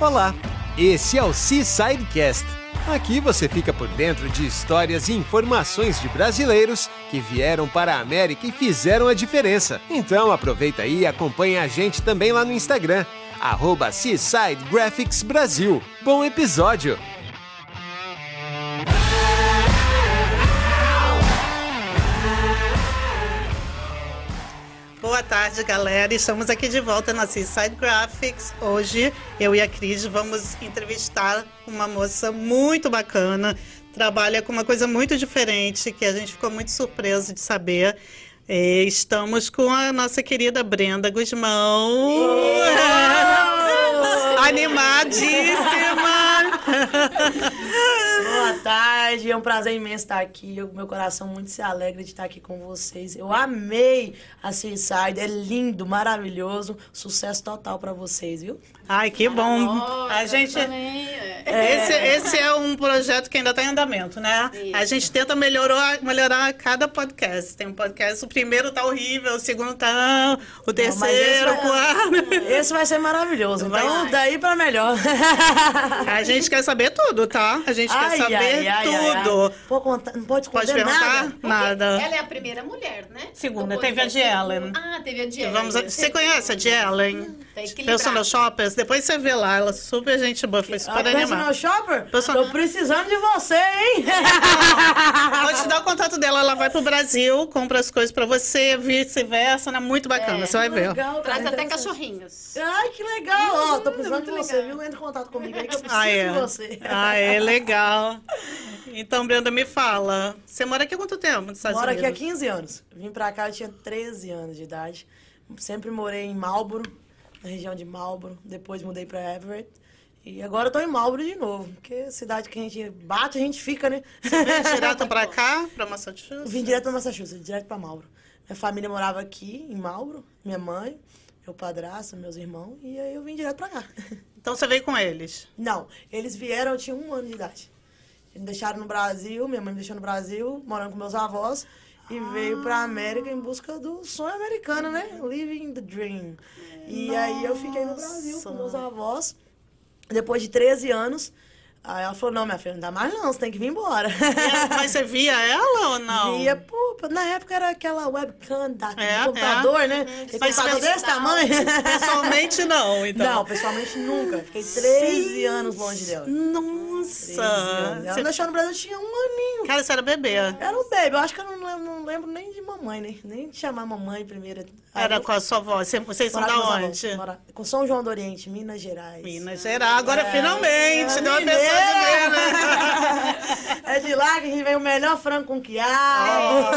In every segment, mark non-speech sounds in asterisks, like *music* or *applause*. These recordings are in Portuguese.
Olá, esse é o Seasidecast. Aqui você fica por dentro de histórias e informações de brasileiros que vieram para a América e fizeram a diferença. Então aproveita aí e acompanha a gente também lá no Instagram, arroba Brasil. Bom episódio! Boa tarde, galera. Estamos aqui de volta na Seaside Graphics. Hoje, eu e a Cris vamos entrevistar uma moça muito bacana. Trabalha com uma coisa muito diferente, que a gente ficou muito surpreso de saber. Estamos com a nossa querida Brenda Guzmão. Animadíssima! *laughs* Tarde, é um prazer imenso estar aqui. O meu coração muito se alegra de estar aqui com vocês. Eu amei a Seaside, é lindo, maravilhoso. Sucesso total para vocês, viu? Ai, que bom. Nossa, a gente também, é. esse, esse é um projeto que ainda está em andamento, né? Isso. A gente tenta melhorar, melhorar cada podcast. Tem um podcast, o primeiro tá horrível, o segundo tá o terceiro, o esse vai- quarto. *laughs* Esse vai ser maravilhoso. Vai Então, ser. daí para melhor. A gente quer saber tudo, tá? A gente quer saber tudo. Pô, contar- não pode esconder perguntar? nada. Nada. Ela é a primeira mulher, né? Segunda, teve a de. Ellen. Ah, teve a de Ellen. Vamos, você conhece a de Ellen? Tá equilibrado. Personal Shoppers? Depois você vê lá, ela é super gente boa, foi A super Personal animada. Shopper? Personal- Tô precisando de você, hein? *laughs* Vou te dar o contato dela, ela vai pro Brasil, compra as coisas pra você, vice-versa, né? Muito bacana, você vai ver. Legal, Traz até cachorrinhos. Ai, que legal! Ó, tô precisando de você, legal. viu? Entra em contato comigo aí que eu *laughs* preciso Ah, é. de você. Ah, é legal. *laughs* Então, Brenda, me fala. Você mora aqui há quanto tempo nos Estados Moro aqui há Unidos? 15 anos. Vim pra cá, eu tinha 13 anos de idade. Sempre morei em Marlboro, na região de Marlboro. Depois mudei pra Everett. E agora eu tô em Marlboro de novo. Porque cidade que a gente bate, a gente fica, né? Veio *laughs* direto pra cá, pra Massachusetts? Vim direto pra Massachusetts, direto pra Marlboro. Minha família morava aqui, em Marlboro. Minha mãe, meu padrasto, meus irmãos. E aí eu vim direto pra cá. *laughs* Então você veio com eles. Não, eles vieram, eu tinha um ano de idade. Eles me deixaram no Brasil, minha mãe me deixou no Brasil, morando com meus avós, e veio pra América em busca do sonho americano, né? Living the dream. E aí eu fiquei no Brasil com meus avós, depois de 13 anos. Aí ela falou, não, minha filha, não dá mais não, você tem que vir embora. Mas você via ela ou não? Via, pô, na época era aquela webcam da, É, do computador, né? Aquele Mas computador desse tamanho. Pessoalmente não, *laughs* então. Não, pessoalmente nunca. Fiquei 13 anos longe dela. 13 Nossa. Ela Você- deixou no Brasil, tinha um aninho. Cara, você era bebê. Era um baby. Eu acho que eu não lembro, não lembro nem de mamãe, né? Nem de chamar mamãe primeiro. Aí Era eu com a sua avó. Você- Vocês são da onde? Mora- Com São João do Oriente, Minas Gerais. Minas Gerais. Agora, É, finalmente, é deu uma né? É de lá que a gente vem o melhor frango com quiabo.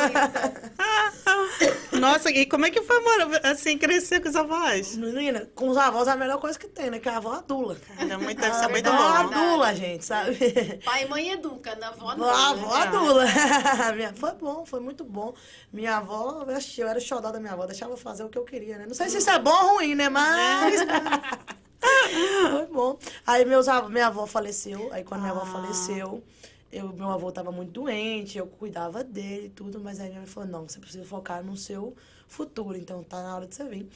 Nossa, e como é que foi, mano, assim, crescer com os avós? Menina, com os avós é a melhor coisa que tem, né? Que a avó adula. Era muito, deve ser A muito avó bom. adula, gente, sabe? Pai e mãe educa, na avó não. A né? avó adula. *laughs* Minha- foi bom, foi muito bom. Minha avó, eu era o xodó da minha avó, deixava eu fazer o que eu queria, né? Não sei se isso é bom ou ruim, né? Mas. Foi bom. Aí meus, av- minha avó faleceu, aí quando minha avó faleceu, eu, meu avô estava muito doente, eu cuidava dele e tudo, mas aí minha mãe falou, não, você precisa focar no seu futuro, então tá na hora de você vir.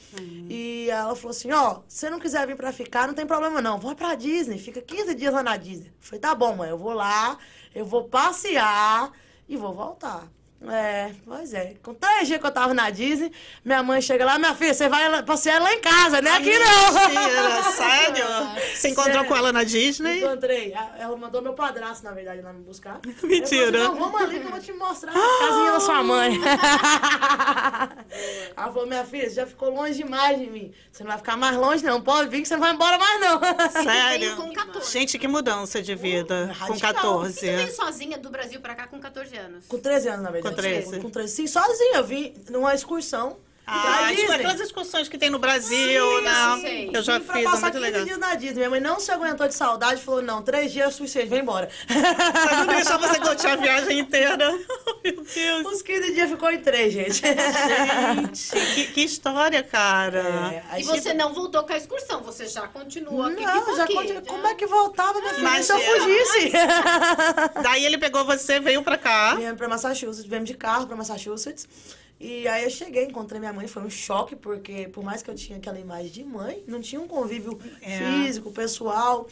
E ela falou assim, ó, se você não quiser vir pra ficar, não tem problema não, vai pra Disney, fica 15 dias lá na Disney. Eu falei, tá bom, mãe, eu vou lá, eu vou passear e vou voltar. É, pois é. Com três dias que eu tava na Disney, minha mãe chega lá, minha filha, você vai passear lá em casa, né? Aqui não. Mentira, sério? *laughs* Você encontrou Sério. com ela na Disney? Encontrei. A- Ela mandou meu padrasto, na verdade, lá me buscar. Mentira. *laughs* Eu falei, assim, não, vamos ali que eu vou te mostrar a casinha da sua mãe. *gasps* Ela falou, minha filha, você já ficou longe demais de mim. Você não vai ficar mais longe, não. Pode vir que você não vai embora mais, não. *laughs* Sério? com 14. Gente, que mudança de vida com radical. 14. Você veio sozinha do Brasil pra cá com 14 anos. Com 13 anos, na verdade. Com 13? Com 13. Sim, sozinha. Eu vim numa excursão. Ah, pra tipo, Disney. aquelas excursões que tem no Brasil, Sim, né? sei. Eu já Vim pra fiz, é passar muito 15 legal. dias na Disney. Minha mãe não se aguentou de saudade e falou, não, três dias é suficiente, vem embora. Mas não deixar você curtir a viagem inteira. *laughs* Meu Deus. Os 15 dias ficou em três, gente. Gente, que, que história, cara. É, E você não voltou com a excursão, você já continuou aqui. Não, já aqui, continu- Como é que voltava, minha filha? Mas se eu era- fugisse? Daí ele pegou você, veio pra cá. Viemos pra Massachusetts, viemos de carro pra Massachusetts. E aí eu cheguei, encontrei minha mãe, foi um choque, porque por mais que eu tinha aquela imagem de mãe, não tinha um convívio É. físico, pessoal.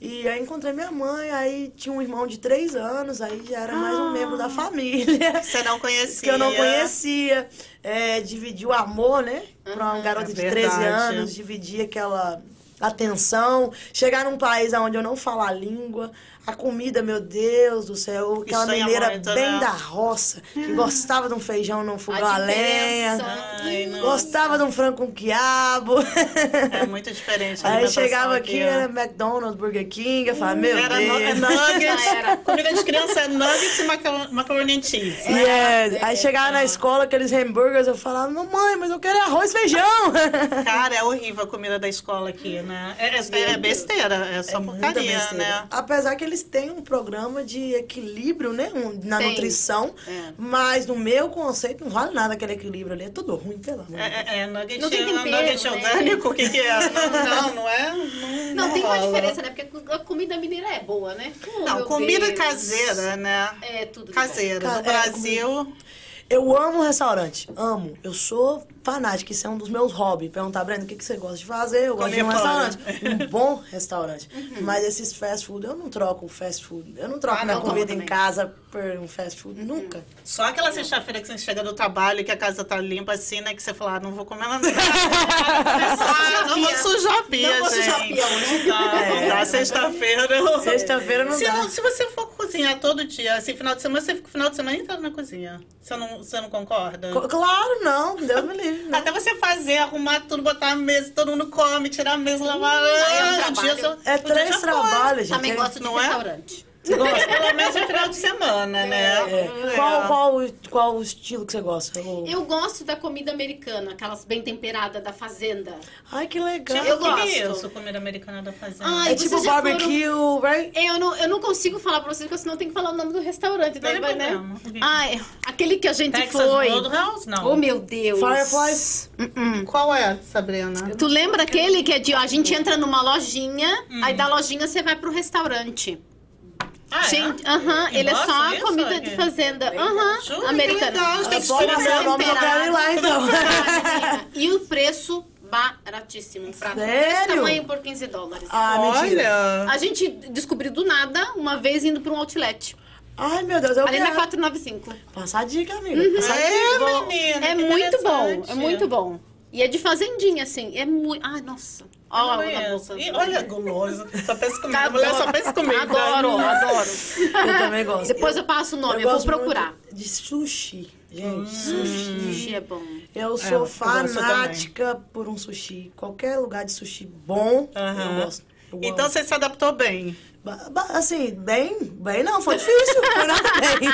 E aí encontrei minha mãe, aí tinha um irmão de três anos, aí já era mais um membro da família. *laughs* Você não conhecia. *laughs* que eu não conhecia. É, dividir o amor, né? Pra uma garota é de 13 verdade. anos, dividir aquela atenção. Chegar num país onde eu não falo a língua. A comida, meu Deus do céu. Aquela Estranha mineira muito, bem né? da roça, que gostava de um feijão no fogão A a lenha. Ai. Gostava de um frango com quiabo. É muito diferente. a Aí chegava aqui, ó. era McDonald's, Burger King. Eu falava, meu Era no- é Deus. nuggets. Era. Comida de criança é nuggets e macaroni, and cheese. E é, aí chegava na escola, aqueles hambúrgueres, eu falava, mamãe, mas eu quero arroz e feijão. *laughs* Cara, é horrível a comida da escola aqui, né? É, é- é besteira, é só Muita porcaria, besteira. né? Apesar que eles têm um programa de equilíbrio, né? um- na Tem. nutrição. É. Mas no meu conceito não vale nada aquele equilíbrio ali. É tudo ruim, pelo amor. É, é, é nugget, Não tem tempero, nugget né? orgânico, o que que é? Não, não, não é? Não, Não, tem uma rola. diferença, né? Porque a comida mineira é boa, né? Oh, Não, comida Deus. caseira, né? É tudo Caseira. Ca- No é, Brasil, Eu amo restaurante, amo. Eu sou fanática, isso é um dos meus hobbies. Perguntar, Brenda, o que, que você gosta de fazer? Eu gosto de um fora. restaurante. Um bom restaurante. Mas esses fast food, eu não troco o fast food. Eu não troco Ah, minha não, comida em casa por um fast food. Nunca. só aquela sexta-feira que você chega do trabalho, que a casa tá limpa assim, né? Que você fala, ah, não vou comer nada. *laughs* não vou sujar a pia, Não vou gente. sujar a pia hoje. Não dá, não dá. Sexta-feira. eu- Sexta-feira não se, dá. se você for cozinhar todo dia, assim, final de semana, você fica o final de semana inteiro na cozinha. Você não, você não concorda? Co- Claro, não. Deus me livre. não. Até você fazer, arrumar tudo, botar a mesa, todo mundo come, tirar a mesa, lavar. é um trabalho. dia É três trabalhos, gente. Também É- gosto de Não é? restaurante. Você gosta? Pelo menos no final de semana, né? É. Qual, qual, qual o estilo que você gosta? O- Eu gosto da comida americana, aquelas bem temperadas da fazenda. Ai, que legal. Tipo, Eu que é gosto. isso, comida americana da fazenda? Ai, É tipo barbecue, right? Eu não, eu não consigo falar pra vocês, porque senão tem que falar o nome do restaurante. Não daí vai, né? Ai, aquele que a gente Texas foi. Roadhouse? Não. Oh, meu Deus. Fireflies? Qual é, Sabrina? Tu lembra aquele que é de. A gente entra numa lojinha, Hum. aí da lojinha você vai pro restaurante. Ah, é? Gente, aham, E ele é mostra só isso comida de fazenda. Aham, Jura? Que americana. tem que Só passar o experimentar. nome que eu quero ir lá, então. *laughs* E o preço baratíssimo. Um prato desse tamanho por 15 dólares. Ah, mentira. Olha. A gente descobriu do nada, uma vez indo pra um outlet. Ai, meu Deus, eu Ali na quero. 495. Passar a dica, amiga. Uhum. Passar a É, dica. menina. É muito bom, é muito bom. E é de fazendinha, assim. É muito. Ai, nossa. É boca. E olha, guloso. Só pensa comigo. A mulher só pensa comigo. Adoro, adoro. Eu também gosto. Depois eu passo o nome, eu, vou gosto procurar. De sushi. Gente, Hum. sushi. Sushi é bom. Eu eu sou gosto fanática por um sushi. Qualquer lugar de sushi bom, Aham. eu gosto. Eu Então você se adaptou bem. Assim, bem, bem não, foi difícil. *laughs* Foi nada bem.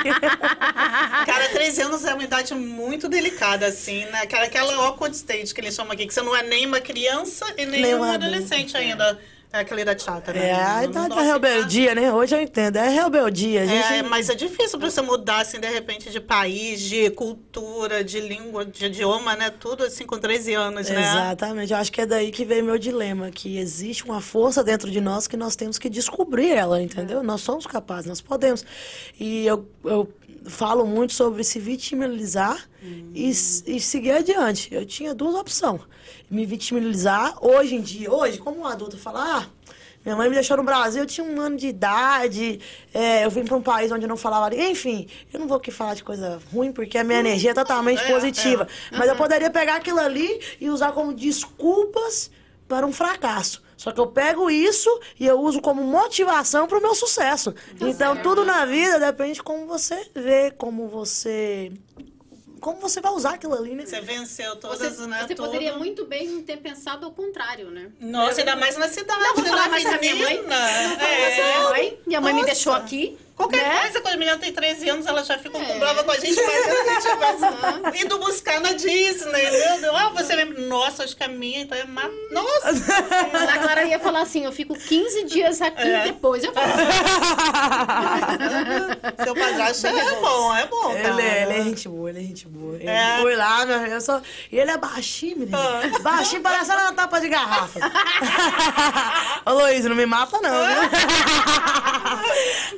Cara, 13 anos é uma idade muito delicada, assim, né? Aquela, aquela awkward stage que eles chamam aqui, que você não é nem uma criança e nem, Nem um uma adolescente ainda. É aquela idade chata, né? É a idade da se rebeldia, né? Hoje eu entendo. É rebeldia. Gente... É, mas é difícil pra você mudar, assim, de repente, de país, de cultura, de língua, de idioma, né? Tudo assim com 13 anos, né? Exatamente. Eu acho que é daí que veio meu dilema, que existe uma força dentro de nós que nós temos que descobrir ela, entendeu? Nós somos capazes, nós podemos. E eu, eu falo muito sobre se vitimizar e, s- e seguir adiante. Eu tinha duas opções. Me vitimizar hoje em dia, hoje, como um adulto, falar, ah, minha mãe me deixou no Brasil, eu tinha um ano de idade, é, eu vim para um país onde eu não falava. Enfim, eu não vou aqui falar de coisa ruim, porque a minha energia é totalmente É, positiva. Mas eu poderia pegar aquilo ali e usar como desculpas para um fracasso. Só que eu pego isso e eu uso como motivação para o meu sucesso. Então, tudo na vida depende de como você vê, como você. Como você vai usar aquilo ali, né? Você venceu Você, todas, né? você tudo. poderia muito bem ter pensado ao contrário, né? Nossa, ainda mais na cidade, Não, vou né? falar Na mais da minha mãe. Não É. minha mãe. Minha mãe me Nossa. deixou aqui. Qualquer né? coisa, quando a menina tem 13 anos, ela já fica É. brava com a gente, mas a gente vai *laughs* *laughs* indo buscar na Disney, meu Deus. Ah, você lembra? Nossa, acho que a minha, então é ma... Nossa! *laughs* A Clara ia falar assim: eu fico 15 dias aqui É. depois eu falo. Seu padrasto é bom, é bom, cara. Ele, é- ele é gente boa, ele é gente boa. Ele É. foi lá, meu eu só... E ele é baixinho, menino. Ah. Baixinho, parecendo uma tapa de garrafa. Ô, Luiz, não me mata não, viu?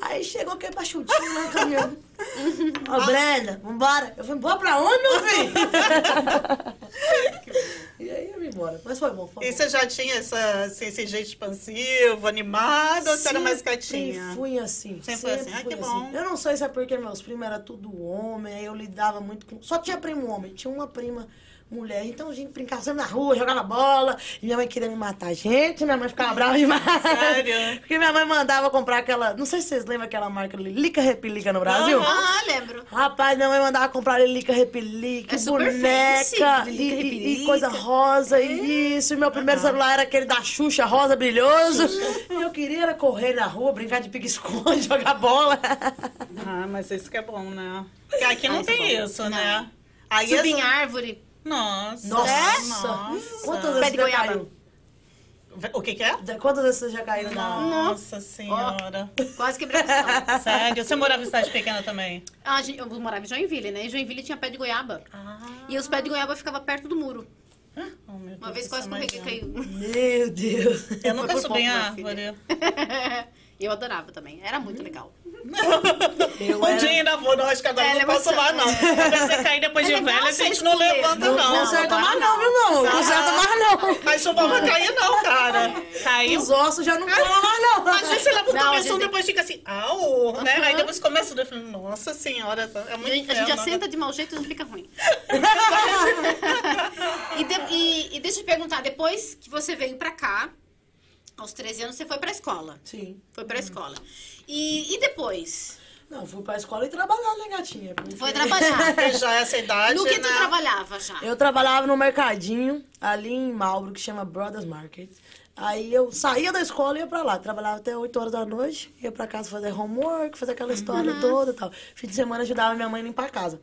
Aí chegou aquele baixutinho lá caminhando. *laughs* Ô, Brenda, vambora. Eu falei, bora pra onde, meu filho? *laughs* e aí eu vim embora. Mas foi bom, foi E bom. você já tinha essa, assim, esse jeito expansivo, animado, ou você era mais Sempre quietinha? fui assim. Sempre foi assim. Fui que bom. Eu não sei se é porque meus primos eram tudo homem, aí eu lidava muito com... Só tinha primo homem, tinha uma prima mulher. Então a gente brincava sempre na rua, jogava bola. E minha mãe queria me matar. Gente, minha mãe ficava brava demais. Sério? *laughs* Porque minha mãe mandava comprar aquela... Não sei se vocês lembram aquela marca Lica Repelica no Brasil. Ah, lembro. Rapaz, minha mãe mandava comprar Lilica Repelica, É super boneca fancy, e, Lilica e- e coisa rosa, e isso. E meu primeiro celular era aquele da Xuxa, rosa brilhoso. E eu queria era correr na rua, brincar de pique-esconde, *laughs* jogar bola. Ah, mas isso que é bom, né? *laughs* Porque aqui não Ah, isso é tem bom. isso, Não. né? Aí Subir em árvore. Nossa. Nossa! Nossa. Quantas vezes de você caiu? O que que é? Quantas vezes você já caiu na... Nossa senhora. Quase quebrei a. *laughs* Sério? Você morava em cidade pequena também? Ah, gente, eu morava em Joinville, né? Em Joinville tinha pé de goiaba. Ah. E os pés de goiaba ficavam perto do muro. Oh, meu Uma Deus, vez quase é escorreguei e caiu. Meu Deus. Eu nunca subi minha árvore. *laughs* Eu adorava também. Era muito legal. Eu Um era- dia ainda vou, não, acho que agora É, não posso mais, não. Quando você cair depois É de legal velha, a gente não levanta, Não, não. conserta mais não, viu, não? Não conserta mais não. Mas chuva vai cair, não, cara. Caiu. Os ossos já não *laughs* colam mais não. Às vezes você leva um Não, a cabeção, gente- depois fica assim, au, né? Aí depois começa a falar, nossa senhora, é A muito gente, a gente já né? senta de mau jeito e já fica ruim. *laughs* e, de- e- e deixa eu te perguntar, depois que você veio pra cá, aos 13 anos, você foi pra escola. Sim. Foi pra escola. E, e depois? Não, fui pra escola e trabalhar, né, gatinha? Porque- Foi trabalhar. *laughs* Já essa idade, No que tu né? trabalhava já? Eu trabalhava no mercadinho, ali em Marlboro, que chama Brothers Market. Aí eu saía da escola e ia pra lá. Trabalhava até 8 horas da noite, ia pra casa fazer homework, fazer aquela história toda e tal. Fim de semana ajudava minha mãe a limpar a casa.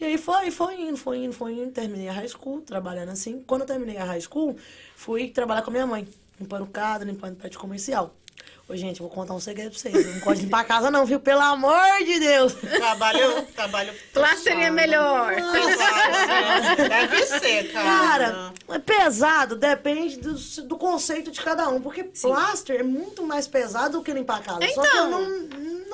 E aí foi, foi indo, foi indo, foi indo. Terminei a high school, trabalhando assim. Quando eu terminei a high school, fui trabalhar com a minha mãe. Limpando casa, limpando prédio comercial. Ô, gente, eu vou contar um segredo pra vocês. Eu não gosto de limpar a casa não, viu? Pelo amor de Deus! Trabalho, trabalho... Plaster é melhor. Deve ser, cara. Cara, é pesado, depende do, do conceito de cada um. Porque plaster é muito mais pesado do que limpar a casa. Só que eu Então. não,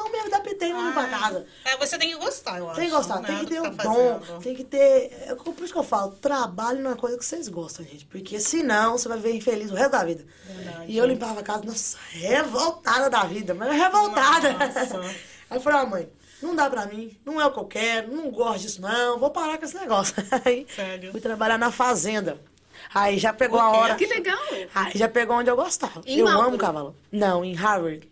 não me adaptei no limpar a casa. É, você tem que gostar, eu acho. Tem que gostar, né, tem que ter tá um dom, fazendo. tem que ter. É por isso que eu falo, trabalho numa coisa que vocês gostam, gente. Porque senão você vai viver infeliz o resto da vida. Verdade. E eu limpava a casa, nossa, revoltada da vida, mas revoltada. Nossa. *laughs* Aí eu falei, ah, mãe, não dá pra mim, não é o que eu quero, não gosto disso não, vou parar com esse negócio. *laughs* Aí Sério? fui trabalhar na fazenda. Aí já pegou a O quê? hora. Que legal. Aí já pegou onde eu gostava. Em eu amo cavalo. Não, em Harvard.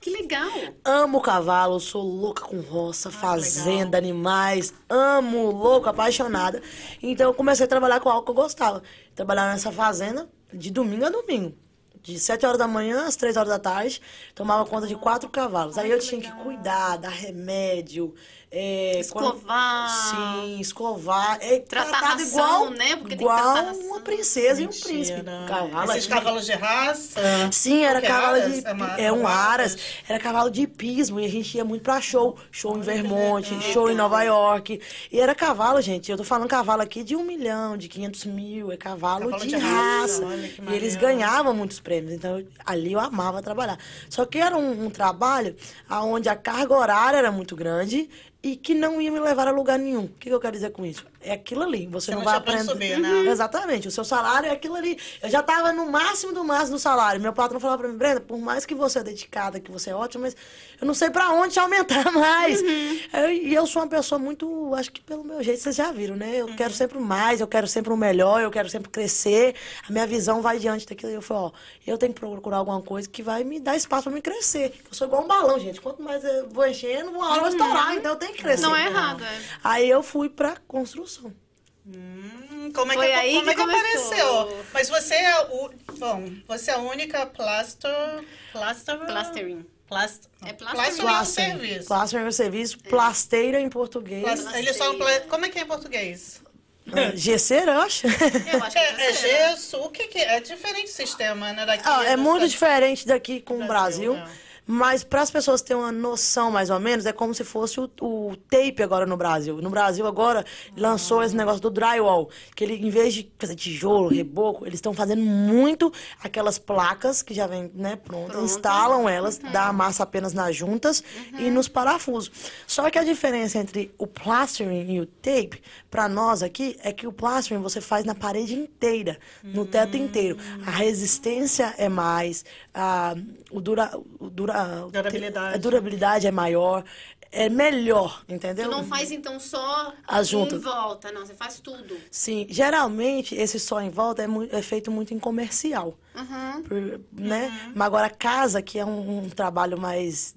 Que legal. Amo cavalo, sou louca com roça, fazenda, legal. animais. Amo, louca, apaixonada. Então eu comecei a trabalhar com algo que eu gostava. Trabalhar nessa fazenda de domingo a domingo. De 7 horas da manhã às 3 horas da tarde, tomava conta de quatro cavalos. Aí eu tinha que cuidar, dar remédio. É, Escovar. Sim, escovar. É Tratar tratado ração, igual, né? Porque tem que igual uma princesa e um Mentira. príncipe. Cavalo, Esses é- cavalos de raça? Sim, era cavalo aras? de. É uma- É um aras. aras? Era cavalo de hipismo. E a gente ia muito pra show. Show em Vermont, legal. show em Nova York. E era cavalo, gente. Eu tô falando cavalo aqui de um milhão, de 500 mil. É cavalo, Cavalo de, de raça, raça. e eles ganhavam muitos prêmios. Então, ali eu amava trabalhar. Só que era um, um trabalho onde a carga horária era muito grande. E que não ia me levar a lugar nenhum. O que, eu quero dizer com isso? É aquilo ali. Você, Você não vai aprender. subir, né? Uhum. Exatamente. O seu salário é aquilo ali. Eu já tava no máximo do máximo do salário. Meu patrão falava pra mim, Brenda, por mais que você é dedicada, que você é ótima, mas eu não sei pra onde te aumentar *laughs* mais. Eu- E eu, sou uma pessoa muito, acho que pelo meu jeito vocês já viram, né? Eu quero sempre mais, eu quero sempre o melhor, eu quero sempre crescer. A minha visão vai diante daquilo. Eu falo, ó, eu tenho que procurar alguma coisa que vai me dar espaço pra me crescer. Eu sou igual um balão, gente. Quanto mais eu vou enchendo, uma hora eu vou estourar. Então eu tenho que crescer. Não é errado, é. Aí eu fui pra construção. Hum, como é Foi que, aí como que é que apareceu? Mas você é o. Bom, você é a única plaster. Plaster. Plastering. Plast, É plaster. plaster. é Plastering. serviço. Plastering é serviço. Plasteira em português. Falam. pla- Como é que é em português? *laughs* Gesseira, eu acho. Eu acho que É, é né? gesso. O que, que é? É diferente o sistema, né? Daqui Ah, é muito diferente daqui com o Brasil, Brasil. é. Mas para as pessoas terem uma noção, mais ou menos, é como se fosse o, o tape agora no Brasil. No Brasil agora lançou esse negócio do drywall, que ele, em vez de fazer tijolo, reboco, eles estão fazendo muito aquelas placas que já vem, né, prontas, Pronta. instalam elas, dá a massa apenas nas juntas e nos parafusos. Só que a diferença entre o plastering e o tape, para nós aqui, é que o plastering você faz na parede inteira, no teto inteiro. A resistência é mais, a, o dura, o dura, Durabilidade. a durabilidade é maior, é melhor, entendeu? Tu não faz então só As juntas. em volta, não, você faz tudo. Sim, geralmente esse só em volta é, mui- é feito muito em comercial. Uhum. Por- né? Mas agora casa, que é um, um trabalho mais.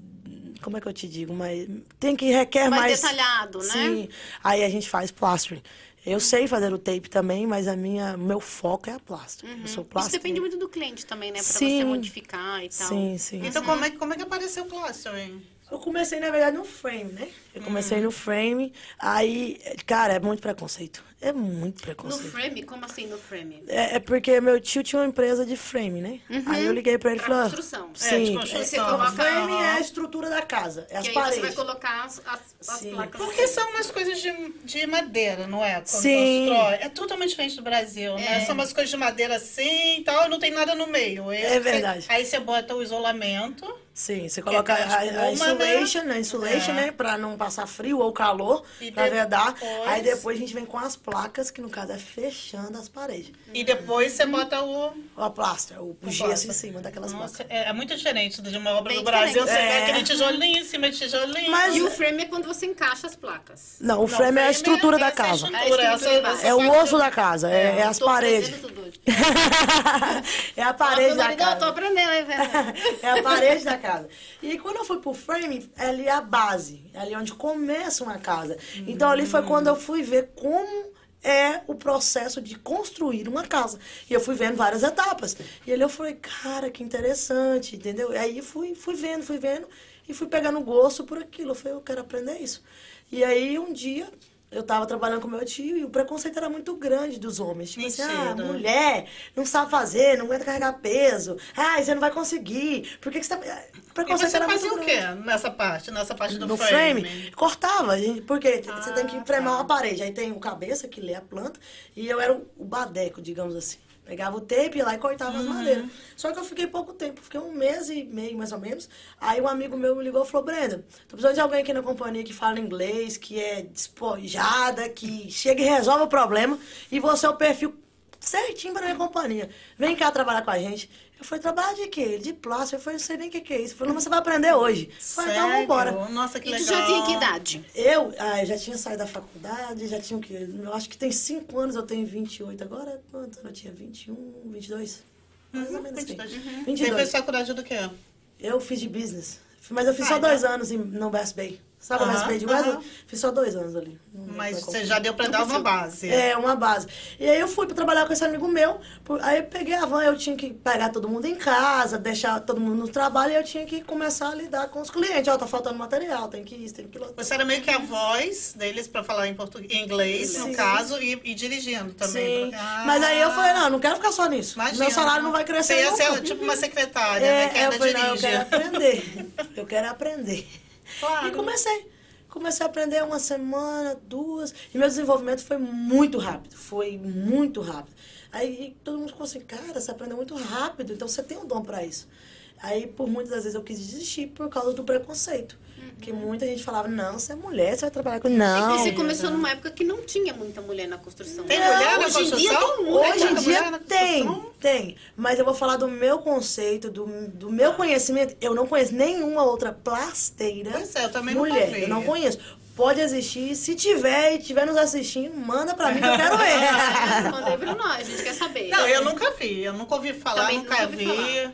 Como é que eu te digo? Mais, tem que requer Mais mais. detalhado, né? Sim. Aí a gente faz plastering. Eu sei fazer o tape também, mas a minha, meu foco é a plastering. Eu sou Isso plastering. depende muito do cliente também, né? Pra Sim. você modificar e tal. Sim, sim. Então, como é, que- como é que apareceu o plastering? Eu comecei, na verdade, no frame, né? Eu comecei no frame. Aí, cara, é muito preconceito. É muito No preconceito. frame? Como assim no frame? É, é porque meu tio tinha uma empresa de frame, né? Aí eu liguei pra ele e Uhum. Falei... ah, construção. É, de Sim. construção. Você coloca- frame é a estrutura da casa, é as e aí paredes. você vai colocar as, as, as Sim. placas. Porque são umas coisas de, de madeira, não é? Quando Sim. constrói. É totalmente diferente do Brasil, né? São umas coisas de madeira assim e tal, não tem nada no meio. Esse É você- verdade. aí você bota o isolamento. Sim, você coloca é a, a espuma, insulation, né? né? Insulation, É. né? Pra não passar frio ou calor, E pra vedar. depois- Aí depois a gente vem com as placas, que no caso é fechando as paredes. E depois você bota o. Ou a plastra, o, o gesso em cima daquelas placas. Nossa, é, é muito diferente de uma obra Bem do Brasil. diferente. Você vê É. aquele tijolinho em cima de tijolinho. Mas- E o frame é quando você encaixa as placas. Não, o Não, frame é a estrutura da essa casa. estrutura, É a essa- estrutura essa É o osso da casa, é, é as Tô paredes. *laughs* *laughs* é a parede da Não, tô casa. aprendendo, hein, velho? É a parede da casa. E aí, quando eu fui pro frame, ali é a base. É ali onde começa uma casa. Então, ali foi quando eu fui ver como é o processo de construir uma casa. E eu fui vendo várias etapas. E ali eu falei, cara, que interessante, entendeu? E aí fui, fui vendo, fui vendo e fui pegando gosto por aquilo. Eu falei, eu quero aprender isso. E aí, um dia, eu tava trabalhando com meu tio e o preconceito era muito grande dos homens. Tipo assim, ah, Mentira. mulher, não sabe fazer, não aguenta carregar peso. Ah, você não vai conseguir. Por que, que você tá... O E preconceito você era fazia o muito quê grande. nessa parte? Nessa parte do No frame? frame, cortava, gente, porque você tem que Ah, fremar tá. uma parede. Aí tem o cabeça, que lê a planta, e eu era o, o badeco, digamos assim. Pegava o tape ia lá e cortava as madeiras. Só que eu fiquei pouco tempo, fiquei um mês e meio, mais ou menos. Aí um amigo meu me ligou e falou, Brenda, tô precisando de alguém aqui na companhia que fala inglês, que é despojada, que chega e resolve o problema, e você é o perfil certinho pra minha companhia. Vem cá trabalhar com a gente. Eu falei, trabalhar de quê? De plástico. Eu falei, não sei nem o que, que é isso. Ele falou, não, mas você vai aprender hoje. Eu falei, então Sério? vambora. Nossa, que E tu legal. já tinha que idade? Eu, ah, eu já tinha saído da faculdade, já tinha o quê? Eu acho que tem 5 anos, eu tenho 28 agora. Quanto? Eu tinha 21, 22? Mais ou menos assim. 22. Você 22. fez faculdade do quê? Eu fiz de business. Mas eu fiz Ah, só dois anos em, no Best Bay. Sabe Best Bay de aham. Wesley? Fiz só dois anos ali. Mas você já deu pra dar uma base. É, uma base. E aí eu fui pra trabalhar com esse amigo meu. Aí eu peguei a van, eu tinha que pegar todo mundo em casa, deixar todo mundo no trabalho e eu tinha que começar a lidar com os clientes. Ó, tá faltando material, tem que isso, tem que aquilo. Você era meio que a voz deles pra falar em português, em inglês, no Sim. caso, e, e dirigindo também. Sim. Ah, Mas aí eu falei, não, não quero ficar só nisso. imagina. Meu salário não vai crescer Você ia ser tipo uma secretária, né? Que É, eu ainda falei, não, eu quero aprender. *laughs* eu quero aprender. Claro. E comecei. Comecei a aprender uma semana, duas. E meu desenvolvimento foi muito rápido. Foi muito rápido. Aí todo mundo ficou assim, cara, você aprendeu muito rápido, então você tem um dom pra isso. Aí, por muitas das vezes, eu quis desistir por causa do preconceito. Porque muita gente falava, não, você é mulher, você vai trabalhar com... Não. E você começou numa época que não tinha muita mulher na construção. Tem Não, mulher na Hoje em dia construção? tem. Hoje em mulher dia na tem, construção? tem. Mas eu vou falar do meu conceito, do, do meu conhecimento. Eu não conheço nenhuma outra plasteira Pois é, eu também mulher. vi. Eu não conheço. Pode existir. Se tiver e tiver nos assistindo, manda pra mim que eu quero *laughs* ver. Mandei pra nós, a gente quer saber. Não, eu nunca vi. Eu nunca ouvi falar, Também nunca, nunca ouvi vi.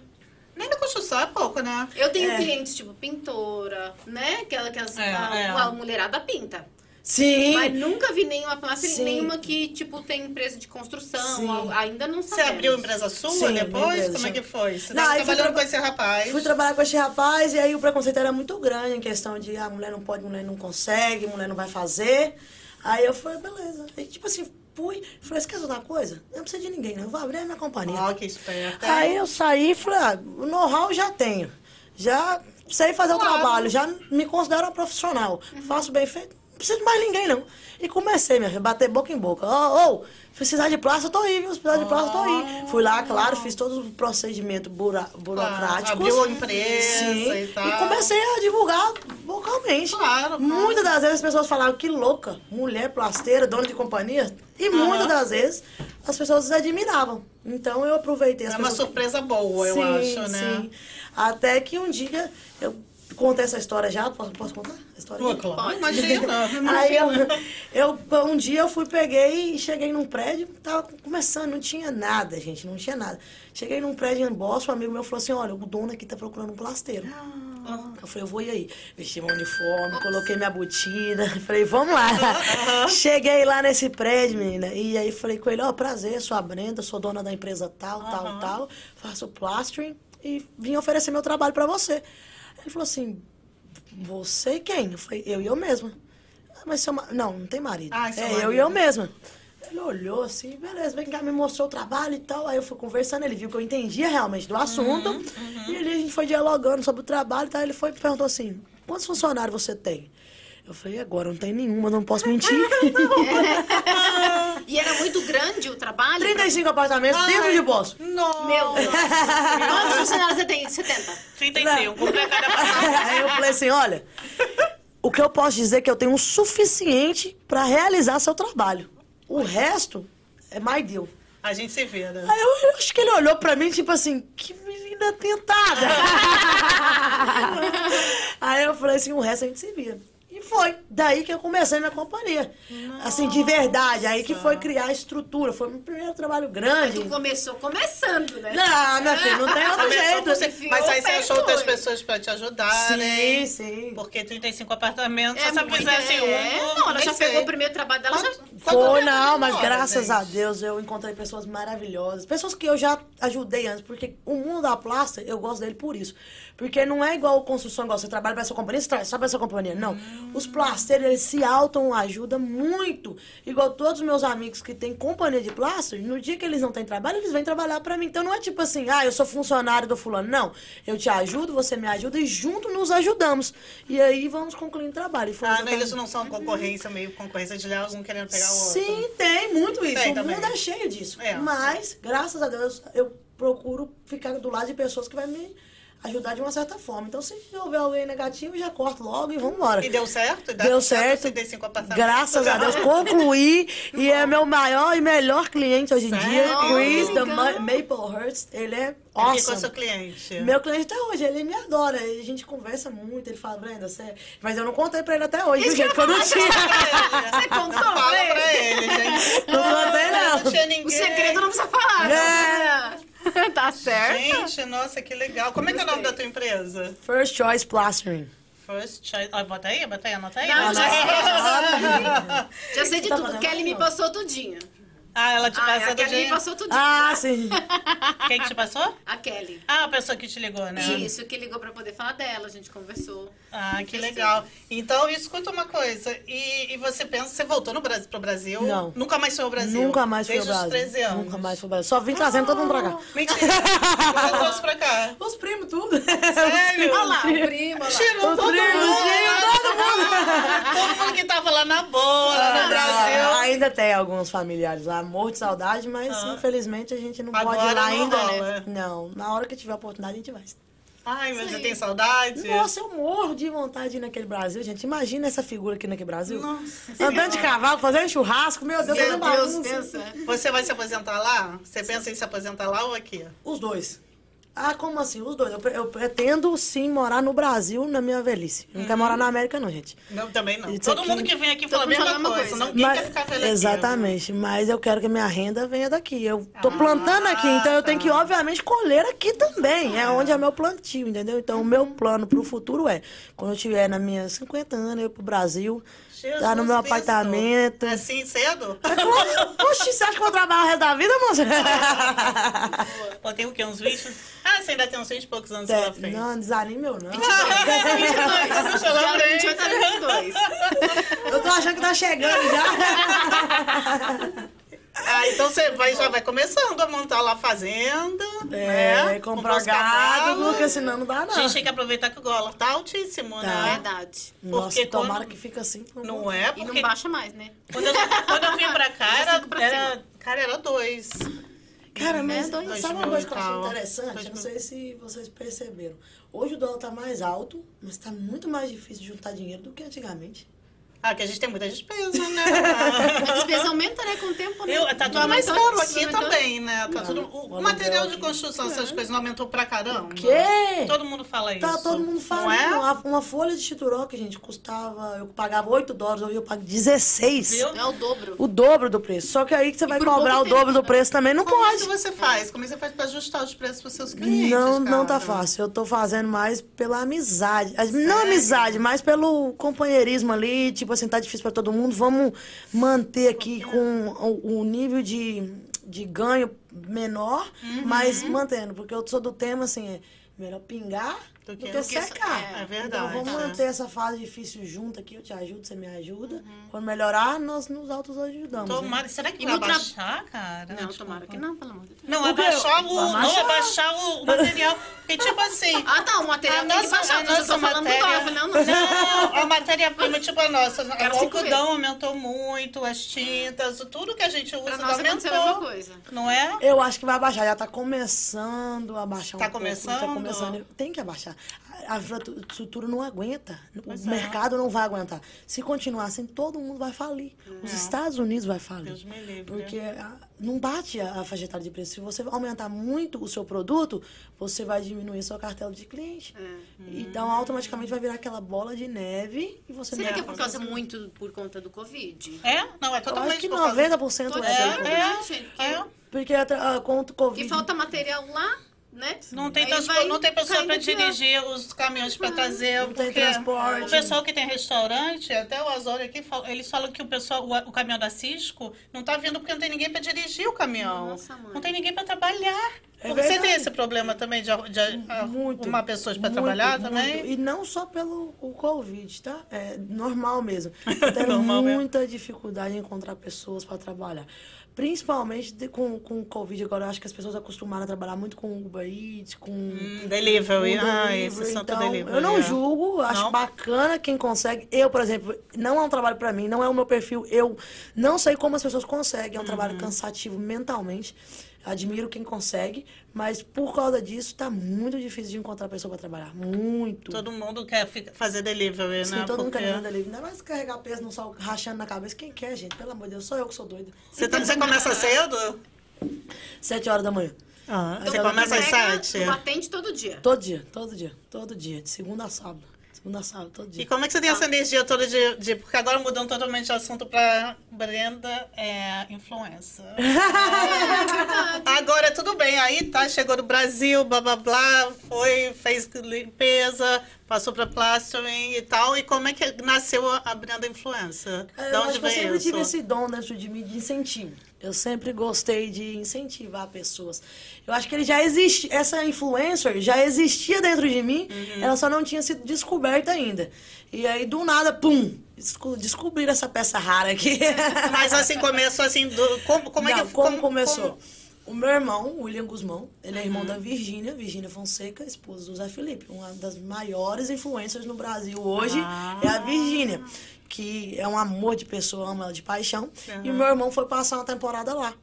Nem na construção é pouco, né? Eu tenho É. clientes tipo pintora, né? Aquela que as, É, a, é. a mulherada pinta. Sim. Mas nunca vi nenhuma plástica, Sim. nenhuma que, tipo, tem empresa de construção. Ainda não Você sabemos. abriu empresa sua Sim, depois? empresa, Como é que foi? Você Não, tava trabalhando traba- com esse rapaz. Fui trabalhar com esse rapaz e aí o preconceito era muito grande em questão de a mulher não pode, mulher não consegue, mulher não vai fazer. Aí eu falei, beleza. Aí, tipo assim, fui. Falei, saber uma coisa? Eu não preciso de ninguém, não. Eu vou abrir a minha companhia. Ó, que esperta. Aí eu saí e falei, ah, o know-how já tenho. já sei fazer o trabalho, já me considero uma profissional. Faço bem feito, preciso de mais ninguém, não. E comecei, minha filha, bater boca em boca. Ô, ô, precisar de plástico, eu tô aí, viu? Precisar de plástico, eu tô aí. Fui lá, claro, fiz todos os procedimentos bura, burocráticos. abriu a empresa Sim, e tal. E comecei a divulgar vocalmente. Claro, claro. Muitas das vezes as pessoas falavam, que louca, mulher plasteira, dona de companhia. E muitas das vezes as pessoas admiravam. Então eu aproveitei as É uma surpresa boa, eu Sim, acho, né? Sim. Até que um dia eu contei essa história já. Posso, posso contar a história? Pô, claro. Imagina. *laughs* Aí eu, eu, um dia eu fui, peguei e cheguei num prédio, tava começando, não tinha nada, gente, não tinha nada. Cheguei num prédio em Boston, um amigo meu falou assim, olha, o dono aqui tá procurando um plasteiro. Eu falei, eu vou ir aí. Vesti meu uniforme, coloquei minha botina, *laughs* falei, vamos lá. *laughs* Cheguei lá nesse prédio, menina, e aí falei com ele, ó, prazer, sou a Brenda, sou dona da empresa tal, tal, tal, faço plastering e vim oferecer meu trabalho pra você. Ele falou assim, você quem? Eu falei, eu e eu mesma. "Ah, Mas seu ma... Não, não tem marido. Ah, seu é marido. eu e eu mesma. Ele olhou assim, beleza, vem cá, me mostrou o trabalho e tal. Aí eu fui conversando, ele viu que eu entendia realmente do assunto. Uhum, E ele, a gente foi dialogando sobre o trabalho e tal. Ele foi e perguntou assim, quantos funcionários você tem? Eu falei, agora não tem nenhuma, não posso mentir. *laughs* *laughs* *laughs* E era muito grande o trabalho? 35 apartamentos dentro de Boston. Nossa. Meu Deus. Quantos funcionários você tem? 70? 35, cumpre cada *laughs* Aí eu falei assim, olha, o que eu posso dizer é que eu tenho o suficiente para realizar seu trabalho. O resto é my deal. A gente se vê, né? Aí eu, eu acho que ele olhou pra mim, tipo assim, que menina tentada. *laughs* Aí eu falei assim, o resto a gente se vira. E foi. Daí que eu comecei minha companhia. Assim, de verdade. Aí que foi criar a estrutura. Foi meu primeiro trabalho grande. Tu começou começando, né? Não, minha filha, não tem outro Começou jeito. você- Mas aí você achou outras pessoas pra te ajudarem. Sim, sim. Porque 35 apartamentos, se você fizesse é. um. Não, ela já sei. pegou o primeiro trabalho dela, já... Foi, não, mas graças a? Deus eu encontrei pessoas maravilhosas. Pessoas que eu já ajudei antes, porque o mundo da plástica, eu gosto dele por isso. Porque não é igual construção, igual você trabalha pra essa companhia, você trabalha só pra essa companhia. Não. Os plasteiros, eles se auto-ajudam muito. Igual todos os meus amigos que têm companhia de plástico, no dia que eles não têm trabalho, eles vêm trabalhar pra mim. Então não é tipo assim, ah, eu sou funcionário do fulano. Não. Eu te ajudo, você me ajuda e junto nos ajudamos. E aí vamos concluindo o trabalho. Ah, não, eles não são concorrência, meio concorrência de um querendo pegar o outro. Sim, tem muito isso. Tem o também. mundo é cheio disso. É. Mas, graças a Deus, eu procuro ficar do lado de pessoas que vai me ajudar de uma certa forma. Então, se houver alguém negativo, eu já corto logo e vamos embora. E deu certo? Deu certo. 35 apartamentos. Graças a Deus, *laughs* concluí. e é meu maior e melhor cliente hoje em dia. Chris, da Maplehurst. Ele é Quem ficou seu awesome. cliente? Meu cliente até hoje, ele me adora. A gente conversa muito. Ele fala, Brenda, você... Mas eu não contei pra ele até hoje, viu, Isso que gente? eu Que eu *laughs* não tinha. Você contou Fala pra ele? gente. Não contei, não. Não tinha ninguém. O segredo não precisa falar. É. né? *laughs* tá certo. Gente, nossa, que legal. Como é que é o nome da tua empresa? First Choice Plastering. First Choice. Ah, bota aí, bota aí, anota aí. Não, já Nossa. sei. *laughs* Já sei de Tá tudo. Kelly me passou tudinho. Ah, ela te Ah, passou a do Kelly me dia. passou tudinho. Ah, sim. *laughs* Quem que te passou? A Kelly. Ah, a pessoa que te ligou, né? Isso, que ligou pra poder falar dela, a gente conversou. Ah, que legal. Então, escuta uma coisa. E, e você pensa, você voltou no Brasil, pro Brasil? Não. Nunca mais foi ao Brasil? Nunca mais fui ao Desde Brasil. os 13 anos? Nunca mais fui ao Brasil. Só vim trazendo todo mundo pra cá. Mentira. Você trouxe pra cá. *laughs* Os primos, tudo. Sério? Olha lá, o primo. Tirou todo primos, mundo. tirou todo mundo. Todo mundo que tava lá na boa, lá no Ah, Brasil. ainda tem alguns familiares lá, morro de saudade, mas infelizmente a gente não pode ir Agora lá não ainda, rola. né? Não, na hora que tiver oportunidade a gente vai. Ai, mas você tem saudade? Nossa, eu morro de vontade de ir naquele Brasil, gente. Imagina essa figura aqui naquele Brasil. Nossa Andando de cavalo, fazendo churrasco, meu Deus, Meu Deus, pensa. Você vai se aposentar lá? Você pensa em se aposentar lá ou aqui? Os dois. Ah, como assim? Os dois. Eu, eu pretendo sim morar no Brasil na minha velhice. Não quero morar na América, não, gente. Não, também não. Isso Todo aqui- mundo que vem aqui fala a mesma coisa. coisa. Não, Mas- quer ficar velho aqui. exatamente, mas eu quero que minha renda venha daqui. Eu tô Ah, plantando aqui, então eu tenho tá. que, obviamente, colher aqui também. É onde é meu plantio, entendeu? Então, o meu plano pro futuro é, quando eu tiver na minha 50 anos, eu ir pro Brasil, Jesus tá no meu Cristo. apartamento. Assim, cedo? É claro. Oxi, você acha que eu vou trabalhar o resto da vida, moça? *laughs* Tem o quê? Uns 20? Ah, você ainda tem uns 20 e poucos anos pela frente. Não, desanime *laughs* eu não. Deixa lá Dia frente. 28 a 22. Eu tô achando que tá chegando já. *laughs* Ah, então você vai, já vai começando a montar lá a fazenda. É, né? comprar os gado, porque senão não dá A não. gente tem que aproveitar que o dólar tá altíssimo, Tá. né? Verdade. Nossa, porque tomara quando- que fica assim. por Não favor. é? E Porque não baixa mais, né? quando, eu, quando eu vim pra *laughs* cá, era, era, cara, era dois. Cara, mas dois sabe uma coisa que eu acho tal. interessante? Eu não sei se vocês perceberam. Hoje o dólar tá mais alto, mas tá muito mais difícil juntar dinheiro do que antigamente. Ah, que a gente tem muita despesa, né? *laughs* A despesa aumenta, né, com o tempo, né? Eu, tá Não tudo mais aumentou? caro aqui Aumentou? também, né? Tá Não, tudo, o o, material de construção, essas coisas não aumentou pra caramba. Quê? Todo mundo fala isso. Tá todo mundo Não falando. é? Uma, uma folha de chituroque, gente, custava. Eu pagava 8 dólares, hoje eu pago 16. Viu? É o dobro. O dobro do preço. Só que aí que você vai cobrar o tempo, dobro do né? preço também, não Como é que pode. você faz? Como é que você faz pra ajustar os preços pros seus clientes? Não, não tá cara? fácil. Eu tô fazendo mais pela amizade. As- Não amizade, mas pelo companheirismo ali. Tipo assim, tá difícil pra todo mundo. Vamos manter aqui com o, o nível de, de ganho menor, mas mantendo. Porque eu sou do tema assim, é melhor pingar Do que- que, do que- secar. é verdade, Então vamos é. manter essa fase difícil junto aqui. Eu te ajudo, você me ajuda. Uhum. Quando melhorar, nós nos autos ajudamos. né? Tomara, será que E vai no tra- abaixar, cara? Não, Desculpa. tomara que não, pelo amor de Deus. Não, O abaixar o, não Abaixar? abaixar o material. Porque, tipo assim. *laughs* Ah, tá, o material a tem que baixar. a Eu já nossa tô falando do matéria... Não, não. Não, a matéria-prima, tipo a nossa. O algodão aumentou muito, as tintas, tudo que a gente usa Pra nós aconteceu a aumentou. mesma coisa. Não é? Eu acho que vai abaixar, já tá começando a abaixar Tá um pouco. começando? Tá começando. Tem que abaixar. A infraestrutura não aguenta. Pois o é. mercado não vai aguentar. Se continuar assim, todo mundo vai falir. Os Estados Unidos vai falir. Deus me livre. Porque ah, não bate a, a faixa etária de preço. Se você aumentar muito o seu produto, você vai diminuir sua cartela de cliente. É. Então, automaticamente vai virar aquela bola de neve e você Será não que é por causa conseguir. muito por conta do Covid? É? Não, é Eu totalmente acho que por causa- 90% Tô é. É, né, gente? É. Porque ah, contra o Covid. que falta material lá, né? Não tem, vai não tem pessoa para dirigir os caminhões para trazer. Não tem porque transporte. O pessoal que tem restaurante, até o Azori aqui, fala- eles falam que o pessoal, o, o caminhão da Cisco não tá vindo porque não tem ninguém para dirigir o caminhão. Nossa, mãe. não tem ninguém para trabalhar. É Você tem esse problema também de, de Muito. arrumar pessoas para trabalhar muito. também? E não só pelo o Covid, tá? É normal mesmo. *laughs* Eu tenho Normal mesmo. muita dificuldade em encontrar pessoas para trabalhar. Principalmente de- com, com o Covid agora, eu acho que as pessoas acostumaram a trabalhar muito com Uber Eats, com. Hum, delivery. com Ah, delivery. esses são então, delivery. eu não é. julgo, acho Não? bacana quem consegue. Eu, por exemplo, não é um trabalho para mim, não é o meu perfil. Eu não sei como as pessoas conseguem, é um trabalho Uhum. cansativo mentalmente. Admiro quem consegue, mas por causa disso tá muito difícil de encontrar pessoa para trabalhar. Muito. Todo mundo quer ficar- fazer delivery, Sim, né? todo mundo Porque quer vender livre. Ainda mais carregar peso no sol, rachando na cabeça. Quem quer, gente? Pelo amor de Deus, sou eu que sou doida. Você, tá- você começa cedo? Sete horas da manhã. Ah, Então, você começa às sete? o batente todo dia. Todo dia, todo dia, todo dia. De segunda a sábado. Segunda a sábado, todo E dia. como é que você tem essa energia toda de, de- Porque agora mudando totalmente de assunto pra Brenda, é influencer. *laughs* agora tudo bem, aí tá, chegou no Brasil, blá blá blá, foi, fez limpeza, passou pra plastering e tal. E como é que nasceu a, Brenda Influencer? É, de eu onde eu veio sempre isso? tive esse dom dentro de mim de incentivo. Eu sempre gostei de incentivar pessoas. Eu acho que ele já existe, essa influencer já existia dentro de mim, Uhum. ela só não tinha sido descoberta ainda. E aí, do nada, pum, desco- descobriram essa peça rara aqui. *laughs* Mas assim, começou assim, do, como, como é Não, que como, começou? como- O meu irmão, William Guzmão, ele é irmão Uhum. da Virgínia, Virgínia Fonseca, esposa do Zé Felipe. Uma das maiores influências no Brasil hoje Ah. é a Virgínia, que é um amor de pessoa, ama ela de paixão. E o Uhum. meu irmão foi passar uma temporada lá.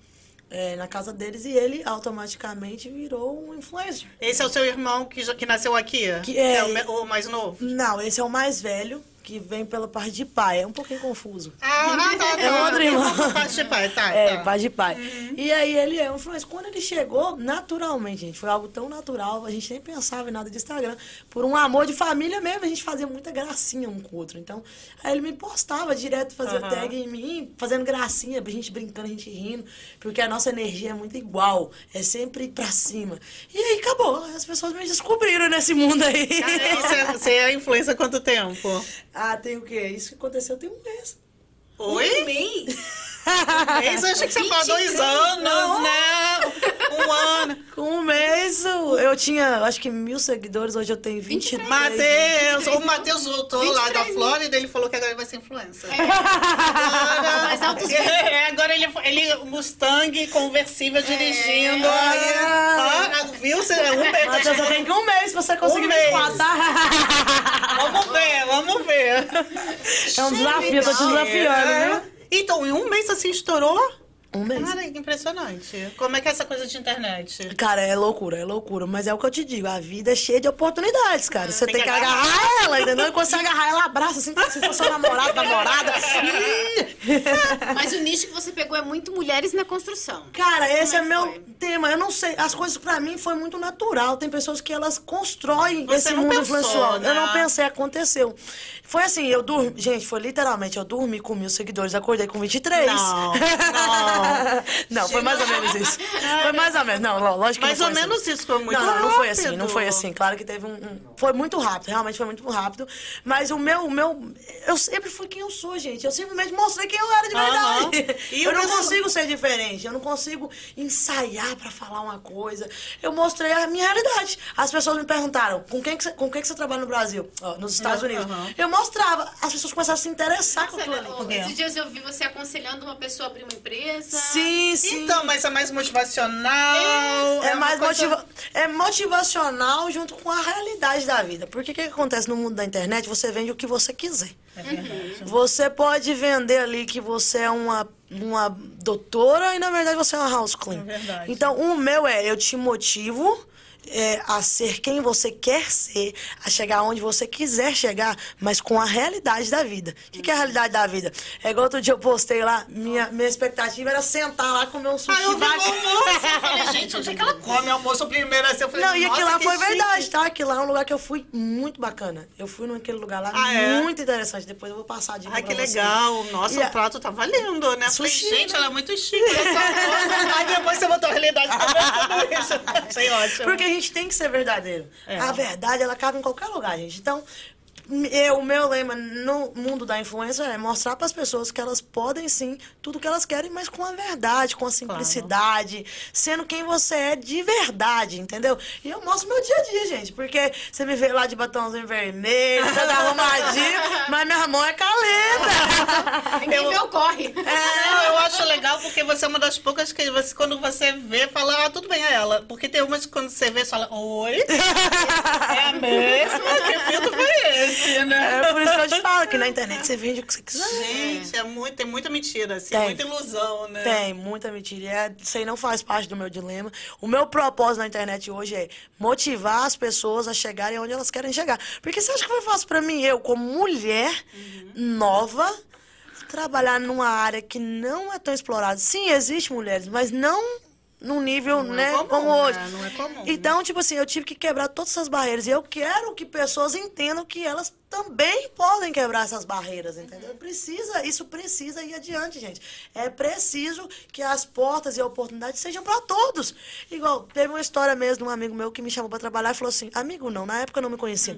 é, na casa deles e ele automaticamente virou um influencer. Esse é o seu irmão que, já- que nasceu aqui? Que é- o, me- o mais novo? Não, esse é o mais velho, que vem pela parte de pai. É um pouquinho confuso. Ah, tá, tá. É outro irmão. Parte de pai, tá. É, tá. pai de pai. E aí ele é um influencer. Quando ele chegou, naturalmente, gente, foi algo tão natural, a gente nem pensava em nada de Instagram. Por um amor de família mesmo, a gente fazia muita gracinha um com o outro. Então, aí ele me postava direto, fazia Aham. tag em mim, fazendo gracinha, a gente brincando, a gente rindo, porque a nossa energia é muito igual, é sempre pra cima. E aí acabou, as pessoas me descobriram nesse mundo aí. Você, você é influência há quanto tempo? *laughs* ah, tem o quê? Isso que aconteceu tem um mês. Oi? Um mês? Mês, eu achei que você falou dois 23 anos, né? Um ano. Com um mês, eu tinha, acho que mil seguidores, hoje eu tenho 23. Matheus, o Matheus voltou lá da 23 Flórida, ele falou que agora vai ser influencer. Mais altos É, agora ele, ele Mustang conversível dirigindo. É. Aí, ah, viu? Você é um mês. Matheus, você tem que um mês pra você conseguir Um 24, mês. tá? Vamos ver, vamos ver. É um desafio, eu tô te desafiando, É. Então, em um mês assim estourou? Um mês. Cara, que impressionante. Como é que é essa coisa de internet? Cara, é loucura, é loucura. Mas é o que eu te digo, a vida é cheia de oportunidades, cara. Você Tem tem, que que agarrar ela, entendeu? E quando você agarrar ela, abraça assim, como se fosse seu namorado, namorada. *laughs* Mas o nicho que você pegou é muito mulheres na construção. Cara, esse é, Como é meu foi? tema. Eu não sei, as coisas pra mim foi muito natural. Tem pessoas que elas constroem Você esse não mundo pensou, influencial. né? Eu não pensei, aconteceu. Foi assim, eu dormi, gente, foi literalmente, eu dormi com mil seguidores, acordei com 23. Não, não. *laughs* não, foi mais ou menos isso. Foi mais ou menos, não, lógico que Mais não ou assim. menos isso, foi muito não, não, não foi assim, rápido. não foi assim. Claro que teve um, um- Foi muito rápido, realmente foi muito rápido. Mas o meu, o meu. Eu sempre fui quem eu sou, gente. Eu simplesmente mostrei quem eu era de verdade. E eu não consigo ser diferente. Eu não consigo ensaiar pra falar uma coisa. Eu mostrei a minha realidade. As pessoas me perguntaram: com quem que você, com quem que você trabalha no Brasil? Ó, nos Estados Unidos. Eu mostrava. As pessoas começaram a se interessar com aquilo ali. Esses dias eu vi você aconselhando uma pessoa a abrir uma empresa. Sim, sim. Então, mas é mais motivacional. É, uma mais coisa- motiva é motivacional junto com a realidade da vida. Porque o que, que acontece no mundo da internet? Você vende o que você quiser. É verdade. Você pode vender ali que você é uma, uma doutora e na verdade você é uma house clean. É verdade. Então, o meu é eu te motivo é, a ser quem você quer ser, a chegar onde você quiser chegar, mas com a realidade da vida. O que, que é a realidade da vida? É igual outro dia eu postei lá, minha, minha expectativa era sentar lá comer um sushi. Ah, eu vi bacana. almoço. Eu falei, gente, onde é que ela come almoço primeiro? Assim, eu falei, Não, e aquilo lá foi chique. verdade, tá? Aquilo lá é um lugar que eu fui muito bacana. Eu fui naquele lugar lá Ah, é? muito interessante. Depois eu vou passar dica Ai, que você. legal. Nossa, E o prato tá valendo, né? Falei, Sushi, gente, né? ela é muito chique. *laughs* Aí depois você botou a realidade pra tudo isso. *laughs* Achei ótimo. Porque a gente tem que ser verdadeiro. É. A verdade, ela cabe em qualquer lugar, gente. Então, eu, o meu lema no mundo da influência é mostrar para as pessoas que elas podem sim tudo que elas querem, mas com a verdade, com a simplicidade, sendo quem você é de verdade, entendeu? E eu mostro meu dia a dia, gente, porque você me vê lá de batomzinho vermelho, toda arrumadinho, *laughs* mas minha mão é calenta. *laughs* Ninguém vê o corre. É, eu acho legal porque você é uma das poucas que você, quando você vê, fala, ah, tudo bem, é ela. Porque tem umas que quando você vê, você fala, oi? *laughs* É a mesma? Que filtro foi esse, né? É por isso que eu te falo que na internet você vende o que você quiser. Gente, é muito, tem muita mentira, assim, Tem. muita ilusão, né? Tem, muita mentira. E é, isso aí não faz parte do meu dilema. O meu propósito na internet hoje é motivar as pessoas a chegarem onde elas querem chegar. Porque você acha que foi fácil pra mim, eu, como mulher nova, trabalhar numa área que não é tão explorada? Sim, existem mulheres, mas não num nível, Não é né, comum, como hoje. né? Não é comum. Então, tipo assim, eu tive que quebrar todas essas barreiras. E eu quero que pessoas entendam que elas também podem quebrar essas barreiras, entendeu? Precisa, isso precisa ir adiante, gente. É preciso que as portas e oportunidades sejam para todos. Igual, teve uma história mesmo de um amigo meu que me chamou para trabalhar e falou assim: amigo, não, na época eu não me conhecia.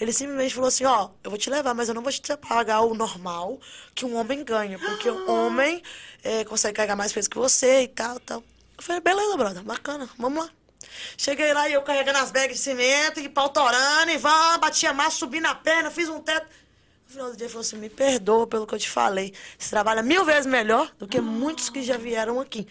Ele simplesmente falou assim: ó, eu vou te levar, mas eu não vou te pagar o normal que um homem ganha, porque o homem eh, consegue carregar mais peso que você e tal, tal. Eu falei, beleza, brother, bacana, vamos lá. Cheguei lá e eu carregando as bags de cimento e pau torando e vá, batia massa, subi na perna, fiz um teto. No final do dia ele falou assim, me perdoa pelo que eu te falei. Você trabalha mil vezes melhor do que muitos que já vieram aqui.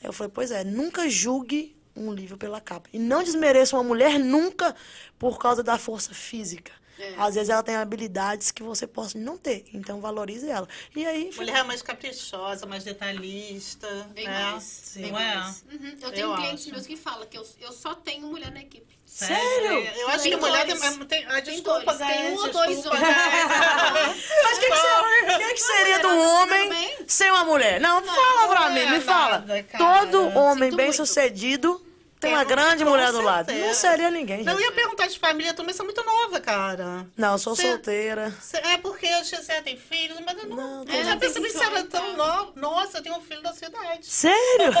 Aí eu falei, pois é, nunca julgue um livro pela capa. E não desmereça uma mulher nunca por causa da força física. Às vezes ela tem habilidades que você possa não ter, então valorize ela. E aí, Mulher é mais caprichosa, mais detalhista. Bem né? mais. Não bem é? mais. Uhum. Eu tenho Eu clientes acho. meus que falam que eu, eu só tenho mulher na equipe. Sério? Eu acho Tem que mulher tem, dois. tem, ah, Tem desculpa, dois. Gaia, Tem um ou desculpa, dois homens. Gaia. *laughs* Mas o que, que, seria, que que seria do Tudo homem sem uma mulher? Não, fala pra não mim, é me fala. nada. Todo homem Sinto bem muito. sucedido tem uma um- grande com mulher do lado. certeza. Não seria ninguém, Não, gente. ia perguntar de família também, você é muito nova, cara. Não, eu sou Você- solteira. Você- É porque eu você tem filhos, mas eu não. Não, eu já percebi que você era 18, tão nova. Nossa, eu tenho um filho da sua idade. Sério? *laughs*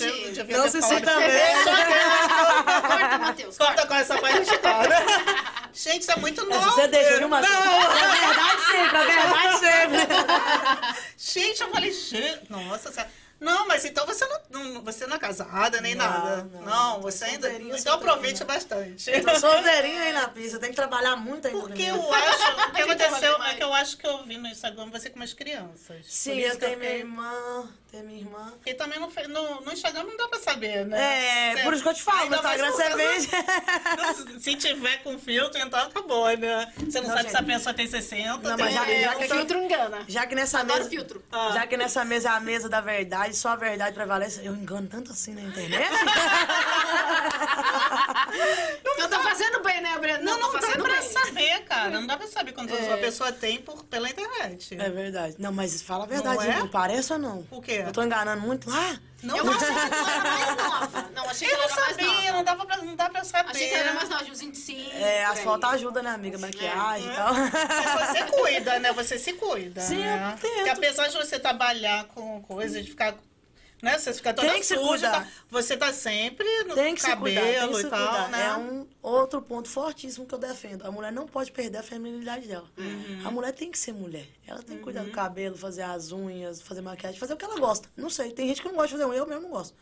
*laughs* Eu devia Não se sinta bem. Corta, Matheus. Corta com essa parte fora. *laughs* Gente, isso é muito novo. você deixa, viu, Marcos? Não, É verdade sempre, é verdade sempre. Gente, eu falei, gente, nossa, você- não, mas então você não, não- você não é casada nem Não, nada. não. Não, você ainda. Então aproveite bastante. Tô solteirinha aí na pista, tem que trabalhar muito ainda. Porque eu acho, o que aconteceu é que eu acho que eu vi no Instagram você com umas crianças. Sim, eu tenho minha irmã, tenho minha irmã. Porque também no, no, no Instagram não dá pra saber, né? É, Você- por isso que eu te falo, no Instagram você vende. *laughs* Se tiver com filtro, então acabou, né? Você não, Não, sabe gente. se a pessoa tem 60. Não, tem... mas já- É, já que- filtro engana. Já que nessa Adoro mesa. filtro. Ah. Já que nessa mesa é a mesa da verdade, só a verdade prevalece. Eu engano tanto assim na internet. *laughs* Não tá fazendo bem, né, Brenda? Não, não tá dá fazendo pra bem. saber, cara. Não dá pra saber quantas É. uma pessoa tem por, pela internet. É verdade. Não, mas fala a verdade, Não é? não parece ou não? O quê? Eu tô enganando muito lá? Não, Eu achei *laughs* que ela era mais nova. Não, achei que eu ela não era mais sabia, nova. não, dava pra, não dá pra saber. Achei que ela era mais nova, de uns 25. É, as aí. fotos ajudam, né, amiga? Maquiagem É. e tal. Mas você *laughs* cuida, né? Você se cuida. Sim, né? eu tento. Porque apesar de você trabalhar com coisas, de ficar. Né? Você fica toda Tem que se suja, cuidar. tá? você tá sempre no Tem que se cabelo cuidar, tem que se e tal, cuidar. né? É um outro ponto fortíssimo que eu defendo. A mulher não pode perder a feminilidade dela. Uhum. A mulher tem que ser mulher. Ela tem que cuidar do cabelo, fazer as unhas, fazer maquiagem, fazer o que ela gosta. Não sei, tem gente que não gosta de fazer unha, eu mesmo não gosto.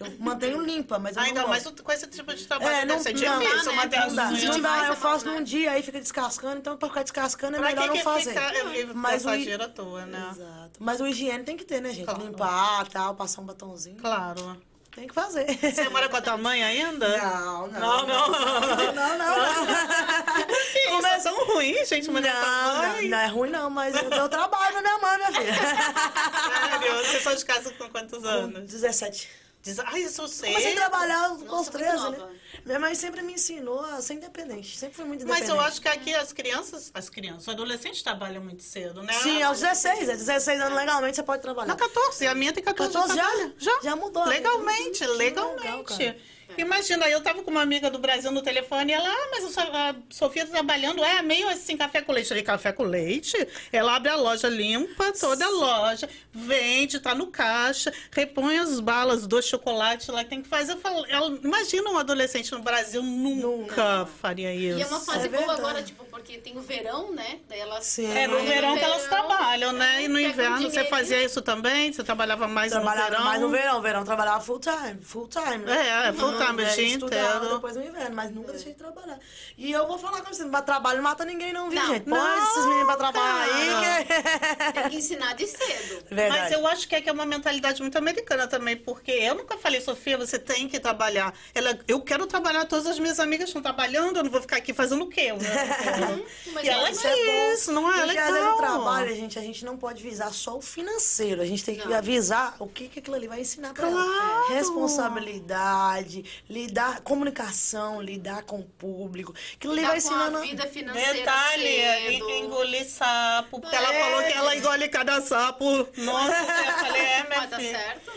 Eu mantenho limpa, mas eu Ainda não mais gosto. com esse tipo de trabalho É, não, deve ser não, difícil né? manter Não Não dá, não demais eu é faço né? num dia, aí fica descascando, então pra ficar descascando é Pra melhor que não que fazer. fica e Mas o hi- passageira à toa, né? Exato. Mas o higiene tem que ter, né, gente? Claro. Limpar, tal, passar um batonzinho. Claro. Tem que fazer. Você mora com a tua mãe ainda? Não, não. Não, não. *laughs* Não, não, não. Isso, é tão ruim, gente, morar com a Não, não, mãe. não é ruim não, mas eu, eu trabalho na minha mãe, minha filha. *laughs* Sério, você só de casa com quantos anos? 17. Diz, ai, isso eu sei. Comecei a trabalhar com os 13, muito né? Minha mãe sempre me ensinou a ser independente. Sempre fui muito Mas independente. eu acho que aqui as crianças, as crianças, os adolescentes trabalham muito cedo, né? Sim, aos 16. É 16 anos legalmente você pode trabalhar. Não, 14. A minha tem 14, 14 já? Já? Já mudou. Legalmente, legalmente. legal, cara. Imagina, eu tava com uma amiga do Brasil no telefone e ela, ah, mas a Sofia tá trabalhando, é meio assim, café com leite. Eu falei, café com leite? Ela abre a loja, limpa toda a loja, vende, tá no caixa, repõe as balas do chocolate lá que tem que fazer. Eu falo, ela, imagina um adolescente no Brasil nunca faria isso. E é uma fase É boa verdade. agora, tipo, porque tem o verão, né? Daí elas. Sim. É, no É, verão que elas trabalham, né? E no inverno você fazia isso também? Você trabalhava mais Trabalhava no verão? mais no verão. Verão trabalhava full time. Full time. né? É, é, full time, o É, estudava depois no inverno, mas nunca deixei de trabalhar. E eu vou falar com você, trabalho não mata ninguém não, viu, Não. gente? Põe esses meninos pra trabalhar aí que... Tem que ensinar de cedo. Verdade. Mas eu acho que é, que é uma mentalidade muito americana também, porque eu nunca falei, Sofia, você tem que trabalhar. Ela, eu quero trabalhar, todas as minhas amigas estão trabalhando, eu não vou ficar aqui fazendo o quê? Né? *laughs* Mas e ela isso é é bom. isso, não é? Às vezes legal. no trabalho, gente, a gente não pode visar só o financeiro. A gente tem que Não. avisar o que, que aquilo ali vai ensinar pra Claro. ela. Responsabilidade, lidar, comunicação, lidar com o público. Aquilo ali Tá vai com ensinando. a vida financeira Detalhe, cedo. en- engolir sapo, porque ela É. falou que ela engole cada sapo. Nossa, *laughs* eu falei, é, minha Mas tá filha. certo?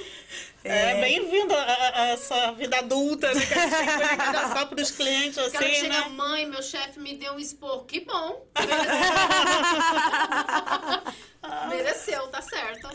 É, bem-vindo a, a- essa vida adulta, né? Que a gente tem que engolir cada sapo dos clientes, assim, chega, né? mãe, meu chefe me deu um esporro. Que bom. *laughs* Mereceu, tá certo.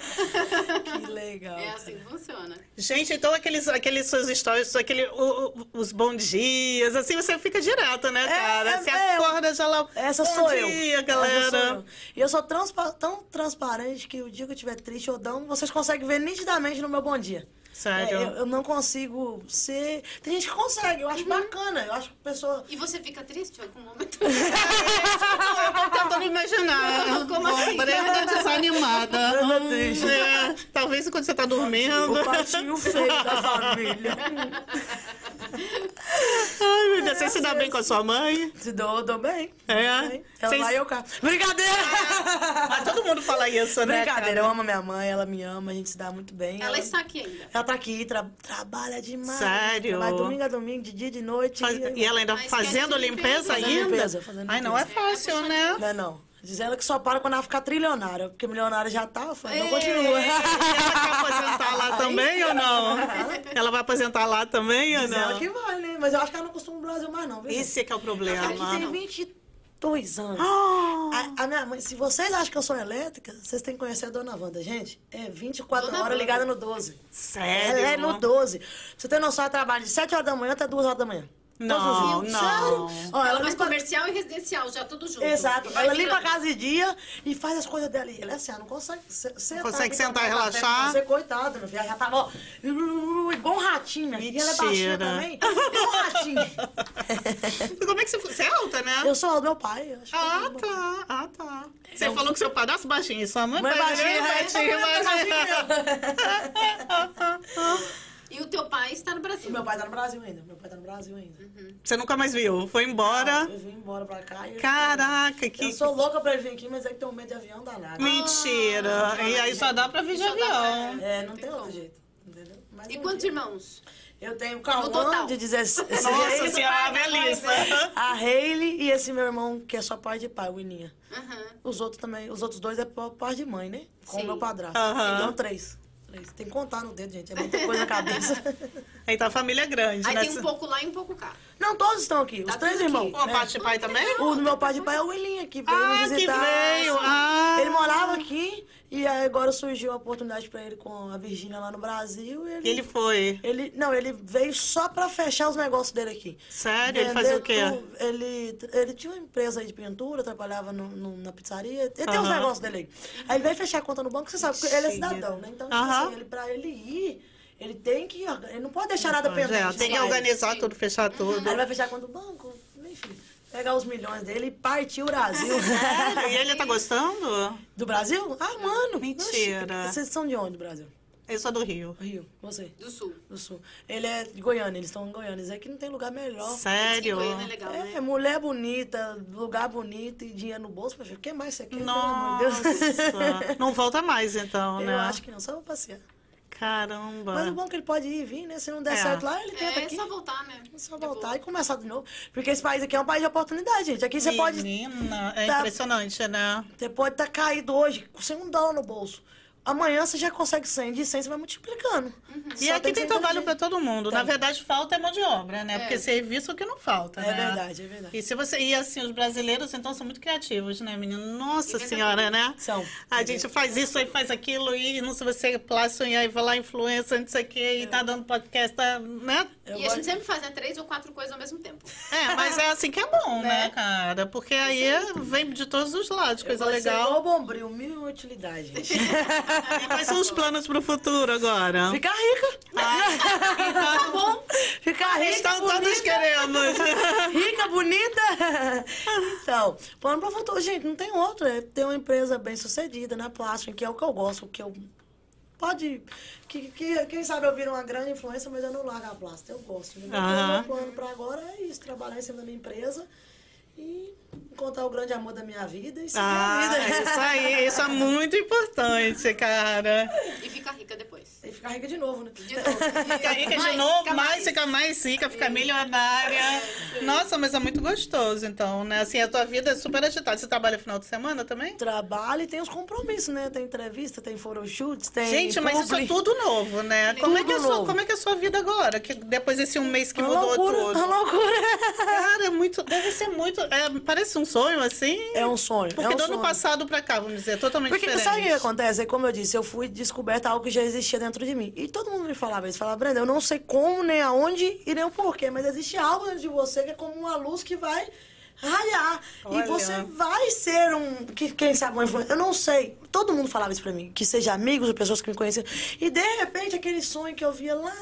Que legal. É assim que funciona. Gente, então aqueles, aqueles seus stories, aquele, o- o- os bons dias, assim, você fica direto, né, cara? é, você é, acorda já lá. Essa bom sou dia, eu. Essa sou galera. eu. E eu sou transpa- tão transparente que o dia que eu estiver triste ou down, vocês conseguem ver nitidamente no meu bom dia. Sério? É, eu, eu não consigo ser. Tem gente que consegue, eu acho Uhum. bacana. Eu acho que a pessoa. E você fica triste em algum momento? Eu tô tentando imaginar. Como assim? Brenda desanimada. Brenda triste. É, talvez quando você tá dormindo. O patinho feio da família. *laughs* Ai, meu Deus, você se dá bem com a sua mãe? Se dou, dou bem. É? Dou bem. Ela Vocês- vai e eu cá. Brincadeira! *laughs* Mas todo mundo fala isso, né? Brincadeira, eu amo minha mãe, ela me ama, a gente se dá muito bem. Ela está aqui ainda. Ela tá aqui, tra- trabalha demais. Sério? Vai domingo a domingo, de dia e de noite. Faz- E ela ainda Mas fazendo limpeza limpeza. ainda? Fazendo limpeza, fazendo Ai, não é limpeza. fácil, né? Não é não. Diz ela que só para quando ela ficar trilionária, porque milionária já tá, falei, Ei. continua. E ela quer aposentar lá *laughs* também ou não? Ela vai aposentar lá também ou Diz ela não? que vai, né? Mas eu acho que ela não costuma no Brasil mais não, viu? Esse é que é o problema. Ela tem 22 anos. Ah, A, a minha mãe, se vocês acham que eu sou elétrica, vocês têm que conhecer a Dona Wanda, gente. É 24 Dona horas ligada no 12. sério? Ela é no 12. Pra você ter noção, ela trabalha de 7 horas da manhã até 2 horas da manhã. Não, Todos não. Ó, Ela ela faz limpa... comercial e residencial, já tudo junto. Exato. Vai Ela limpa a casa de dia e faz as coisas dela. E ela é assim, ela não consegue se- sentar. Consegue sentar e relaxar? Você, coitada, minha filha. Ela já tava, ó, igual um ratinho, minha filha. Ela é baixinha também. Igual um ratinho. E *laughs* Como é que você? Você é alta, né? Eu sou do meu pai. eu acho que Ah, tá. Ah, tá. Você falou que seu padrasto baixinho, sua mãe, Mãe baixinha, baixinho, é, mãe baixinho. *laughs* E o teu pai está no Brasil. Meu pai tá no Brasil ainda. Meu pai tá no Brasil ainda. Você nunca mais viu? Foi embora? Eu vim embora pra cá. E eu- Caraca, que... Eu sou louca pra ele vir aqui, mas é que tem um medo de avião danado. Mentira. E aí só dá pra vir de dá avião. pra- É, não Tem tem outro como. jeito. Entendeu? Mas E um quantos dia- irmãos? Eu tenho o total. Cauã, de 16 *laughs* Nossa senhora, a velhice. A Hayley e esse meu irmão, que é só pai de pai, o Ininha. Aham. Os outros também, os outros dois é pai de mãe, né? Com o meu padrasto. Aham. Então, três. Três. Tem que contar no dedo, gente. É muita coisa na cabeça. *laughs* Então a família é grande, Aí né? tem um pouco lá e um pouco cá. Não, todos estão aqui. Os Tá três tudo aqui. irmãos. Uma É. parte de pai também? O do meu pai de pai é o Willinho aqui, veio Ah, me que visitar. veio. Ah. Ele morava aqui e aí agora surgiu a oportunidade pra ele com a Virgínia lá no Brasil. Ele, Ele foi. ele- Não, ele veio só pra fechar os negócios dele aqui. Sério? Ele Vender fazia o quê? tu- Ele, ele tinha uma empresa aí de pintura, trabalhava no- no- na pizzaria. Ele tem uns negócios dele aí. Aí ele veio fechar a conta no banco, você sabe, porque ele é cidadão, né? Então, Aham. assim, ele, pra ele ir, ele tem que. Ele não pode deixar nada É, pendente. tem que ele. organizar tudo, fechar tudo. Aí ele vai fechar a conta do banco, enfim. Pegar os milhões dele e partir o Brasil. *laughs* Sério? E ele tá gostando? do Brasil? Ah, mano. Mentira. oxe, Vocês são de onde, do Brasil? Eu sou do Rio. Rio, você. Do sul. Do sul. Ele é de Goiânia, eles estão em Goiânia. Isso aqui não tem lugar melhor. Que Sério? Goiânia é legal, É, né? mulher bonita, lugar bonito e dinheiro no bolso. O que mais você quer? Pelo amor de Deus. Nossa. *laughs* Não volta mais então, né? Eu acho que não, só vou passear. Caramba. Mas o bom é que ele pode ir e vir, né? Se não der É. certo lá, ele tenta É, aqui. só voltar, né? É só voltar e começar de novo. Porque esse país aqui é um país de oportunidade, gente. Aqui você pode Menina, é Tá. impressionante, né? Você pode estar caído hoje sem um dólar no bolso. Amanhã você já consegue 100, de 100 você vai multiplicando. E Só aqui tem ser trabalho para todo mundo. Na Tem. verdade, falta é mão de obra, né? É. Porque serviço é o que não falta, É né? verdade, é verdade. E se você e assim os brasileiros então são muito criativos, né, menino? Nossa senhora, né? São. A gente faz isso aí faz aquilo e não sei você é plástico e aí vai lá influência, não sei o quê, e tá dando podcast, tá, né? Eu e a gosto- gente sempre faz né, três ou quatro coisas ao mesmo tempo. É, mas é assim que é bom, *laughs* né, cara? Porque aí vem de todos os lados, coisa ser legal. igual o bombril, mil utilidade, gente. *laughs* E quais são os planos pro futuro agora? Ficar rica. Tá bom? Ficar rica, Estão bonita. todos querendo. Rica, bonita. Então, plano para o futuro, gente, não tem outro. É ter uma empresa bem sucedida na plástica, que é o que eu gosto, o que eu. Pode. Que, que, quem sabe eu viro uma grande influência, mas eu não largo a plástica. Eu gosto. Né? Aham. O meu plano para agora é isso: trabalhar em cima da minha empresa e encontrar o grande amor da minha vida e seguir Ah, a vida. isso aí, isso é muito importante, cara. E fica rica depois. E ficar rica de novo, né? De novo. Fica rica de Mais, novo, fica mais, fica mais rica, fica milionária. Nossa, mas é muito gostoso, então, né? Assim, a tua vida é super agitada. Você trabalha final de semana também? Trabalho e tem os compromissos, né? Tem entrevista, tem photoshoots, tem. Gente, mas isso é tudo novo, né? Como é, que é sua, como é que é a sua vida agora? Que depois desse um mês que Uma mudou loucura, tudo. uma loucura. Cara, é muito. Deve ser muito. é, parece um sonho, assim. É um sonho. Porque é um do ano sonho. passado pra cá, vamos dizer, totalmente Porque diferente. sabe o que acontece? É como eu disse, eu fui descoberta algo que já existia dentro de mim. E todo mundo me falava isso. Falava, Brenda, eu não sei como, nem aonde e nem o porquê, mas existe algo dentro de você que é como uma luz que vai raiar. Olha. E você vai ser um. Que, quem sabe uma influência. Eu não sei. Todo mundo falava isso pra mim. Que seja amigos ou pessoas que me conheciam. E de repente aquele sonho que eu via lá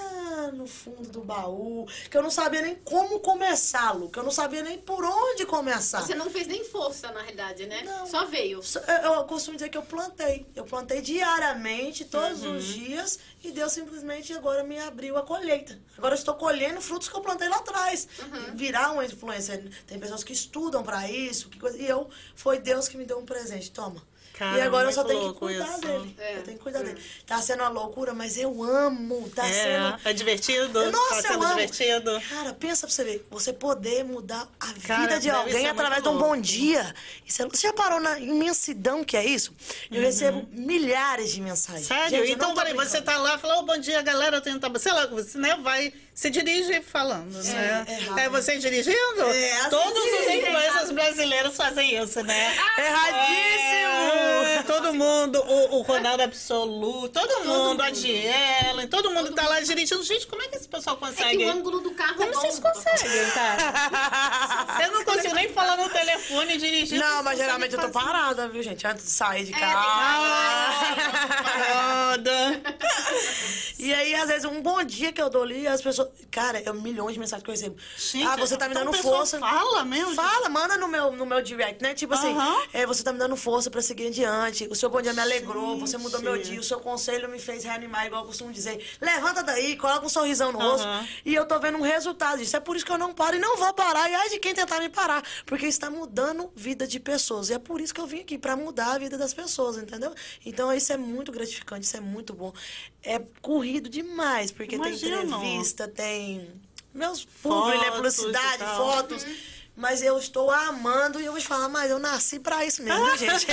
no fundo do baú, que eu não sabia nem como começá-lo, que eu não sabia nem por onde começar. Você não fez nem força, na realidade, né? Não. Só veio. Eu, eu costumo dizer que eu plantei. Eu plantei diariamente, todos Uhum. os dias, e Deus simplesmente agora me abriu a colheita. Agora eu estou colhendo frutos que eu plantei lá atrás. Uhum. Virar uma influência. Tem pessoas que estudam pra isso, que coisa. E eu, foi Deus que me deu um presente. Toma. Cara, e agora eu só tenho que cuidar isso. dele. É. Eu tenho que cuidar dele. Tá sendo uma loucura, mas eu amo. Tá É, sendo. é divertido? Nossa, tá eu sendo amo. divertido? Cara, pensa pra você ver. Você poder mudar a Cara, vida de alguém através de um bom dia. Isso é- você já parou na imensidão que é isso? Eu recebo milhares de mensagens. Uhum. Sério? Gente, então, peraí, você tá lá, fala, ô, bom dia, galera, eu tenho Sei lá, você né, vai, se dirige falando, né? é É, você dirigindo? É, assim Todos os influencers brasileiros fazem isso, né? Erradíssimo! É, todo mundo, o, o Ronaldo Absoluto, todo, mundo, a Diela, todo mundo tá lá dirigindo. Gente, como é que esse pessoal É que consegue? o ângulo do carro Como é vocês conseguem, cara? *laughs* Eu não consigo nem falar no telefone e dirigir. Não, mas geralmente eu tô fazer. parada, viu, gente? Antes de sair de É, casa. *laughs* Parada. *laughs* E aí, às vezes, um bom dia que eu dou ali, as pessoas. Cara, é milhões de mensagens que eu recebo. Gente, ah, você tá me então dando força. fala mesmo? Fala, manda no meu, no meu direct, né? Tipo assim, é, você tá me dando força pra seguir adiante. O seu bom dia me alegrou, você mudou meu Gente. dia. O seu conselho me fez reanimar, igual eu costumo dizer. Levanta daí, coloca um sorrisão no rosto. E eu tô vendo um resultado disso. É por isso que eu não paro e não vou parar. E ai de quem tentar me parar. Porque está mudando vida de pessoas. E é por isso que eu vim aqui, pra mudar a vida das pessoas, entendeu? Então isso é muito gratificante, isso é muito bom. É corrido demais, porque tem Imagino. entrevista, tem meus publi, né? Fotos Publicidade, e tal. Mas eu estou amando e eu vou te falar, mas eu nasci pra isso mesmo, viu, gente? *laughs*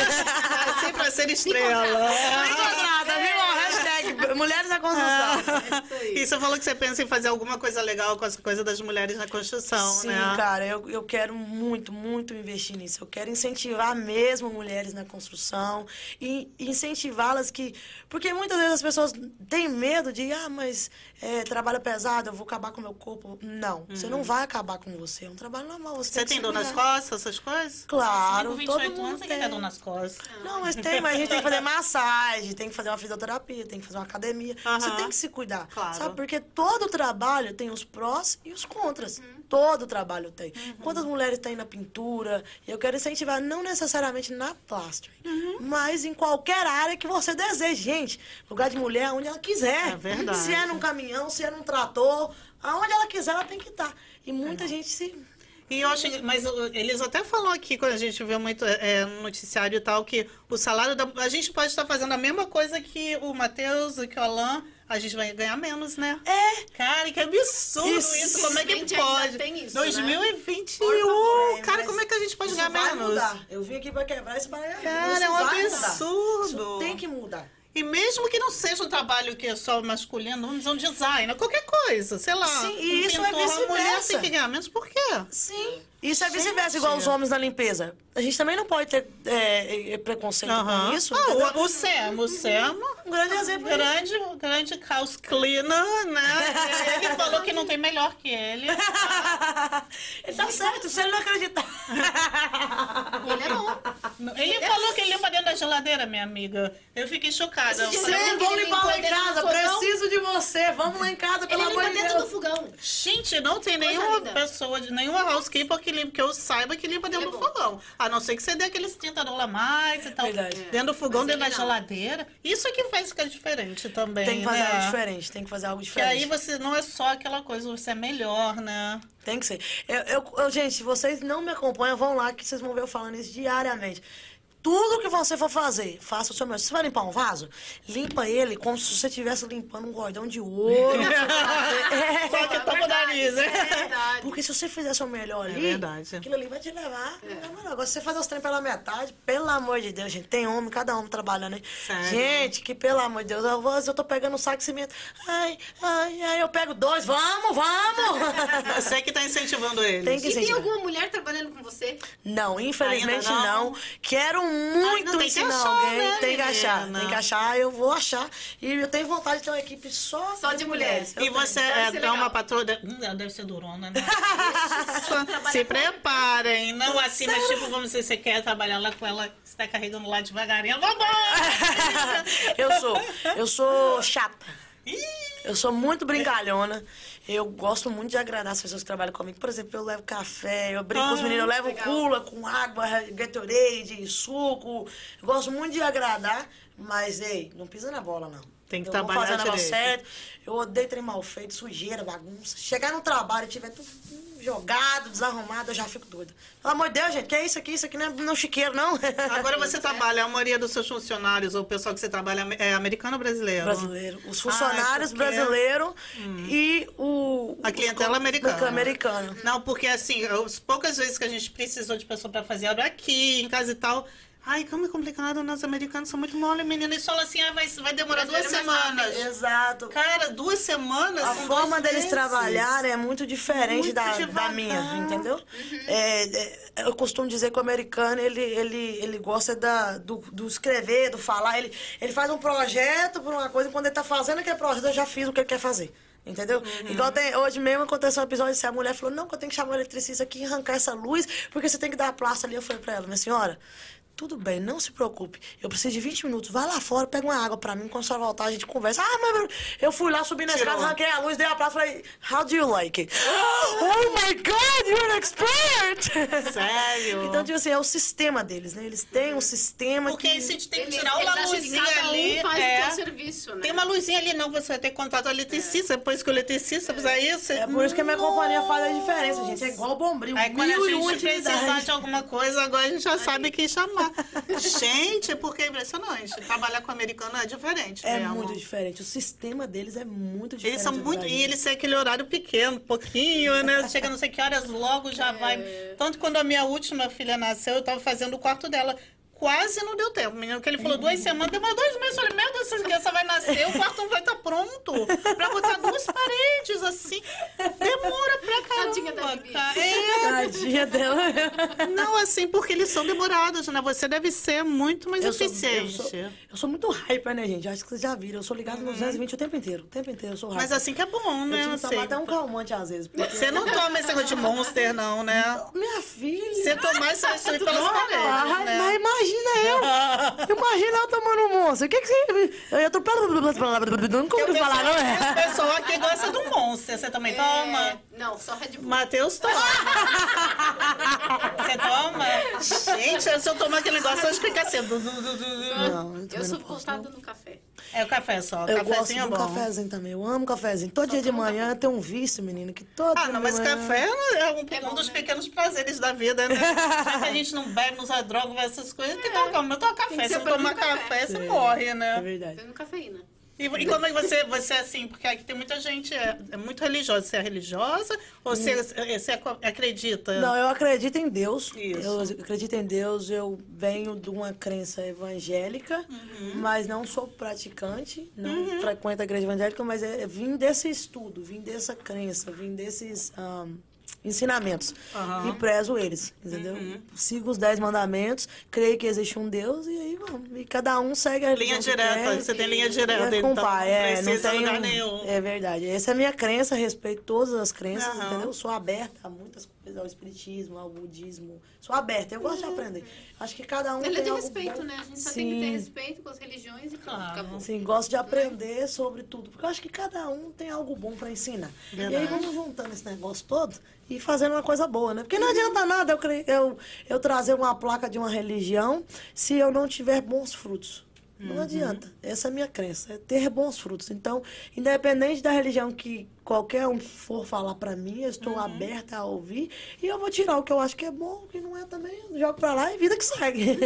Nasci pra ser estrela. Não contrata, viu? Hashtag Mulheres na Construção. E você falou que você pensa em fazer alguma coisa legal com essa coisa das mulheres na construção, Sim, né? cara, eu, eu quero muito, muito investir nisso. Eu quero incentivar mesmo mulheres na construção e incentivá-las que. Porque muitas vezes as pessoas têm medo de, ah, mas é, trabalho pesado, eu vou acabar com o meu corpo. Não, você não vai acabar com você. É um trabalho normal. Você, Você que tem dor nas costas, essas coisas? Claro, Com 28 todo anos, mundo você tem. tem dor nas costas. Não, mas tem, mas a gente tem que fazer *laughs* massagem, tem que fazer uma fisioterapia, tem que fazer uma academia. Você tem que se cuidar. Claro. Sabe? Porque todo trabalho tem os prós e os contras. Uhum. Todo trabalho tem. Quantas mulheres tem na pintura? Eu quero incentivar, não necessariamente na plástica, Uhum. mas em qualquer área que você deseje. Gente, lugar de mulher onde ela quiser. É verdade. Se é num caminhão, se é num trator, aonde ela quiser, ela tem que estar. E muita gente se. E eu acho, mas uh, eles até falam aqui, quando a gente vê muito é, no noticiário e tal, que o salário da. A gente pode estar fazendo a mesma coisa que o Matheus que o Alan, a gente vai ganhar menos, né? É. Cara, que absurdo isso. Isso. Como é que pode? tem isso, 2021. Por favor, cara, mas como é que a gente pode isso ganhar menos? Mudar. Eu vim aqui pra quebrar esse paradigma. Cara, Isso é um mudar. absurdo. Isso tem que mudar. E mesmo que não seja um trabalho que é só masculino, vamos dizer um design, qualquer coisa, sei lá. Sim, e um isso é pintor, uma mulher vice-versa. tem que ganhar menos, por quê? Sim. Isso é vice-versa, igual os homens na limpeza. A gente também não pode ter é, é, preconceito Aham. com isso. Ah, o, o Sam, o Sam, Um grande exemplo. grande, grande house cleaner, né? *laughs* Ele falou que não tem melhor que ele. *laughs* ele tá certo, se ele não acreditar. *laughs* Ele é bom. Ele falou que ele limpa dentro da geladeira, minha amiga. Eu fiquei chocada. Eu Esse falei, vamos ele limpar lá em dentro casa. Preciso de você. Vamos lá em casa, pelo Ele amor de dentro Deus. do fogão. Gente, não tem Coisa nenhuma linda. pessoa, de- nenhuma housekeeper que, limpa, que eu saiba que limpa dentro é do fogão. A não ser que você dê aqueles 30 dólares a mais e tal. Verdade. Dentro do fogão, Mas dentro da não. geladeira. Isso é que faz ficar diferente também. Tem que fazer né? algo diferente, tem que fazer algo Que diferente. aí você não é só aquela coisa, você é melhor, né? Tem que ser. Eu, eu- eu- gente, se vocês não me acompanham, vão lá que vocês vão ver eu falando isso diariamente. Tudo que você for fazer, faça o seu melhor. Se você vai limpar um vaso, limpa ele como se você estivesse limpando um cordão de ouro. *laughs* É. Só que toca o nariz, né? É verdade. Porque se você fizer seu melhor ali, verdade. aquilo ali vai te levar. Agora, se você fazer os treinos pela metade, pelo amor de Deus, gente, tem homem, cada homem trabalhando. Sério? Gente, que pelo amor de Deus, eu, vou, eu tô pegando um saco de cimento. Ai, ai, ai, eu pego dois, vamos, vamos! *laughs* Você que tá incentivando ele. Tem que E tem alguma mulher trabalhando com você? Não, infelizmente não? não. Quero muito que ensinar achar, alguém. né, tem que achar, tem que achar, eu vou achar. E eu tenho vontade de ter uma equipe só, Só de mulheres. E você é, é uma patroa. De... Hum, ela deve ser durona, né? *laughs* Se preparem. Não assim, mas tipo, vamos dizer, você quer trabalhar lá com ela, você tá carregando lá devagarinho. Vambora! *laughs* eu sou, eu sou *laughs* chata. Eu sou muito brincalhona. Eu gosto muito de agradar as pessoas que trabalham comigo. Por exemplo, eu levo café, eu brinco com os Ah, meninos, eu levo legal. cula com água, Gatorade, suco. Eu gosto muito de agradar, mas, ei, não pisa na bola, não. Tem que eu trabalhar vou fazer o negócio direito. certo. Eu odeio trem mal feito, sujeira, bagunça. Chegar no trabalho e tiver tudo jogado, desarrumado, eu já fico doida. Pelo amor de Deus, gente, que é isso aqui? Isso aqui não é não é chiqueiro, não. *laughs* Agora você trabalha, a maioria dos seus funcionários, ou o pessoal que você trabalha, é americano ou brasileiro? brasileiro. Os funcionários Ah, é porque- brasileiros e o... A clientela americana. americana. Não, porque assim, as poucas vezes que a gente precisou de pessoa pra fazer obra aqui, em casa e tal. Ai, como é complicado, nós americanos são muito mole, menina. Eles falam assim, ah, vai, vai demorar duas é semanas. Exato. Cara, duas semanas. A forma deles meses. trabalharem é muito diferente Muito da, da minha, entendeu? É, é, eu costumo dizer que o americano, ele, ele, ele gosta da, do, do escrever, do falar. Ele, ele faz um projeto por uma coisa, e quando ele tá fazendo aquele projeto, eu já fiz o que ele quer fazer. Entendeu? Uhum. Igual tem, hoje mesmo aconteceu um episódio assim, a mulher falou, não, que eu tenho que chamar o eletricista aqui e arrancar essa luz, porque você tem que dar a placa ali. Eu falei pra ela, minha senhora, tudo bem, não se preocupe. Eu preciso de 20 minutos. Vai lá fora, pega uma água pra mim. Quando você voltar, a gente conversa. Ah, mas eu fui lá, subi na escada, arranquei a luz, dei a placa falei, how do you like it? *gasps* oh my God, you're an expert! Sério? *laughs* então, tipo assim, é o sistema deles, né? Eles têm um sistema Porque que... aí você tem que tirar eles uma que luzinha cada um ali. faz é. o seu serviço, né? Tem uma luzinha ali, não, você vai ter contato com o eletricista. Depois que o eletricista fizer isso. É por isso que a minha companhia faz a diferença, gente. É igual o bombril. Aí quando a gente precisar de alguma coisa, agora a gente já sabe quem chamar. Gente, porque é impressionante. Trabalhar com americano é diferente. É mesmo. muito diferente. O sistema deles é muito diferente. Eles são muito. E eles têm aquele horário pequeno, pouquinho, né? Chega não sei que horas, logo já *laughs* vai. Tanto que quando a minha última filha nasceu, eu tava fazendo o quarto dela. Quase não deu tempo, menino. Que ele falou duas semanas, demorou dois meses. Eu falei, meu Deus, essa criança vai nascer, o quarto não vai estar pronto. Pra botar duas paredes, assim. Demora pra Tadinha da caramba, Bibi. cara. É, Tadinha dela. não, assim, porque eles são demorados, né? Você deve ser muito mais Eu sou, eu, eficiente. sou, eu sou muito hyper, né, gente? Acho que vocês já viram. Eu sou ligado no 220 o tempo inteiro. O tempo inteiro eu sou hyper. Mas assim que é bom, eu né? tive que Assim. tomar até um calmante às vezes. porque- Você não toma esse negócio de monster, não, né? Minha filha... Você tomar isso aí só ir pelas Não, paredes, né? mas imagina eu. *laughs* Imagina eu tomando um monstro. O que que você... Eu ia tô... Eu ouvi falar, não O é? pessoal aqui gosta do monster. Você também toma? É, Não, só Red Bull. Matheus toma. Você toma? *laughs* Gente, se eu tomar aquele negócio, eu acho que fica assim. Não, eu sou não voltada no café. É o café só. O Eu gosto cafezinho é do bom. cafezinho também. Eu amo cafezinho. Todo dia de manhã tem um vício, menino, que todo Ah, não, de mas manhã- café é um, É um bom, dos né? pequenos prazeres da vida, né? *laughs* Já que a gente não bebe, não usa droga, essas coisas, tem que toma Tem café. Se não tomar café. café, você É, morre, É né? verdade. Tendo cafeína. E, e como é que você, você é assim? Porque aqui tem muita gente é, é muito religiosa. Você é religiosa ou você, você aco- acredita? Não, eu acredito em Deus. Isso. Eu acredito em Deus. Eu venho de uma crença evangélica, Uhum. mas não sou praticante, não frequento a igreja evangélica, mas é, vim desse estudo, vim dessa crença, vim desses ahn, ensinamentos. Uhum. E prezo eles, entendeu? Sigo os dez mandamentos, creio que existe um Deus e aí vamos. E cada um segue a Linha direta, quer. você tem linha direta, É com o então pai, é, não precisa tem lugar um- nenhum. É verdade. Essa é a minha crença, respeito todas as crenças, Aham. entendeu? Eu sou aberta a muitas coisas, ao espiritismo, ao budismo. Sou aberta, eu gosto de aprender. Acho que cada um Ele é tem de algo respeito, bom. né? A gente só tem que ter Sim. respeito com as religiões e Claro. acabou. Sim, gosto de aprender sobre tudo, porque eu acho que cada um tem algo bom pra ensinar. E aí Verdade. vamos juntando esse negócio todo e fazendo uma coisa boa, né? Porque não adianta nada eu, eu, eu trazer uma placa de uma religião se eu não tiver bons frutos. Não adianta. Essa é a minha crença, é ter bons frutos. Então, independente da religião que qualquer um for falar pra mim, eu estou aberta a ouvir e eu vou tirar o que eu acho que é bom, o que não é também, eu jogo pra lá e vida que segue.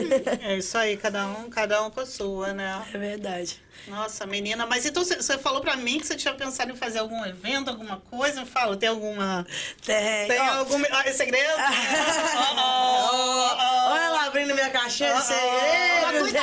É isso aí, cada um, cada um com a sua, né? é verdade. Nossa, menina, mas então você, falou pra mim que você tinha pensado em fazer algum evento, alguma coisa? Me fala, tem alguma. Tem. Tem Ó, algum. Ah, é segredo? Oh, oh, oh, Olha ela abrindo minha caixinha de Ah, segredos.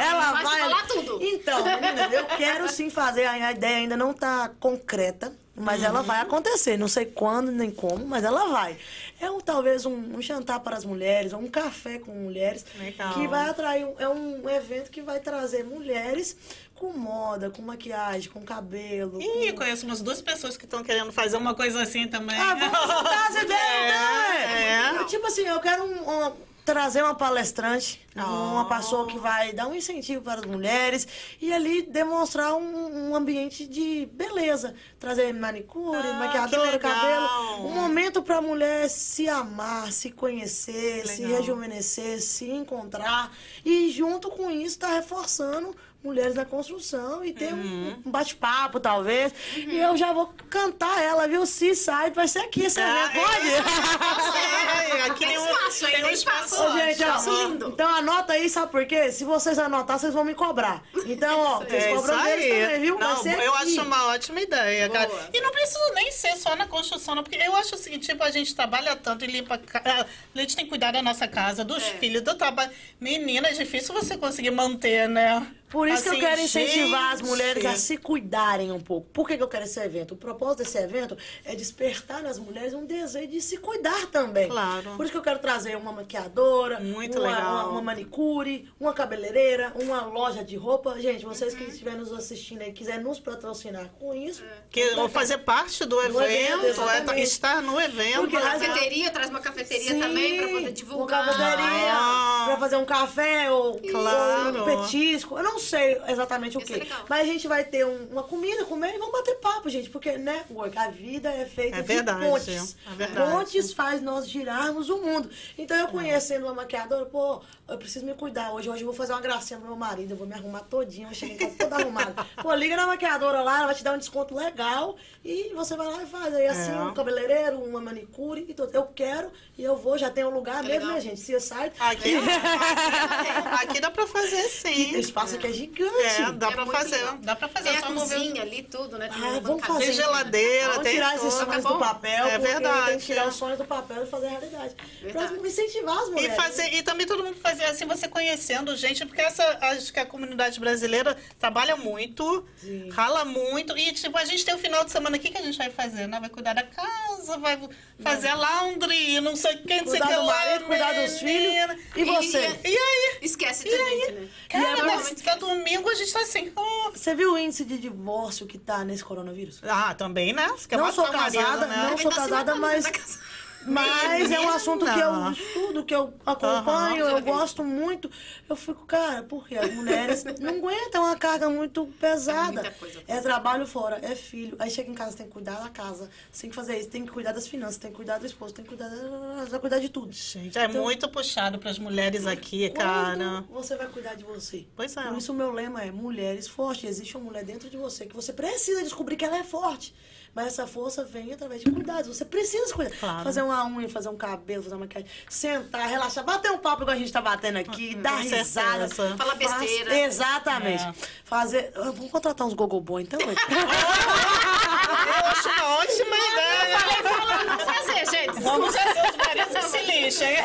Ela Vai vai. falar tudo. Então, menina, eu quero sim fazer. A ideia ainda não tá concreta, mas ela vai acontecer. Não sei quando nem como, mas ela vai. É um, talvez um, um jantar para as mulheres, ou um café com mulheres, Legal. que vai atrair. um- É um evento que vai trazer mulheres com moda, com maquiagem, com cabelo. Ih, com... conheço umas duas pessoas que estão querendo fazer uma coisa assim também. Ah, vamos juntar as *laughs* ideias, É, né? Tipo assim, eu quero um- uma- trazer uma palestrante, uma Oh. pessoa que vai dar um incentivo para as mulheres e ali demonstrar um, um ambiente de beleza. Trazer manicure, Ah, maquiadora, cabelo. Um momento para a mulher se amar, se conhecer, se rejuvenescer, se encontrar. E junto com isso, tá reforçando mulheres na construção e ter um- Uhum. um bate-papo, talvez. E eu já vou cantar ela, viu? Seaside vai ser aqui esse Ah, evento. Pode? É, *laughs* aqui Tem tem um espaço, hein? tem um Tem espaço. gente, ó, lindo. então anota aí, sabe por quê? Se vocês anotar, vocês vão me cobrar. Então, ó, *laughs* vocês É isso cobram deles também, viu? Não, eu aqui. acho uma ótima ideia, cara. Boa. E não precisa nem ser só na construção, não, porque eu acho o seguinte, tipo, a gente trabalha tanto e limpa... ah, A gente tem que cuidar da nossa casa, dos É. filhos, do trabalho. Menina, é difícil você conseguir manter, né? Por isso que Assim, eu quero incentivar as gente. mulheres a se cuidarem um pouco. Por que, que eu quero esse evento? O propósito desse evento é despertar nas mulheres um desejo de se cuidar também. Claro. Por isso que eu quero trazer uma maquiadora, Muito uma, legal. uma, uma manicure, uma cabeleireira, uma loja de roupa. Gente, vocês que estiverem nos assistindo aí, quiserem nos patrocinar com isso. Que ou fazer parte do evento, evento, é, exatamente. estar no evento. Porque né? as- Cafeteria, traz uma cafeteria também pra poder divulgar. Uma cafeteria, Ah. pra fazer um café ou, Claro. ou um petisco. Eu não sei exatamente o Isso quê. é. Mas a gente vai ter um- uma comida, comer e vamos bater papo, gente. Porque network, a vida é feita É de verdade, pontes. é verdade. Pontes faz nós girarmos o mundo. Então eu conhecendo uma maquiadora, pô, eu preciso me cuidar hoje. Hoje eu vou fazer uma gracinha pro meu marido, eu vou me arrumar todinha, vou chegar em casa toda arrumada. *laughs* Pô, liga na maquiadora lá, ela vai te dar um desconto legal e você vai lá e faz. Aí assim, É. um cabeleireiro, uma manicure e tudo. Eu quero e eu vou, já tem um lugar mesmo, legal. né, gente? Seaside. Aqui, *laughs* aqui, aqui dá pra fazer sim. espaço aqui é gigante. É, dá É pra muito fazer. legal. Dá pra fazer. Tem a só não cozinha ali, tudo, né? Tem Ah, uma vamos fazer. Tem geladeira, Vamos tem tirar esses sonhos Tá do papel, É verdade. tem que tirar os sonhos do papel e fazer a realidade. Verdade. Pra incentivar as E, mulheres. fazer, e também todo mundo fazer assim, você conhecendo gente, porque essa, acho que a comunidade brasileira trabalha muito, Sim. rala muito. E, tipo, a gente tem o final de semana aqui que a gente vai fazer, né? Vai cuidar da casa, vai fazer a laundry, não sei quem, não sei Cuidar o que do lá. marido, cuidar dos filhos. E você? E aí? Esquece de gente, né? Cara, é mas que é domingo a gente tá assim. oh. Você viu o índice de divórcio que tá nesse coronavírus? Ah, também, né? Você quer Não sou marido, casada, né? não sou tá casada, matando mas... Mas é um assunto que eu estudo, que eu acompanho, eu gosto muito. Eu fico, cara, porque as mulheres não aguentam uma carga muito pesada. É coisa É trabalho fora, é filho. Aí chega em casa, tem que cuidar da casa, tem que fazer isso, tem que cuidar das finanças, tem que cuidar do esposo, tem que cuidar, da- cuidar de tudo. Gente, é Então, muito puxado pras mulheres aqui, cara. Você vai cuidar de você? Pois é. Por isso o meu lema é mulheres fortes. Existe uma mulher dentro de você que você precisa descobrir que ela é forte. Mas essa força vem através de cuidados. Você precisa se cuidar. Claro. Fazer uma unha, fazer um cabelo, fazer uma maquiagem. Sentar, relaxar, bater um papo igual a gente tá batendo aqui, dar certeza. risada. Falar Faz- besteira. Exatamente. É. Fazer... Ah, Vamos contratar uns gogoboy, então? Eu *laughs* acho uma ótima ideia. Fala, não fazer, gente. Vamos fazer maridos que se lixem. é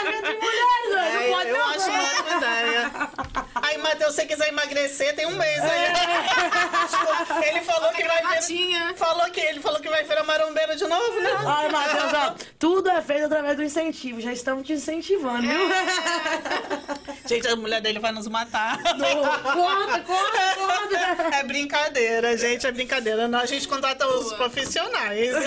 evento de mulheres, ué. Não É, pode eu não, acho uma né? ótima ideia. Aí, Matheus, se você quiser emagrecer, tem um mês aí. Tipo, ele falou que vai vir. gravatinha. Falou que ele falou que vai virar marombeiro de novo, né? Ai, Matheus, ó, tudo é feito através do incentivo. Já estamos te incentivando, viu? Gente, a mulher dele vai nos matar. Conta, conta, conta. É brincadeira, gente, é brincadeira. Não, a gente contrata os profissionais. *laughs*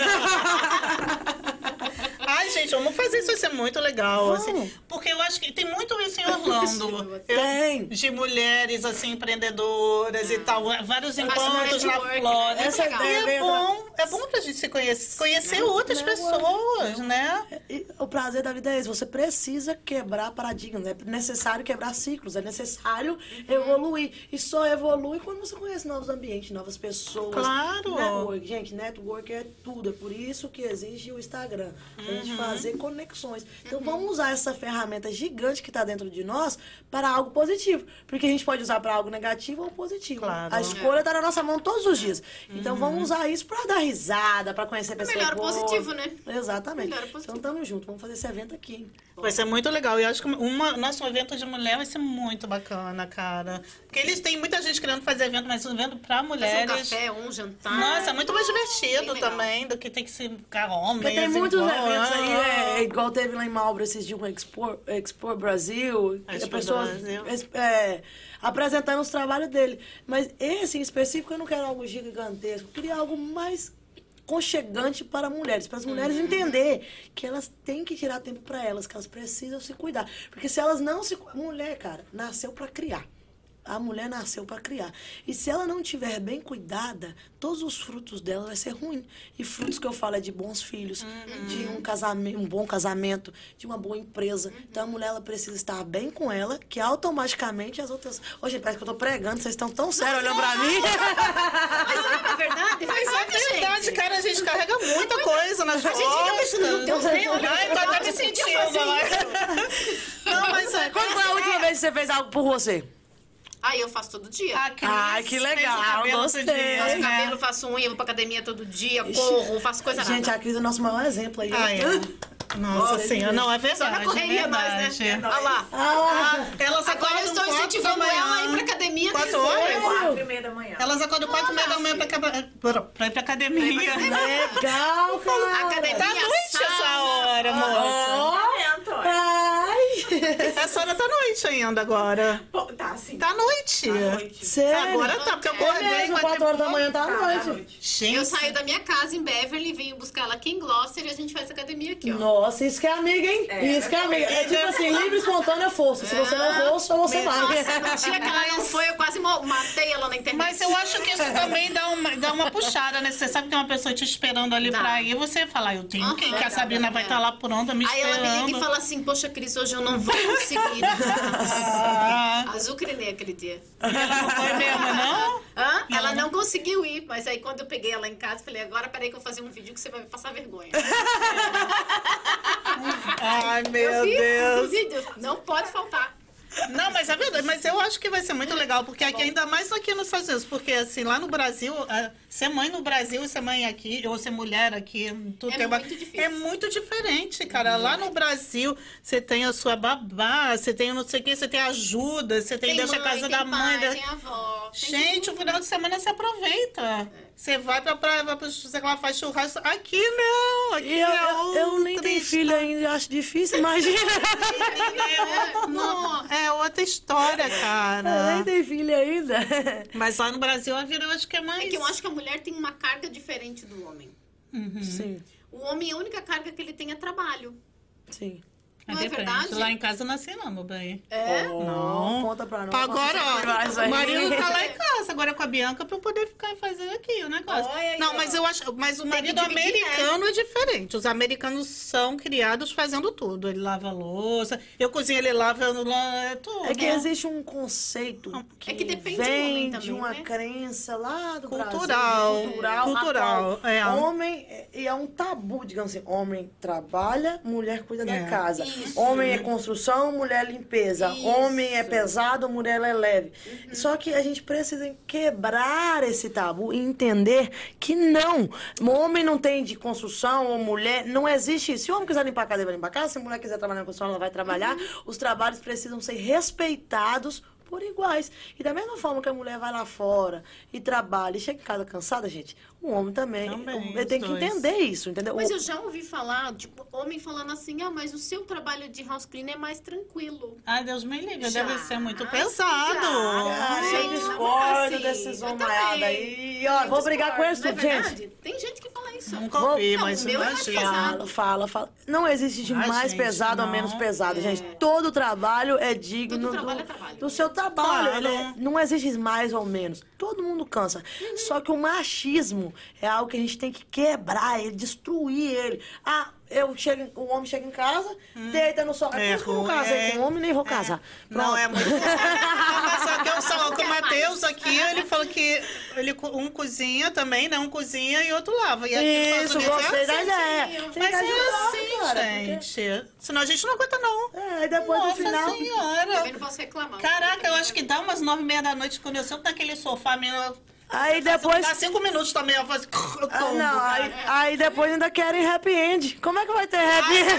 Ai, gente, vamos fazer isso, vai ser muito legal. assim, porque eu acho que tem muito isso em *laughs* Orlando. Eu- Tem. De mulheres, assim, empreendedoras e tal. Vários encontros na network, Flórida. né? Essa. E é veio bom, é bom pra gente se conhecer, conhecer outras pessoas, né? E o prazer da vida é esse. Você precisa quebrar paradigmas. É necessário quebrar ciclos. É necessário evoluir. E só evolui quando você conhece novos ambientes, novas pessoas. Claro. Network. Gente, network é tudo. É por isso que existe o Instagram. Pra gente fazer conexões. Então vamos usar essa ferramenta gigante que está dentro de nós para algo positivo. Porque a gente pode usar para algo negativo ou positivo. Claro. A escolha está na nossa mão todos os dias. Então vamos usar isso para dar risada, para conhecer pessoas Melhor o boas. positivo, né? Exatamente. Melhor positivo. Então tamo junto, vamos fazer esse evento aqui. hein? Vai ser muito legal. E eu acho que uma, nosso evento de mulher vai ser muito bacana, cara. Porque eles têm muita gente querendo fazer evento, mas um evento pra Fazer um mulheres. café, um jantar. Nossa, é muito mais divertido também do que tem que ser ficar homem. Porque tem assim, muitos igual, eventos aí, ah. é, igual teve lá em Malbro esses dias com a Expo, Expo Brasil, Expo a pessoa Brasil. é, apresentando os trabalhos dele. Mas esse em específico eu não quero algo gigantesco, eu queria algo mais conchegante para mulheres, para as mulheres Uhum. entender que elas têm que tirar tempo para elas, que elas precisam se cuidar. Porque se elas não se mulher, cara, nasceu para criar. A mulher nasceu para criar. E se ela não tiver bem cuidada, todos os frutos dela vai ser ruim. E frutos que eu falo é de bons filhos, de um casamento, um bom casamento, de uma boa empresa. Então a mulher ela precisa estar bem com ela, que automaticamente as outras. Hoje parece que eu tô pregando, vocês estão tão sérios olhando pra mim. *laughs* Mas não é verdade? Mas é verdade, verdade, gente. cara, a gente carrega muita coisa nas A gente fica pensando, costas. Deus, né? Ai, tô até me podia sentindo. *laughs* Não, mas é. Quando foi a última vez que você fez algo por você? Ah, eu faço todo dia. A Cris Ai, que legal, cabelo gostei. dia, Faço cabelo, faço unha, vou pra academia todo dia, Ixi. corro, faço coisa Gente, nada. a Cris é o nosso maior exemplo aí. Ah, é. Nossa senhora, não, é Só verdade. na correria é nós, verdade. né? Olha lá. Ah, elas Agora acordam eu estou incentivando da manhã. ela a ir pra academia. Quatro horas? Quatro e meia da manhã. Elas acordam quatro e meia da manhã pra, pra, pra ir pra academia. Legal, cara. Academia, Tá noite essa sauna. hora, moça. Olha. Ai, Essa hora tá noite ainda agora. Pô, Tá assim. Tá noite. à noite. sério? Agora tá, porque eu É acordei. mesmo, quatro 4 horas da manhã tá à Tá, à noite. Gente, Eu saio da minha casa em Beverly, venho buscar ela aqui em Gloucester e a gente faz academia aqui, ó. Nossa, isso que é amiga, hein? É. Isso que é amiga. É tipo assim, *laughs* livre, espontânea força. Se você não for, só você vai. Nossa, no dia que ela não foi, eu quase matei ela na internet. Mas eu acho que isso também dá uma, dá uma puxada, né? Você sabe que tem uma pessoa te esperando ali Dá. pra ir, você fala, eu tenho que ir, que a. Sabrina vai estar lá pronta me Aí ela me esperando. liga e fala assim, poxa, Cris, hoje eu não vou conseguir. *laughs* Ah, Crenei aquele dia. não foi mesmo, não? Hã? Ela não conseguiu ir, mas aí quando eu peguei ela em casa, falei, agora peraí que eu vou fazer um vídeo que você vai passar vergonha. *laughs* Ai, meu eu fiz Deus. esse vídeo, não pode faltar. Não, mas é verdade. Mas eu acho que vai ser muito legal, porque aqui, ainda mais aqui nos Estados Unidos, porque assim, lá no Brasil, ah, ser mãe no Brasil e ser mãe aqui, ou ser mulher aqui, tudo É tem uma- muito difícil. é muito diferente, cara. Lá no Brasil, você tem a sua babá, você tem não sei o que, você tem ajuda, você tem, deixa a casa tem da mãe. pai, da- tem avó. tem Gente, o final de semana você aproveita. Você vai pra praia, vai pro sei lá, faz churrasco. Aqui não, aqui eu, é eu, eu nem tenho filho ainda, acho difícil, imagina. *laughs* É, não, é outra história, Eu nem cara. tenho filho ainda. Mas lá no Brasil a vida eu acho que é mais. É que eu acho que a mulher tem uma carga diferente do homem. Sim, O homem, a única carga que ele tem é trabalho. sim. Não é depende. verdade? Lá em casa eu não nasci, não, meu bem. É? Não. Conta pra nós. Agora, ó, o marido tá lá em *laughs* casa, agora com a Bianca, pra eu poder ficar e fazer aqui o negócio. Olha aí, não, ó. mas eu acho. Mas o marido dividir, americano é diferente. Os americanos são criados fazendo tudo. Ele lava a louça, eu cozinho, ele lava eu é tudo. É que existe um conceito que, É que depende do vem homem de também, uma né? crença lá do Cultural. Brasil, cultural, Cultural, é. homem é- e é um tabu, digamos assim, homem trabalha, mulher cuida É. da casa, Isso. Homem é construção, mulher limpeza, Isso. homem é pesado, mulher é leve. Só que a gente precisa quebrar esse tabu e entender que não, o homem não tem de construção ou mulher, não existe isso. Se o homem quiser limpar a casa, ele vai limpar a casa, se a mulher quiser trabalhar na construção, ela vai trabalhar. Os trabalhos precisam ser respeitados por iguais. E da mesma forma que a mulher vai lá fora e trabalha e chega em casa cansada, gente, o homem também. Também, ele tem que dois. entender isso, entendeu? Mas O- eu já ouvi falar, tipo, homem falando assim, ah, mas o seu trabalho de house cleaner é mais tranquilo. Ai, Deus me livre, Já, deve ser muito já. pesado. Ah, Gente, eu discordo assim. desses também. aí. Ó, vou brigar com eles Não é tudo, gente. Tem gente que fala isso. Nunca ouvi, Não, mas o meu é mais imagina. pesado. Fala, fala, fala. Não existe de mais gente, pesado ou não. menos pesado, É. gente. Todo trabalho é digno Todo trabalho do, é trabalho. do seu trabalho. Claro. Ele é- não existe mais ou menos. Todo mundo cansa. Uhum. Só que o machismo é algo que a gente tem que quebrar ele, destruir ele. Ah, eu chego, o homem chega em casa, deita no sofá. É, É por isso que eu não casei é. com homem nem vou casar. Não, Pronto. é muito. Não, mas só que eu só *laughs* com o Matheus aqui, ele falou que ele, um cozinha também, né? Um cozinha e outro lava. E aqui Isso, Unidos gostei é da assim. ideia. Mas é assim, cara, gente. Senão a gente não aguenta, não. porque- É, e depois Nossa no final. senhora. Também não posso reclamar. Caraca, eu acho que dá umas nove e meia da noite quando eu sento naquele sofá, menina. Aí depois. Dá cinco minutos também, eu faço. *laughs* Eu Ah, não, aí, aí depois ainda querem happy end. Como é que vai ter happy end?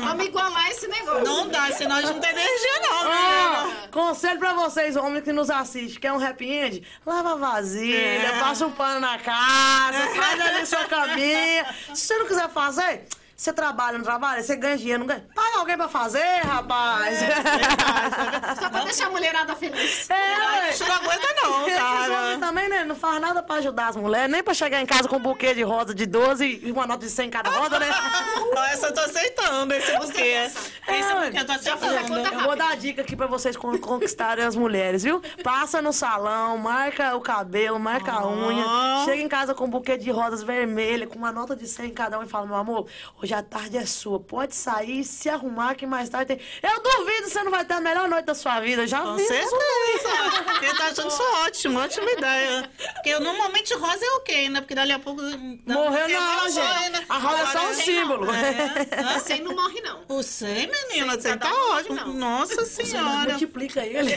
Vamos igualar esse negócio. Não dá, senão a gente não tem energia, não, menina. conselho pra vocês, homens que nos assistem, quer um happy end? Lava a vasilha, É. passa um pano na casa, faz ali sua caminha. Se você não quiser fazer, você trabalha, não trabalha, você ganha dinheiro, não ganha. Paga alguém pra fazer, rapaz. *laughs* Só pra deixar a mulherada feliz. É, gente não aguenta, não, cara. também, né? Não faz nada pra ajudar as mulheres, nem pra chegar em casa com um buquê de rosa de 12 e uma nota de 100 em cada roda, né? *laughs* Ó, Essa eu tô aceitando, esse buquê. dessa. Esse É, buquê eu tô aceitando. Eu vou dar a dica aqui pra vocês con- conquistarem as mulheres, viu? Passa no salão, marca o cabelo, marca a unha, chega em casa com um buquê de rosas vermelhas, com uma nota de 100 em cada um e fala, meu amor, hoje a tarde é sua, pode sair e se arrumar que mais tarde tem... Eu duvido que você não vai ter a melhor noite da sua vida, eu já Com vi certeza. Ele tá achando isso ótimo, ótima ideia. Porque eu, normalmente rosa é ok, né? Porque dali a pouco. não, Morreu você não, morre, gente. né? A rosa é só um símbolo. É. *laughs* Você não morre, não. O 100, menina, você tá um, ótimo. não. Nossa senhora. Multiplica ele. *laughs*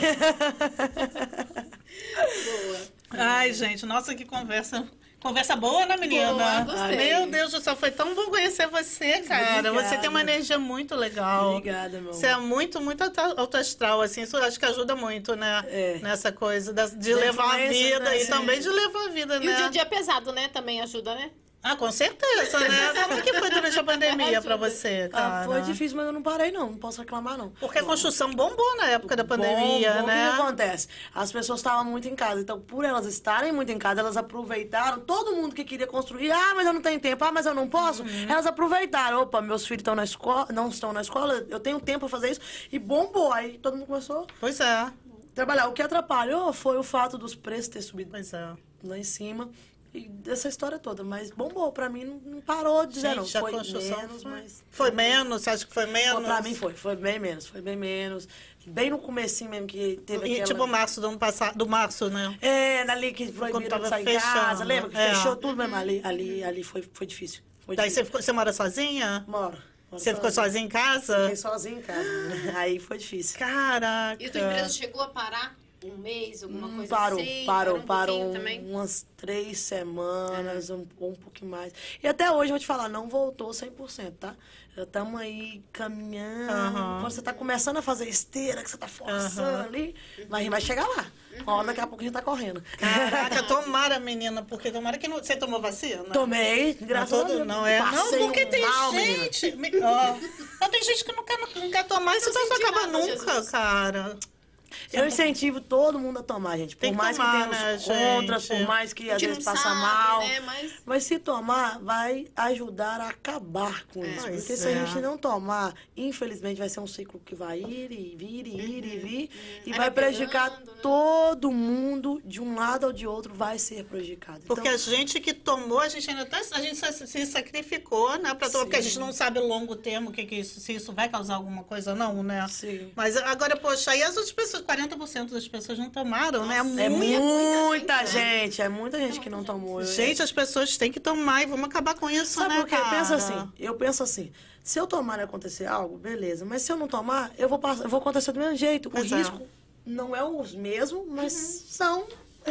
Boa. Ai, gente, nossa, que conversa Conversa boa, né, menina? Boa, gostei. Meu Deus do céu, foi tão bom conhecer você, cara. Obrigada. Você tem uma energia muito legal. Obrigada, meu Você é muito, muito alto alto astral, assim. Isso acho que ajuda muito, né? É. Nessa coisa de Da levar a vida né? e também de levar a vida, E o né? dia a dia pesado, né? Também ajuda, né? Ah, com certeza, né? Como que foi durante a *laughs* pandemia pra você, cara? Ah, foi difícil, mas eu não parei, não. Não posso reclamar, não. Porque a construção bombou na época da pandemia, né? O que acontece? As pessoas estavam muito em casa. Então, por elas estarem muito em casa, elas aproveitaram. Todo mundo que queria construir, ah, mas eu não tenho tempo, ah, mas eu não posso. Uhum. Elas aproveitaram. Opa, meus filhos estão na escola, não estão na escola, eu tenho tempo pra fazer isso. E bombou. Aí todo mundo começou Pois é, a trabalhar. O que atrapalhou foi o fato dos preços ter subido pois é. lá em cima. E dessa história toda. Mas bombou. Pra mim, não, não parou de. Gente, a Foi menos, foi... mas... Foi menos? Você acha que foi Foi, menos? pra mim foi, foi bem menos, foi bem menos. Bem no comecinho mesmo que teve E, aquela... tipo março do ano passado, do março, né? É, ali que proibiram de sair fechando, casa, lembra? Que é. fechou tudo mesmo ali. Ali, ali foi, foi difícil. Foi Daí você, difícil. ficou, você mora sozinha? Moro. moro Você ficou sozinha em casa? Fiquei sozinha em casa. *laughs* Aí foi difícil. Caraca. E a tua empresa chegou a parar um mês, alguma coisa Parou, assim? parou, um parou pouquinho também? umas três semanas, um, um pouquinho mais. E até hoje, eu vou te falar, não voltou 100%, tá? Estamos aí caminhando. Aham. Quando você tá começando a fazer esteira, que você tá forçando ali, mas vai chegar lá. Uma hora daqui a pouco a gente tá correndo. Caraca, *laughs* tomara, menina, porque tomara que não. Você tomou vacina? Tomei, graças não, a Deus. não é. Não, porque um tem mal, gente. me- não, tem gente que não quer, não quer tomar, isso Não acaba nada, nunca, Jesus. cara. Eu incentivo todo mundo a tomar, gente. Por Tem que mais tomar, que tenha né, os contras, gente? por mais que às vezes passa sabe, mal. né? Mas... Mas se tomar, vai ajudar a acabar com É. isso. Porque se a é. gente não tomar, infelizmente vai ser um ciclo que vai ir e vir, e ir e vir. E Vai vai prejudicar pegando, né? todo mundo, de um lado ou de outro, vai ser prejudicado. Porque então, a gente que tomou, a gente ainda tá, a gente se- sacrificou, né, pra tomar, porque a gente não sabe longo termo que, que isso, se isso vai causar alguma coisa não, né? Sim. Mas agora, poxa, aí as outras pessoas, 40% das pessoas não tomaram, né? É Muito- muita gente, né? gente, é muita gente que não tomou. Gente, as pessoas têm que tomar e vamos acabar com isso, Sabe né, por quê? cara? Pensa assim, eu penso assim, se eu tomar e acontecer algo, beleza. Mas se eu não tomar, eu vou, passar, eu vou acontecer do mesmo jeito. O é. risco não é os mesmos, mas são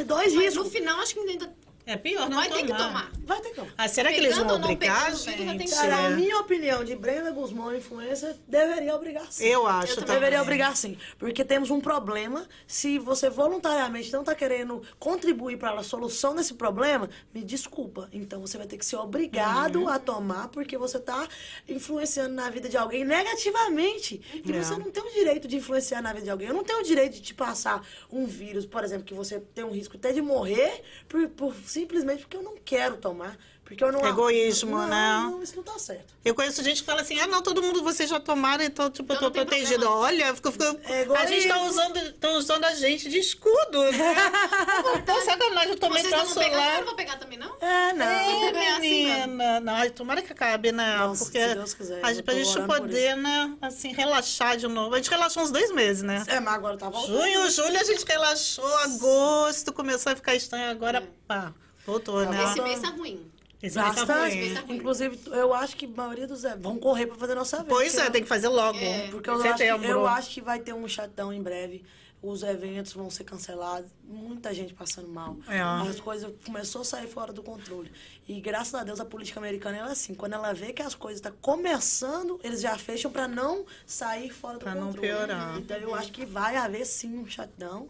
dois Mas riscos. no final, acho que ainda É pior não vai ter que tomar. tomar. Vai ter como. Ah, será que eles Pegando vão não obrigar, pegando, gente? que Cara, a minha opinião de Brenda Guzmão, influencer, deveria obrigar sim. Eu acho Eu. Deveria obrigar sim. Porque temos um problema. Se você voluntariamente não está querendo contribuir para a solução desse problema, me desculpa. Então você vai ter que ser obrigado Uhum. a tomar, porque você está influenciando na vida de alguém negativamente. E É. você não tem o direito de influenciar na vida de alguém. Eu não tenho o direito de te passar um vírus, por exemplo, que você tem um risco até de morrer, por, por- simplesmente porque eu não quero tomar. Porque eu não. Egoísmo, não, né? Não, isso não tá certo. Eu conheço gente que fala assim, ah, não, todo mundo, vocês já tomaram, então, tipo, eu tô não problema. Olha, fico, fico- É a gente tá usando, tão usando a gente de escudo, né? *laughs* Pô, sacanagem, eu tomei Vocês não vão troço pegar, não vou pegar também, não? É, não. É, É assim menina. Não, ai, tomara que acabe, né? Nossa, Porque se Deus quiser, a gente, pra tô gente poder, né, assim, relaxar de novo. A gente relaxou uns dois meses, né? É, mas agora tá voltando. Junho, julho a gente relaxou, agosto começou a ficar estranho, agora pá, voltou, Tá né? Esse mês tá ruim. Tá Bastante. ruim. tá. Inclusive, eu acho que a maioria dos vão correr pra fazer nossa vez. Pois é, tem que fazer logo. É, Porque eu acho, que, eu acho que vai ter um chatão em breve. Os eventos vão ser cancelados. Muita gente passando mal. É. As coisas começou a sair fora do controle. E graças a Deus a política americana ela é assim. Quando ela vê que as coisas estão começando, eles já fecham pra não sair fora do Pra não controle. piorar. Então eu acho que vai haver sim um chatão.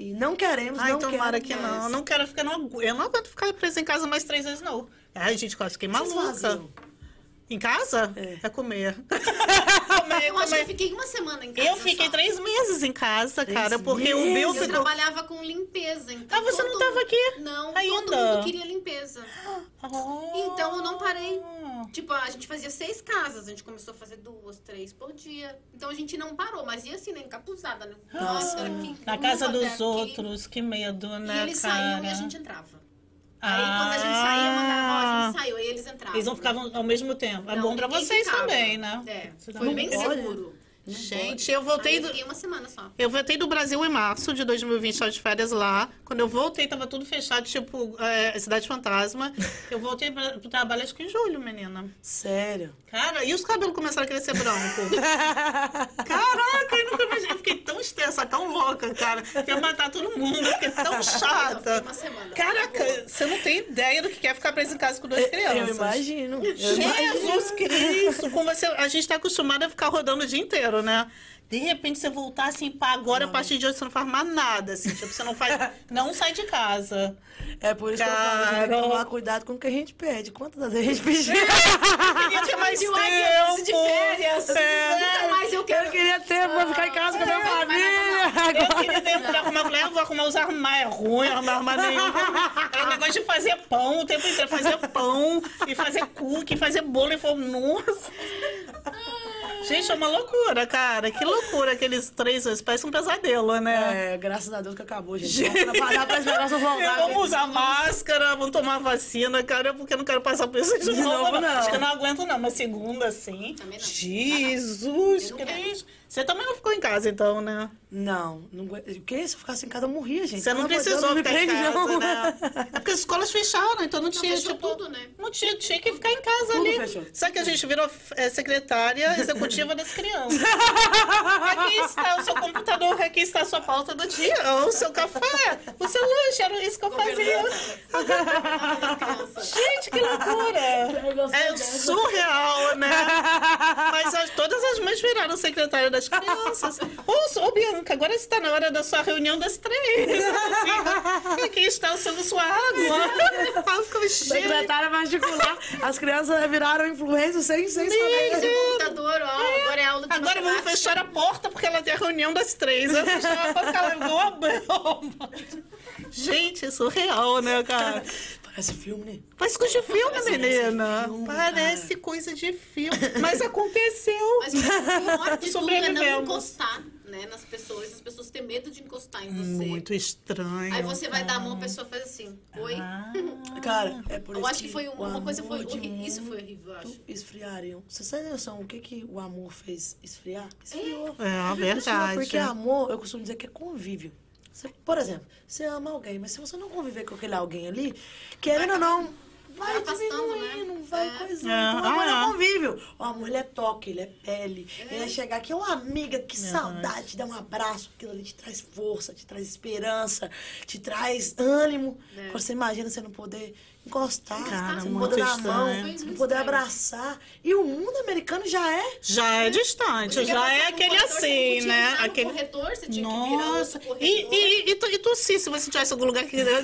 E não queremos, Ai, não tomara que não. Eu não quero ficar. Não, eu não aguento ficar presa em casa mais três vezes, não. Ai, gente, quase fiquei maluca. Em casa? É. É, comer. *laughs* comer, Eu acho que eu comer. fiquei uma semana em casa. Eu fiquei só. três meses em casa, Três cara, porque o meses? Bill Eu ficou. trabalhava com limpeza, então. Ah, você não todo tava mundo- aqui Não, ainda? todo mundo queria limpeza. Oh. Então eu não parei. Tipo, a gente fazia seis casas, a gente começou a fazer duas, três por dia. Então a gente não parou, mas ia assim, né? Encapuzada, né? Nossa, era aqui, Na casa dos aqui. outros, que medo, E né, eles cara? saíam e a gente entrava. Aí Ah. quando a gente saía, mandava, ó, a gente saiu, aí eles entravam. Eles não ficavam ao mesmo tempo. É Não, bom pra vocês ficava. também, né? É, Você foi não bem pode. seguro. Gente, eu Aí voltei eu do, fiquei uma semana só. eu voltei do Brasil em março de 2020, estava de férias lá. Quando eu voltei, tava tudo fechado, tipo, é, Cidade Fantasma. *laughs* Eu voltei pra, pro trabalho acho que em julho, menina. Sério. Cara, e os cabelos começaram a crescer branco? *laughs* Caraca, eu nunca imaginei. Eu fiquei tão extensa, tão louca, cara. que ia matar todo mundo. Eu fiquei tão chata. Uma semana. Caraca, você não tem ideia do que é ficar preso em casa com duas crianças. Eu imagino. Eu imagino. Jesus Cristo! Como você, a gente tá acostumado a ficar rodando o dia inteiro, né? De repente você voltar assim, pá, agora a partir de hoje você não faz mais nada, assim, tipo, você não faz. *laughs* Não sai de casa. É por isso que eu falo, Cara. tomar cuidado com o que a gente pede. Quantas vezes a gente pediu? Queria ter mais tempo. eu de férias. É. Nunca mais eu quero. Eu queria tempo pra ficar em casa com a minha Não, mas família. Eu queria tempo pra arrumar, falei, ah, vou arrumar os armários. É ruim arrumar armário nenhum. É o negócio de fazer pão o tempo inteiro, fazer pão, e fazer cookie, fazer bolo, e falei, nossa. Gente, é uma loucura, cara. Que loucura aqueles três meses. Parece um pesadelo, né? É, graças a Deus que acabou, gente. Vamos trabalhar pra esse negócio voltar. Vamos usar máscara, vamos tomar vacina, cara, porque eu não quero passar por isso de, De novo, novo, não. não. Acho que eu não aguento, não. Mas segunda, assim. Também não. Jesus não quero. Cristo. Você também não ficou em casa, então, né? Não, não. O que? Se eu ficasse em casa, eu morria, gente. Você não de precisou ficar em casa, não. né? *laughs* É porque as escolas fecharam, então não, Não, tinha, fechou tipo... tudo, né? Não tinha, tinha que ficar em casa Tudo ali. fechou. Só que a gente virou é, secretária executiva das crianças. *laughs* Aqui está o seu computador, aqui está a sua pauta do dia, o seu café, o seu lanche, era isso que eu fazia. *laughs* Gente, que loucura! É surreal, né? Mas as- todas as mães viraram secretária das crianças. Ô, ô, Bianca, agora está na hora da sua reunião das três. Assim, *laughs* aqui está o seu, sua água. Eu fico, gente, Secretária particular. As crianças viraram influência sem, sem saber. Computador, ó, agora é aula de Agora vamos fechar a porta porque ela tem a reunião das três. Vai fechar a porta porque ela ligou a bomba. Gente, é surreal, né, cara? Parece filme, né? Parece coisa de filme, menina. filme, Parece coisa de filme. Mas aconteceu. Mas o pior de tudo é não encostar né, nas pessoas. As pessoas têm medo de encostar em você. Muito estranho. Aí você vai dar a mão, a pessoa faz assim. Oi. *laughs* Cara, é por eu isso acho que foi o uma coisa foi horrível. Isso foi horrível, eu acho. Esfriariam. Você tem noção o que, que o amor fez esfriar? Esfriou. É, Esfriou, verdade. Porque amor, eu costumo dizer que é convívio. Você- por exemplo, você ama alguém, mas se você não conviver com aquele alguém ali, querendo ou não, vai vai afastando, diminuindo, né? vai É. coisando. É, Então, o amor ah, é é. convívio. O amor, ele é toque, ele é pele. Ele é chegar aqui, é uma amiga, que saudade, te dá um abraço, aquilo ali te traz força, te traz esperança, te traz ânimo. Quando você imagina você não poder encostar, Cara, muito poder dar a mão, poder abraçar. E o mundo americano já é Já é distante, já é aquele corredor, assim, né? Aquele... corredor, você tinha que virar Nossa, e, e, e, tu- e tossir, se você tivesse algum lugar que *laughs* querer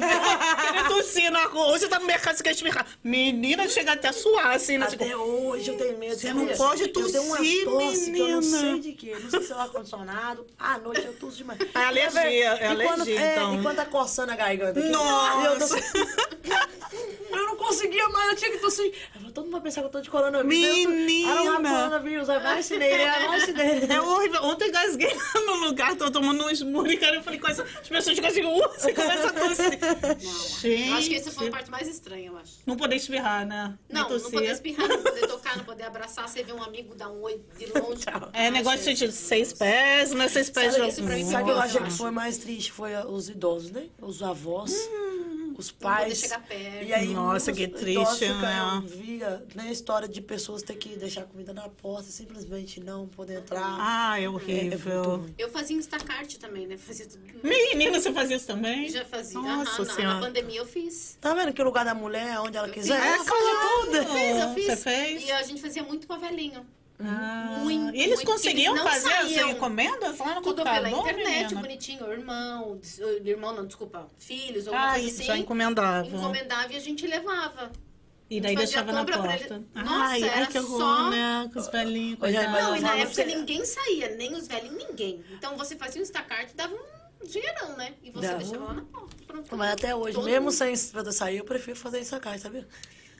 tossir na rua, ou você tá no mercado, você quer espirrar. Menina, chega até a suar, assim, né? Tipo, Até hoje eu tenho medo. Você não pode Eu tossir, tosse que eu não menina. sei de quê. Não sei se é o ar-condicionado. À noite eu tosso demais. É alergia, é quando- alergia, é, então. E quando tá coçando a garganta. Nossa. *laughs* Eu, tô- eu não conseguia mais, eu tinha que tossir. Eu todo mundo vai pensar que eu tô de coronavírus. Menina. Ah, não, não, coronavírus. Aí vai ensinei, né? Vai. É horrível. Ontem eu gasguei no lugar, tô tomando um smoothie, cara. Eu falei, coisa, as pessoas ficam assim, uh, você começa a tossir. Gente, Eu acho que essa foi a parte mais estranha, eu acho. não poder espirrar, né? Não, não poder espirrar, não poder tocar, não poder abraçar, você vê um amigo dar um oi de longe. É negócio de seis pés, né? Seis pés Sabe, de isso pra mim sabe o que eu achei que foi mais triste? Foi os idosos, né? Os avós, os Não pais. chegar perto. E aí, Nossa, que triste, né? Eu via né, a história de pessoas ter que deixar comida na porta, simplesmente não poder entrar. Ah, é É, é horrível. ruim. Eu fazia Instacart também, né? Fazia tudo. Menina, você fazia isso também? Já fazia. Nossa Aham, na, Senhora. na pandemia eu fiz. Tá vendo que o lugar da mulher é onde ela quiser? fiz. Ela faz tudo. Eu fiz, eu fiz. Você fez? E a gente fazia muito com velhinho. Ah, Muito, e eles muito, conseguiam eles não fazer as encomendas lá no Tudo pela computador, internet, menina? bonitinho. Irmão, irmão não, desculpa, filhos, alguma Ah, coisa isso assim. já encomendava. Encomendava e a gente levava. E daí deixava na porta. ele. Nossa, ai, ai, que horror, só- né? Com os velhinhos, mais Não, e na época você- ninguém saía, nem os velhos, ninguém. Então você fazia um Instacart e dava um dinheirão, né? E você Dava. deixava lá na porta. Pronto. Mas até hoje, Todo mesmo mundo. sem sair, eu prefiro fazer aqui, sabia?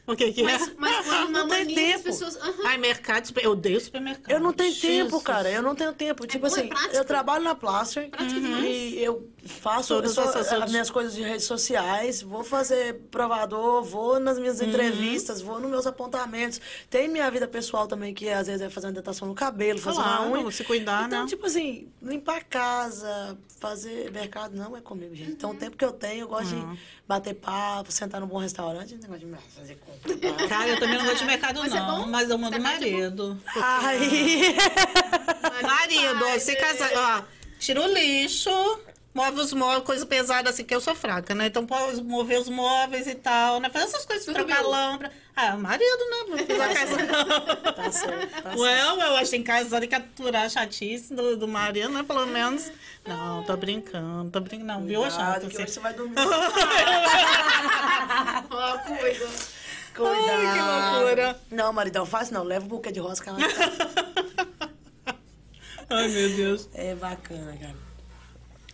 O que que é? Mas, mas *laughs* foi uma Não tem mania das tempo. pessoas. Aham. Ai, mercado, super- eu odeio supermercado. Eu não tenho Jesus. tempo, cara. Eu não tenho tempo. tipo bom, é assim, prático. eu trabalho na Plaster Prático e eu Faço Todas essas outras- minhas coisas de redes sociais, vou fazer provador, vou nas minhas Uhum. entrevistas, vou nos meus apontamentos. Tem minha vida pessoal também, que às vezes é fazer uma hidratação no cabelo, fazer Claro, uma unha. se cuidar, então, né? tipo assim, limpar a casa, fazer mercado, não é comigo, gente. Então, o tempo que eu tenho, eu gosto Uhum. de bater papo, sentar num bom restaurante, não gosto de fazer compra. *laughs* Cara, eu também não gosto de mercado, Mas é não. bom? mas eu mando é bom? marido. Aí... Marido, Ai, *laughs* se casar, ó, tira o lixo, move os móveis, coisa pesada assim, que eu sou fraca, né? Então pode mover os móveis e tal, né? Fazer essas coisas, Tudo trocar meu. lâmpada. Ah, marido, né? Não fiz a casa, não. Tá certo, tá Ué, eu acho que em casa tem que aturar a chatice do, do marido, né? Pelo menos. Não, tô brincando, tô brincando. Não, viu, chato? Assim. você vai dormir. *laughs* Ó, cuida. Cuidado. Ai, que loucura. Não, maridão, faz não. Leva um buquê de rosa que ela Ai, meu Deus. É bacana, cara.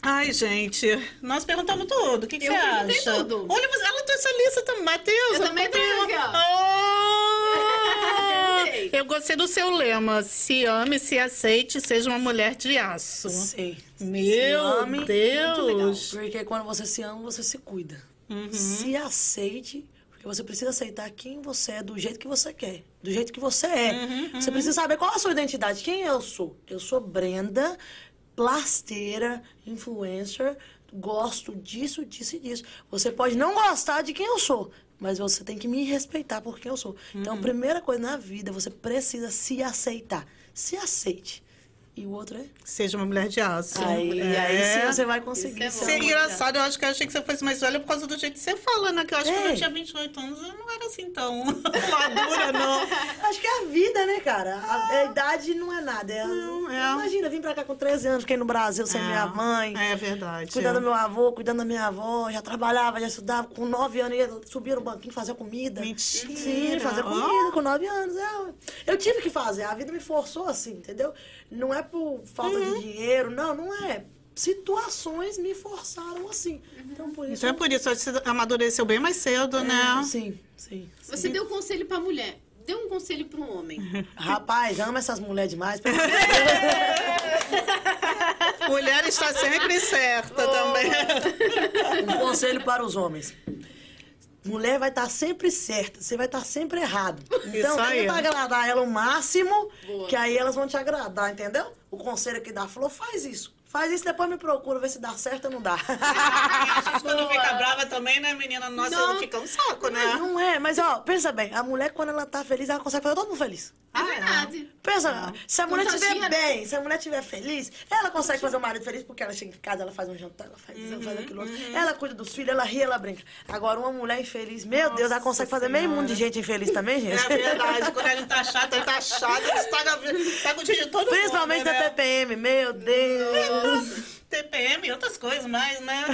Ai, gente, nós perguntamos tudo. O que, que Eu você acha? tudo. Olha, você- ela trouxe a lista também, Matheus. Eu também tenho aqui, ó. *laughs* Perguntei. eu gostei do seu lema. Se ame, se aceite, seja uma mulher de aço. Sim. Meu ame, muito Deus. Porque quando você se ama, você se cuida. Uhum. Se aceite, porque você precisa aceitar quem você é do jeito que você quer. Do jeito que você é. Uhum, Você precisa saber qual é a sua identidade. Quem eu sou? Eu sou Brenda, plasteira, influencer. Gosto disso, disso e disso. Você pode não gostar de quem eu sou. Mas você tem que me respeitar por quem eu sou. Então, a Uhum. primeira coisa na vida, você precisa se aceitar. Se aceite. E o outro é? Seja uma mulher de aço. Aí, É. aí sim você vai conseguir. Isso é é engraçado, eu acho que eu achei que você fosse mais velha por causa do jeito que você fala, né? Que eu acho que quando eu É. tinha 28 anos eu não era assim tão *laughs* madura, *laughs* não. Acho que é a vida, né, cara? A, a idade não é nada. É, Não, é. Imagina, vim pra cá com 13 anos, fiquei no Brasil sem É, minha mãe. É verdade. Cuidando do meu avô, cuidando da minha avó, já trabalhava, já estudava. Com 9 anos, ia subir no banquinho, fazer comida. Mentira. Sim, fazer comida com 9 anos. é. Eu tive que fazer, a vida me forçou assim, entendeu? Não é por falta Uhum. de dinheiro, não, não é. Situações me forçaram assim. Então, por isso. Então é por isso, você amadureceu bem mais cedo, né? É, Sim, sim. Você deu conselho pra mulher. Dê um conselho pra um homem. *laughs* Rapaz, ama essas mulheres demais. *laughs* Mulher está sempre certa também. Um conselho para os homens. Mulher vai estar sempre certa, você vai estar sempre errado. Então, tenta agradar ela o máximo, Boa. que aí elas vão te agradar, entendeu? O conselho aqui da Flor faz isso. Faz isso, depois me procura, ver se dá certo ou não dá. *laughs* a gente quando fica brava também, né, menina? Nossa, Não. fica um saco, né? Não é, mas ó, pensa bem, a mulher quando ela tá feliz, ela consegue fazer todo mundo feliz. É verdade. Pensa, se a mulher estiver né? bem, se a mulher estiver feliz, ela consegue fazer o marido feliz porque ela chega em casa, ela faz um jantar, ela faz isso, ela faz aquilo outro. Ela cuida dos filhos, ela ri, ela brinca. Agora, uma mulher infeliz, meu Deus, ela consegue fazer meio mundo de gente infeliz também, gente. É verdade, quando a gente *laughs* tá chata, ele tá chato, ele estraga, estraga o dia de todo Principalmente mundo, da né? TPM, meu Deus. *laughs* TPM e outras coisas mais, né?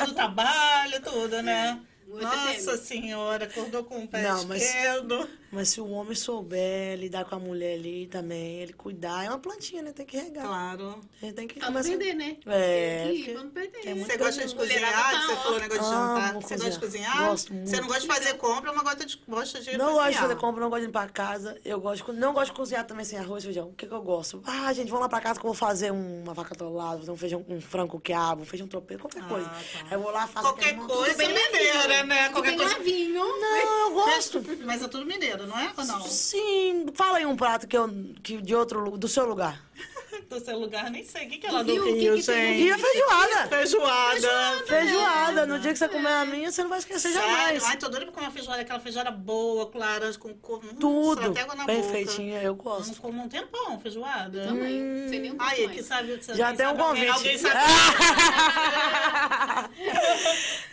É, do trabalho, tudo, né? Nossa senhora, acordou com o pé Não, esquerdo. Mas se o homem souber lidar com a mulher ali também, ele cuidar, é uma plantinha, né? Tem que regar. Claro. Ele tem que Pra não começar. perder, né? É, Tem que ir, pra não perder. muito Você gosta de cozinhar? tá você falou negócio de Amo jantar. Você gosta de cozinhar. Gosto Você não muito. gosta de fazer compra, mas gosta de, gosta de Não cozinhar. gosto de fazer compra, não gosto de limpar a casa. Eu gosto não gosto de cozinhar também sem arroz e feijão. O que, que eu gosto? Ah, gente, vamos lá pra casa que eu vou fazer uma vaca atolada, fazer um feijão, um frango quiabo, um feijão tropeiro, qualquer coisa. tá. Aí eu vou lá, faço Qualquer coisa bem mineira, né? Qualquer bem coisa. Não, eu gosto. *laughs* Mas é tudo mineiro, não é? Não? Sim, fala aí um prato que eu, que de outro, do seu lugar. *laughs* Do seu lugar, nem sei. O que, que é lá Do do Rio, o que Rio, que tem? Rio é *laughs* feijoada. Feijoada. Feijoada. No dia que você comer a minha, você não vai esquecer jamais. Sério? Ai, tô doida pra comer uma feijoada, aquela feijoada boa, com laranja, com couve. Hum, Tudo até água na bem boca. feitinha, eu Eu não gosto. como um tempão feijoada. Também. Não sei nem o que Ai, mais. que sabe... você- Já tem um sabe alguém- convite. Alguém sabe... *laughs*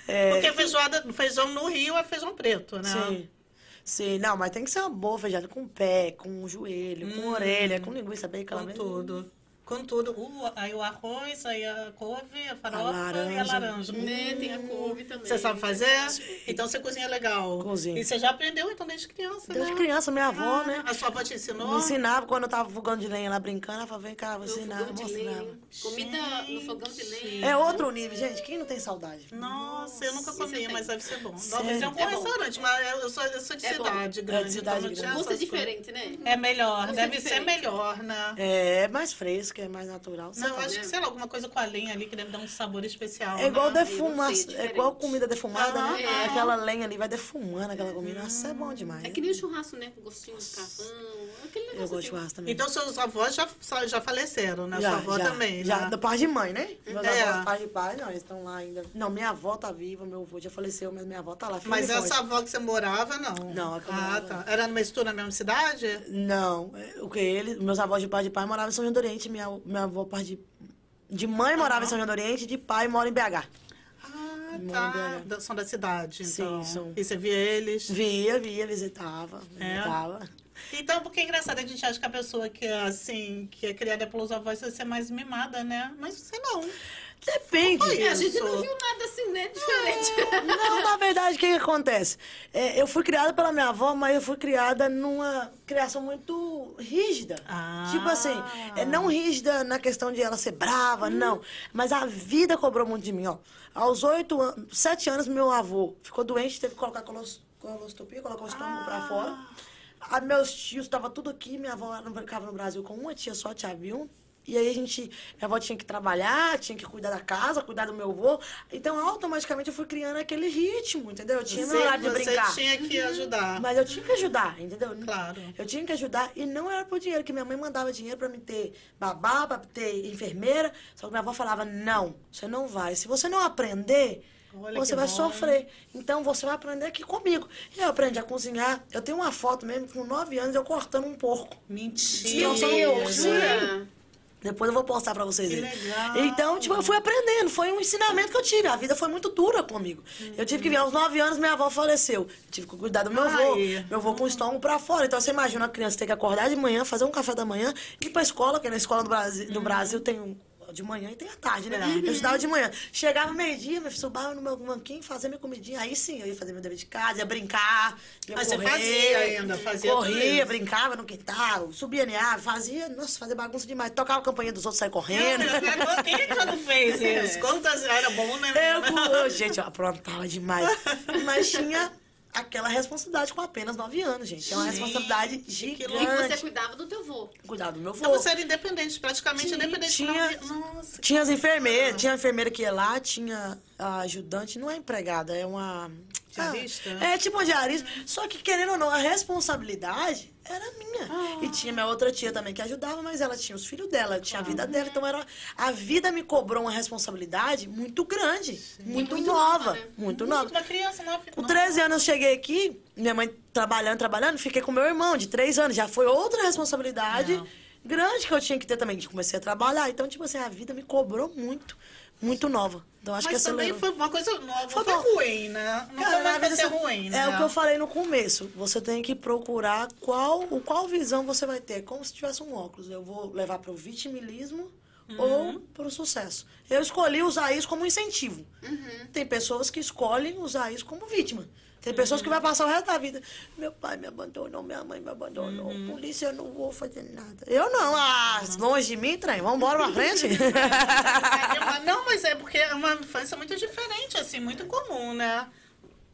É, Porque feijoada, feijão no Rio é feijão preto, né? Sim. Sim, não, mas tem que ser uma boa feijoada com pé, com joelho, com orelha, com linguiça bem Com calabresa. tudo. Com tudo. O- aí o arroz, aí a couve, a farofa A e a laranja. laranja. Né? Tem a couve também. Você sabe fazer? Então você cozinha legal. Cozinho. E você já aprendeu, então, desde criança, Desde né? criança, minha avó, Ah, né? A sua avó te ensinou? Me ensinava quando eu tava fogando de lenha lá brincando, ela falava, vem cá, vou No ensinar, fogão vou de ensinar. lenha. Comida no fogão de lenha. É outro nível, gente. Quem não tem saudade? Nossa, eu nunca comi, mas deve ser bom. Sério? Talvez é um bom É bom. restaurante, mas eu sou, eu sou de É bom. cidade É, grande. de cidade então não tinha grande. Gosto é diferente, né? É melhor, Gosto deve é ser melhor, né? É mais fresco, que é mais natural. Não, eu faz. acho que, sei lá, alguma coisa com a lenha ali que deve dar um sabor especial. É igual né? defumar, sei, é igual comida defumada, Aham, né? é. Aquela lenha ali vai defumando aquela comida. Nossa, é bom demais. É que nem o churrasco, né? Com gostinho de carvão. Eu gosto de assim. churrasco também. Então seus avós já, já faleceram, né? Sua avó também, Já, né? da parte de mãe, né? Meus É. avós, parte de pai, não, eles estão lá ainda. Não, minha avó tá viva, meu avô já faleceu, mas minha avó tá lá. Mas forte. essa avó que você morava, não? Não, que eu Ah, tá. Era numa estudo na mesma cidade? Não, é, o que ele, meus avós de pai de pai moravam em São João do Oriente, minha, minha avó parte de, de mãe morava em São João do Oriente, de pai mora em BH. Ah, tá. São da cidade, Sim, então. são. E você via eles? Via, via, visitava, É? visitava. Então, porque é engraçado, a gente acha que a pessoa que é assim, que é criada pelos avós vai ser mais mimada, né? Mas você não. Depende. Foi É, a gente não viu nada assim, né? Diferente. Não, na verdade, o que, que acontece? É, eu fui criada pela minha avó, mas eu fui criada numa criação muito rígida. Ah. Tipo assim, é, não rígida na questão de ela ser brava, não. Mas a vida cobrou muito de mim, ó. Aos oito anos, sete anos, meu avô ficou doente, teve que colocar colos, colostopia, colocar o estômago pra fora. A, meus tios estavam tudo aqui, minha avó não ficava no Brasil com uma tia só, tia Vilma. E aí a gente, minha avó tinha que trabalhar, tinha que cuidar da casa, cuidar do meu avô. Então, automaticamente, eu fui criando aquele ritmo, entendeu? Eu tinha meu Você, horário de você brincar. tinha que ajudar. Mas eu tinha que ajudar, entendeu? Claro. Eu tinha que ajudar e não era por dinheiro, que minha mãe mandava dinheiro pra me ter babá, pra ter enfermeira. Só que minha avó falava, não, você não vai. Se você não aprender, Olha você vai bom. sofrer. Então você vai aprender aqui comigo. Eu aprendi a cozinhar. Eu tenho uma foto mesmo, com nove anos, eu cortando um porco. Mentira. Sim. Jura? Depois eu vou postar pra vocês Que legal. Então, tipo, eu fui aprendendo. Foi um ensinamento que eu tive. A vida foi muito dura comigo. Eu tive que vir aos 9 anos, minha avó faleceu. Eu tive que cuidar do meu avô. Meu avô com o estômago pra fora. Então, você imagina a criança ter que acordar de manhã, fazer um café da manhã, ir pra escola, que na escola do Brasil, do Brasil tem um de manhã e tem a tarde, né? É. Eu estudava de manhã. Chegava meio-dia, me subava no meu banquinho, fazia minha comidinha. Aí sim, eu ia fazer meu dever de casa, ia brincar. Ia Mas você correr, fazia ainda, fazia Corria, brincava no quintal, subia na árvore, fazia, nossa, fazia bagunça demais. Tocava a campainha dos outros, saia correndo. Quem é não fez *laughs* isso? Quantas era bom, né? Eu, gente, eu aprontava demais. *laughs* Mas tinha aquela responsabilidade com apenas 9 anos, gente. É uma Gente, responsabilidade que E gigante. você cuidava do teu vô. Cuidar do meu avô. Então você era independente, praticamente Tinha- independente. tinha- Nossa. Tinha as enfermeiras, tinha a enfermeira que ia lá, tinha a ajudante, não é empregada, é uma. Diarista? Ah, é tipo uma diarista. Só que, querendo ou não, a responsabilidade era minha. Ah. E tinha minha outra tia também que ajudava, mas ela tinha os filhos dela, tinha a vida dela. Então era. A vida me cobrou uma responsabilidade muito grande, muito, muito nova. né? Muito nova. Uma criança, não Com 13 anos eu cheguei aqui, minha mãe trabalhando, trabalhando, fiquei com meu irmão de 3 anos. Já foi outra responsabilidade Não. grande que eu tinha que ter também, que comecei a trabalhar. Então, tipo assim, a vida me cobrou muito, muito nova. Então, acho Mas que também acelerou. foi uma coisa nova. Foi Foi, ruim, né? Não Cara, foi uma coisa ruim, né? É o que eu falei no começo. Você tem que procurar qual, qual visão você vai ter. Como se tivesse um óculos. Eu vou levar para o vitimismo Uhum. ou para o sucesso. Eu escolhi usar isso como incentivo. Uhum. Tem pessoas que escolhem usar isso como vítima. Tem pessoas que vai passar o resto da vida. Meu pai me abandonou, minha mãe me abandonou. Uhum. Polícia, eu não vou fazer nada. Eu não. Ah, longe de mim, trem. Vamos embora pra frente. *laughs* *laughs* Não, mas é porque é uma infância muito diferente, assim, muito comum, né?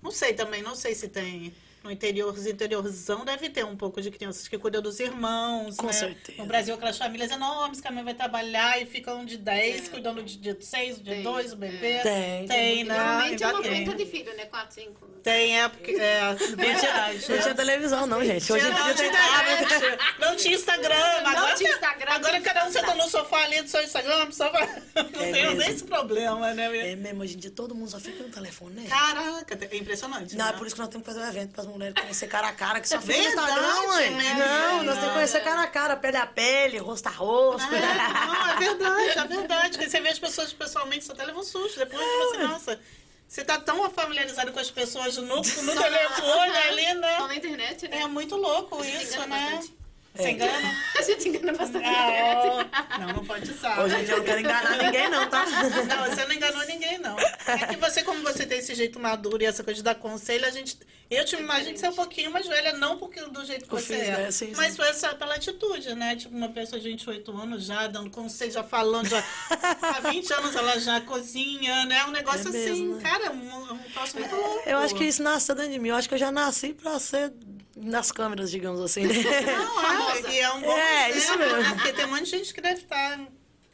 Não sei também, não sei se tem. No interior, interiorzão deve ter um pouco de crianças que cuidam dos irmãos, Com né? certeza. No Brasil, aquelas famílias enormes que a mãe vai trabalhar e ficam de 10, cuidando de, de 6, de Tem, 2, o bebê. Tem, Tem, né? Normalmente é Ainda uma tem. penca de filho, né? Quatro, cinco. Tem, é, porque, é verdade. Não tinha televisão, não, gente. Hoje em não, dia tem tinha tablet. internet, não tinha Instagram. Agora, tinha Instagram, Agora não cada um senta no sofá ali do seu Instagram, só vai... *laughs* não tem mesmo. nem esse problema, né? minha? É mesmo, hoje em dia todo mundo só fica no telefone, né? Caraca, é impressionante. Não, né? é por isso que nós temos que fazer um evento para mulheres conhecer cara a cara, que só É fica no verdade, Instagram, mãe. né? Não, nós temos que conhecer cara a cara, pele a pele, rosto a rosto. É, não, é verdade, é verdade. Porque você vê as pessoas pessoalmente, você até leva um susto. Depois você, nossa, você tá tão familiarizado com as pessoas no, no telefone ali, né? na internet, né? É muito louco isso, né? bastante. Você engana? *laughs* A gente engana bastante. Ah, não, não pode usar. Hoje em dia eu não quero enganar ninguém, não, tá? Não, você não enganou ninguém, não. É que você, como você tem esse jeito maduro e essa coisa de dar conselho, a gente. Eu te imagino ser um pouquinho mais velha, não porque do jeito que Eu você fiz, é. né? Sim, mas sim. foi essa, pela atitude, né? Tipo, uma pessoa de 28 anos já dando conselho, já falando, já. *laughs* Há 20 anos ela já cozinha, né? Um negócio É assim, mesmo, né? cara, um, um troço muito louco. Eu acho que isso nasceu dentro de mim. Eu acho que eu já nasci pra ser nas câmeras, digamos assim. né? Não, *laughs* é, e é um bom É, exemplo, isso mesmo. né? Porque tem um monte de gente que deve estar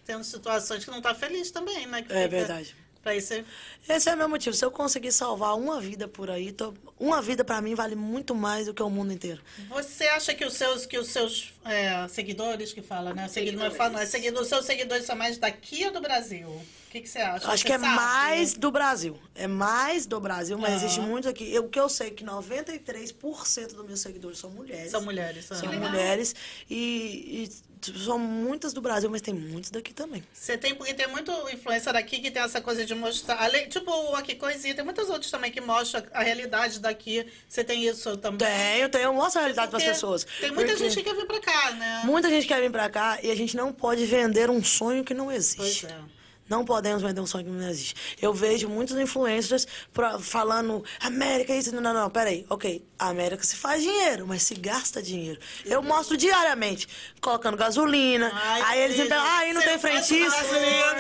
tendo situações que não está feliz também, né? Que É fica- verdade. Pra isso é- Esse é o meu motivo. Se eu conseguir salvar uma vida por aí, tô- uma vida pra mim vale muito mais do que o mundo inteiro. Você acha que os seus, que os seus é, seguidores que fala, né? Seguidor, não é fala, não, é seguidor, os seus seguidores são mais daqui ou do Brasil? O que, que você acha? Acho Você que é sabe? mais do Brasil. É mais do Brasil, mas Aham. existe muito aqui. Eu- O que eu sei é que 93% dos meus seguidores são mulheres. São mulheres. São aham. mulheres. E, e são muitas do Brasil, mas tem muitos daqui também. Você tem, porque tem muito influência daqui que tem essa coisa de mostrar. Além, tipo, Aqui Coisinha, tem muitos outros também que mostram a realidade daqui. Você tem isso também? Tenho, tenho. Eu mostro a realidade para as pessoas. Tem muita gente que quer vir pra cá, né? Muita gente quer vir pra cá e a gente não pode vender um sonho que não existe. Pois é. Não podemos vender um sonho que não existe. Eu vejo muitos influencers pra- falando América, isso. Não, não, não, peraí. Ok, a América se faz dinheiro, mas se gasta dinheiro. Eu mostro diariamente, colocando gasolina. Ai, aí eles me perguntam, aí não tem frentista. gasolina.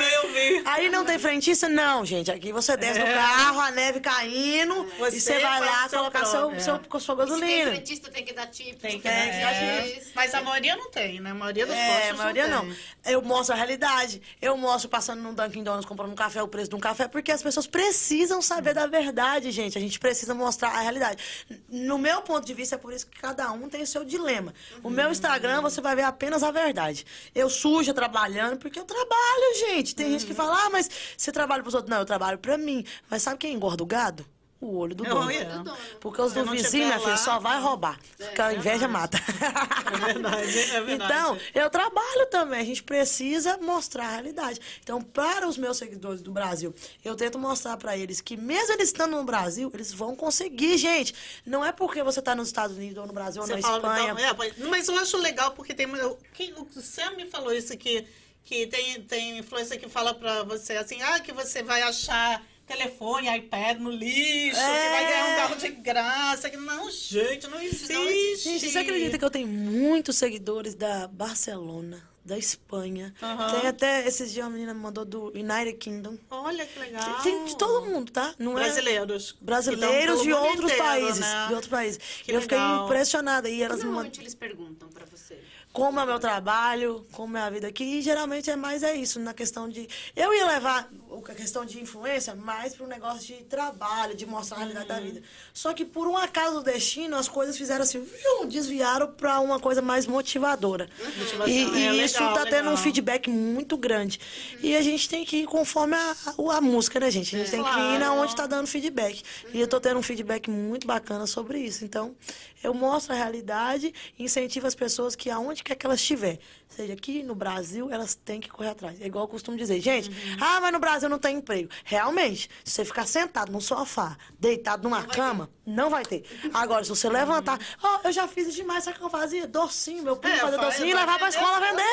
Aí não tem frentista? Não, gente. Aqui você desce do É. carro, a neve caindo, Você e você vai lá seu colocar seu, seu, é. com sua Se tem gasolina. frentista, tem que dar tip. Tem que tem é. dar tips. Mas a maioria não tem, né? A maioria dos É, postos a maioria não. tem. Eu mostro a realidade. Eu mostro passando no Dunkin' Donuts comprando um café, o preço de um café, porque as pessoas precisam saber da verdade, gente. A gente precisa mostrar a realidade. No meu ponto de vista, é por isso que cada um tem o seu dilema. O meu Instagram, você vai ver apenas a verdade. Eu suja trabalhando, porque eu trabalho, gente. Tem gente que fala, ah, mas você trabalha pros outros. Não, eu trabalho pra mim. Mas sabe quem engorda o gado? O olho do É, dono. Do dono. Porque os do vizinho, minha filha, só vai roubar. Porque a inveja mata. É verdade, é verdade. Então, eu trabalho também. A gente precisa mostrar a realidade. Então, para os meus seguidores do Brasil, eu tento mostrar para eles que, mesmo eles estando no Brasil, eles vão conseguir, gente. Não é porque você está nos Estados Unidos, ou no Brasil, ou na fala, Espanha. então, é, mas eu acho legal porque tem. quem- o Sam me falou isso que, que tem, tem influência que fala pra você assim, ah, que você vai achar telefone, iPad no lixo, que vai ganhar um carro de graça. Que, não, gente, não existe. Gente, você acredita que eu tenho muitos seguidores da Barcelona, da Espanha? Aham. Tem até, esses dias uma menina me mandou do United Kingdom. Olha que legal. Tem de todo mundo, tá? Não é... Brasileiros. Brasileiros Então, de outros inteiro, países. né? De outros países. Que eu fiquei legal. impressionada. E elas me mandam. Normalmente eles perguntam pra você. Como é meu trabalho, como é a vida aqui. E geralmente é mais é isso, na questão de. Eu ia levar o- a questão de influência mais para um negócio de trabalho, de mostrar a realidade da vida. Só que por um acaso do destino, as coisas fizeram assim, viu, desviaram para uma coisa mais motivadora. Motivação, E, é, e isso legal, tá tendo um legal. feedback muito grande. E a gente tem que ir conforme a, a, música, né, gente? A gente tem que ir Claro. na onde tá dando feedback. E eu tô tendo um feedback muito bacana sobre isso. Então, eu mostro a realidade incentivo as pessoas que aonde quer que elas estiver, seja aqui no Brasil, elas têm que correr atrás. É igual eu costumo dizer, gente, ah, mas no Brasil não tem emprego. Realmente, se você ficar sentado no sofá, deitado numa cama, não vai ter. Agora, se você levantar, ó, eu já fiz demais, sabe o que eu fazia? Docinho, meu primo É, fazia faz, docinho e levar pra escola vender.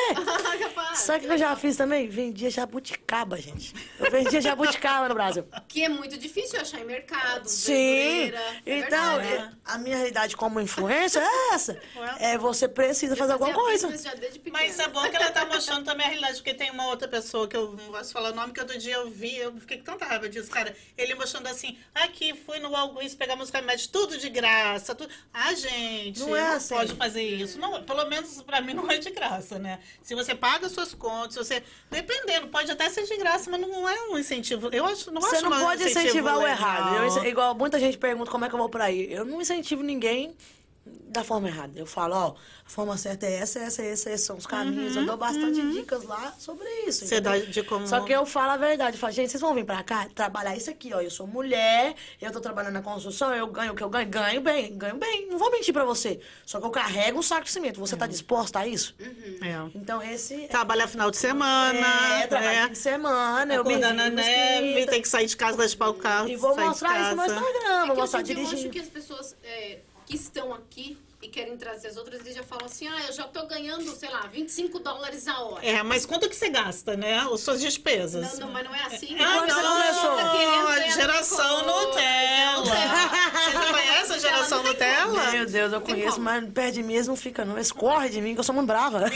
*laughs* Sabe o que eu já fiz também? Vendia jabuticaba, gente. Eu vendia jabuticaba no Brasil. Que é muito difícil achar em mercado. Sim. É Então, verdade. é- a minha realidade como influência é essa. É você precisa fazer alguma coisa. já desde pequena. Mas é bom que ela tá mostrando também a realidade, porque tem uma outra pessoa que eu não posso falar o nome, que outro dia eu vi, eu fiquei com tanta raiva disso, cara. Ele mostrando assim, aqui, fui no Walgreens pegar meus remédios, tudo de graça, tudo. Ah, gente, Não é assim. pode fazer isso. Não, pelo menos pra mim não é de graça, né? Se você paga suas contas, se você... Dependendo, pode até ser de graça, mas não é um incentivo. Eu acho, não Você acho não pode incentivar o errado. Eu igual muita gente pergunta como é que eu vou por aí. Eu não incentivo ninguém da forma errada. Eu falo, ó, a forma certa é essa, essa, essa, esses são os caminhos. eu dou bastante dicas lá sobre isso. Você dá de como... Só que eu falo a verdade. Eu falo, gente, vocês vão vir pra cá trabalhar isso aqui, ó. Eu sou mulher, eu tô trabalhando na construção, eu ganho o que eu ganho, ganho bem, ganho bem. Não vou mentir pra você. Só que eu carrego um saco de cimento. Você tá disposta a isso? É. Então, esse. Trabalhar final de semana, é, trabalho é. fim de semana, eu Acordar na neve, 30. tem que sair de casa, raspar o carro. E vou mostrar isso no meu. Instagram, É vou mostrar dia eu acho dirigindo. que as pessoas é, que estão aqui e querem trazer as outras, eles já falam assim, ah, eu já tô ganhando, sei lá, 25 dólares a hora. É, mas quanto que você gasta, né? As suas despesas. Não, não, mas não é assim. Ah, quando você não? Tá querendo a ganhar geração Nutella. Você não conhece a geração Não Nutella? Meu Deus, eu conheço, como. mas perto de mim eles não não. Eles correm de mim, que eu sou muito brava. *laughs*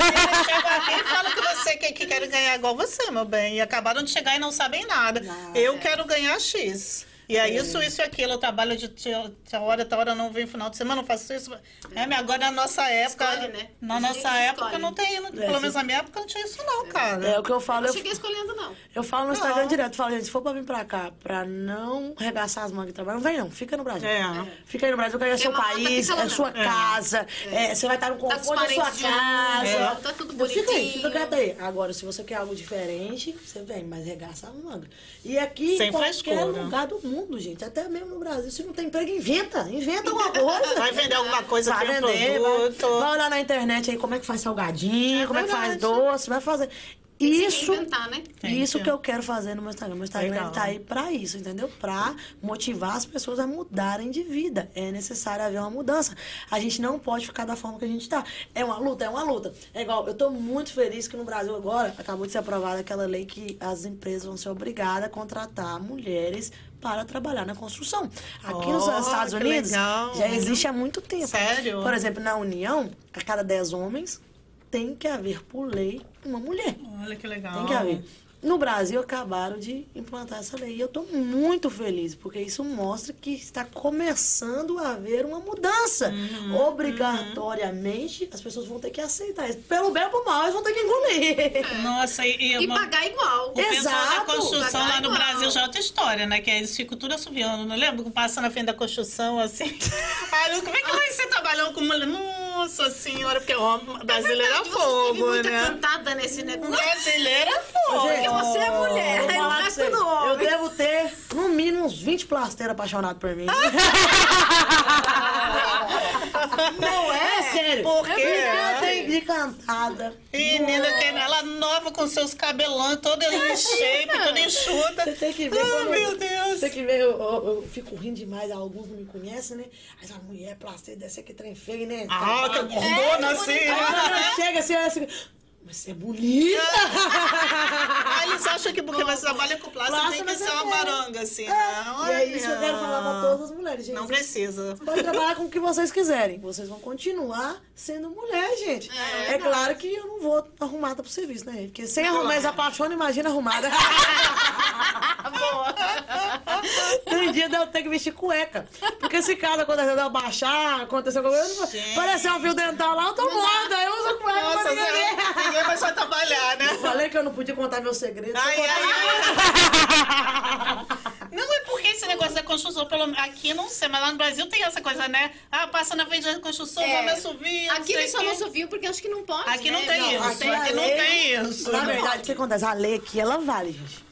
E falam que você quer que quer ganhar igual você, meu bem. E acabaram de chegar e não sabem nada. Eu quero ganhar X. E é isso, isso e aquilo. Eu trabalho de tal hora, tal hora não vem final de semana, não faço isso. É, mas agora na nossa época. Escolhe, né? Na nossa época escolhe. não tem. não- pelo menos na minha época não tinha isso, não, cara. É o que eu falo. Não Eu, cheguei escolhendo, não. eu falo no Instagram Não. direto. Falo, gente, se for pra vir pra cá pra não regaçar as mangas e trabalhar, não vem não. Fica no Brasil. É. Fica aí no Brasil, que aí é seu país, é não. sua casa. é, você vai estar no Tá conforto da sua casa. tá tudo Então Fica aí, bonitinho. fica quieto aí. Agora, se você quer algo diferente, você vem, mas regaça a manga. E aqui, Sem em qualquer frescura. lugar do mundo, gente, até mesmo no Brasil, se não tem emprego, inventa. Inventa alguma *laughs* coisa. Vai vender alguma coisa, Vai um vender, vai, produto. vai olhar na internet aí como é que faz salgadinho, É como é que faz doce, vai fazer. Tem que se Isso, reinventar, né? Isso que. que eu quero fazer no meu Instagram. Meu Instagram Legal. tá aí pra isso, entendeu? Pra motivar as pessoas a mudarem de vida. É necessário haver uma mudança. A gente não pode ficar da forma que a gente tá. É uma luta, é uma luta. É igual, eu tô muito feliz que no Brasil agora acabou de ser aprovada aquela lei que as empresas vão ser obrigadas a contratar mulheres para trabalhar na construção. Aqui nos Oh, Estados que Unidos legal. já existe há muito tempo. Sério? Por exemplo, na União, a cada 10 homens tem que haver por lei uma mulher. Olha que legal. Tem que haver. No Brasil, acabaram de implantar essa lei. E eu estou muito feliz, porque isso mostra que está começando a haver uma mudança. Uhum, Obrigatoriamente, as pessoas vão ter que aceitar isso. Pelo bem ou pelo mal, eles vão ter que engolir. Nossa, e, e E uma- pagar igual. O pessoal da Exato. construção lá no Igual. Brasil já é outra história, né? Que eles ficam tudo assoviando. Não lembro que passa na frente da construção assim. *laughs* Ai, como é que vai ser trabalhando com mulher? Nossa senhora, porque homem brasileiro é Verdade, você teve fogo, muita né? cantada nesse negócio. Brasileiro *laughs* é fogo. Gente, Porque você é mulher, aí o resto do Eu homem. devo ter, no mínimo, uns 20 plasteiros apaixonados por mim. *laughs* Não é? É sério. Por quê? Eu tenho de cantada. Menina, que ela nova com seus cabelão, toda em shape, toda enxuta. Você tem que ver. Ai, quando- meu Deus. Você tem que ver, eu, eu- eu fico rindo demais, alguns não me conhecem, né? Mas a mulher plasteira deve ser que trem feio, né? Ah, que gordona assim. Aí ela chega assim, olha assim, você é *laughs* bonita. Ah, eles acham que porque você trabalha com plástico Plástico, tem que mas ser é uma baranga, assim, É, né? E é isso que eu quero falar pra todas as mulheres, gente. Não precisa. Pode *laughs* trabalhar com o que vocês quiserem. Vocês vão continuar sendo mulher, gente. É, claro que eu não vou arrumada pro serviço, né? Porque sem arrumar, eles apaixonam, imagina arrumada. *laughs* Tem dia de eu ter que vestir cueca. Porque se caso acontecer de eu baixar, aconteceu alguma coisa, Gente. parecer um fio dental lá, eu tô morta. Eu uso cueca Nossa, pra ninguém ninguém vai só trabalhar, né? Falei que eu não podia contar meu segredo. Ai, ai, ai. Não é porque esse negócio da construção, pelo aqui não sei, mas lá no Brasil tem essa coisa, né? Ah, passa na frente da construção, É. vamos subir. não Aqui eles só não subiu porque acho que não pode. Aqui não né? tem isso, aqui aqui, a não lei- tem isso. Na Não verdade, o que acontece? A lei aqui, ela vale, gente.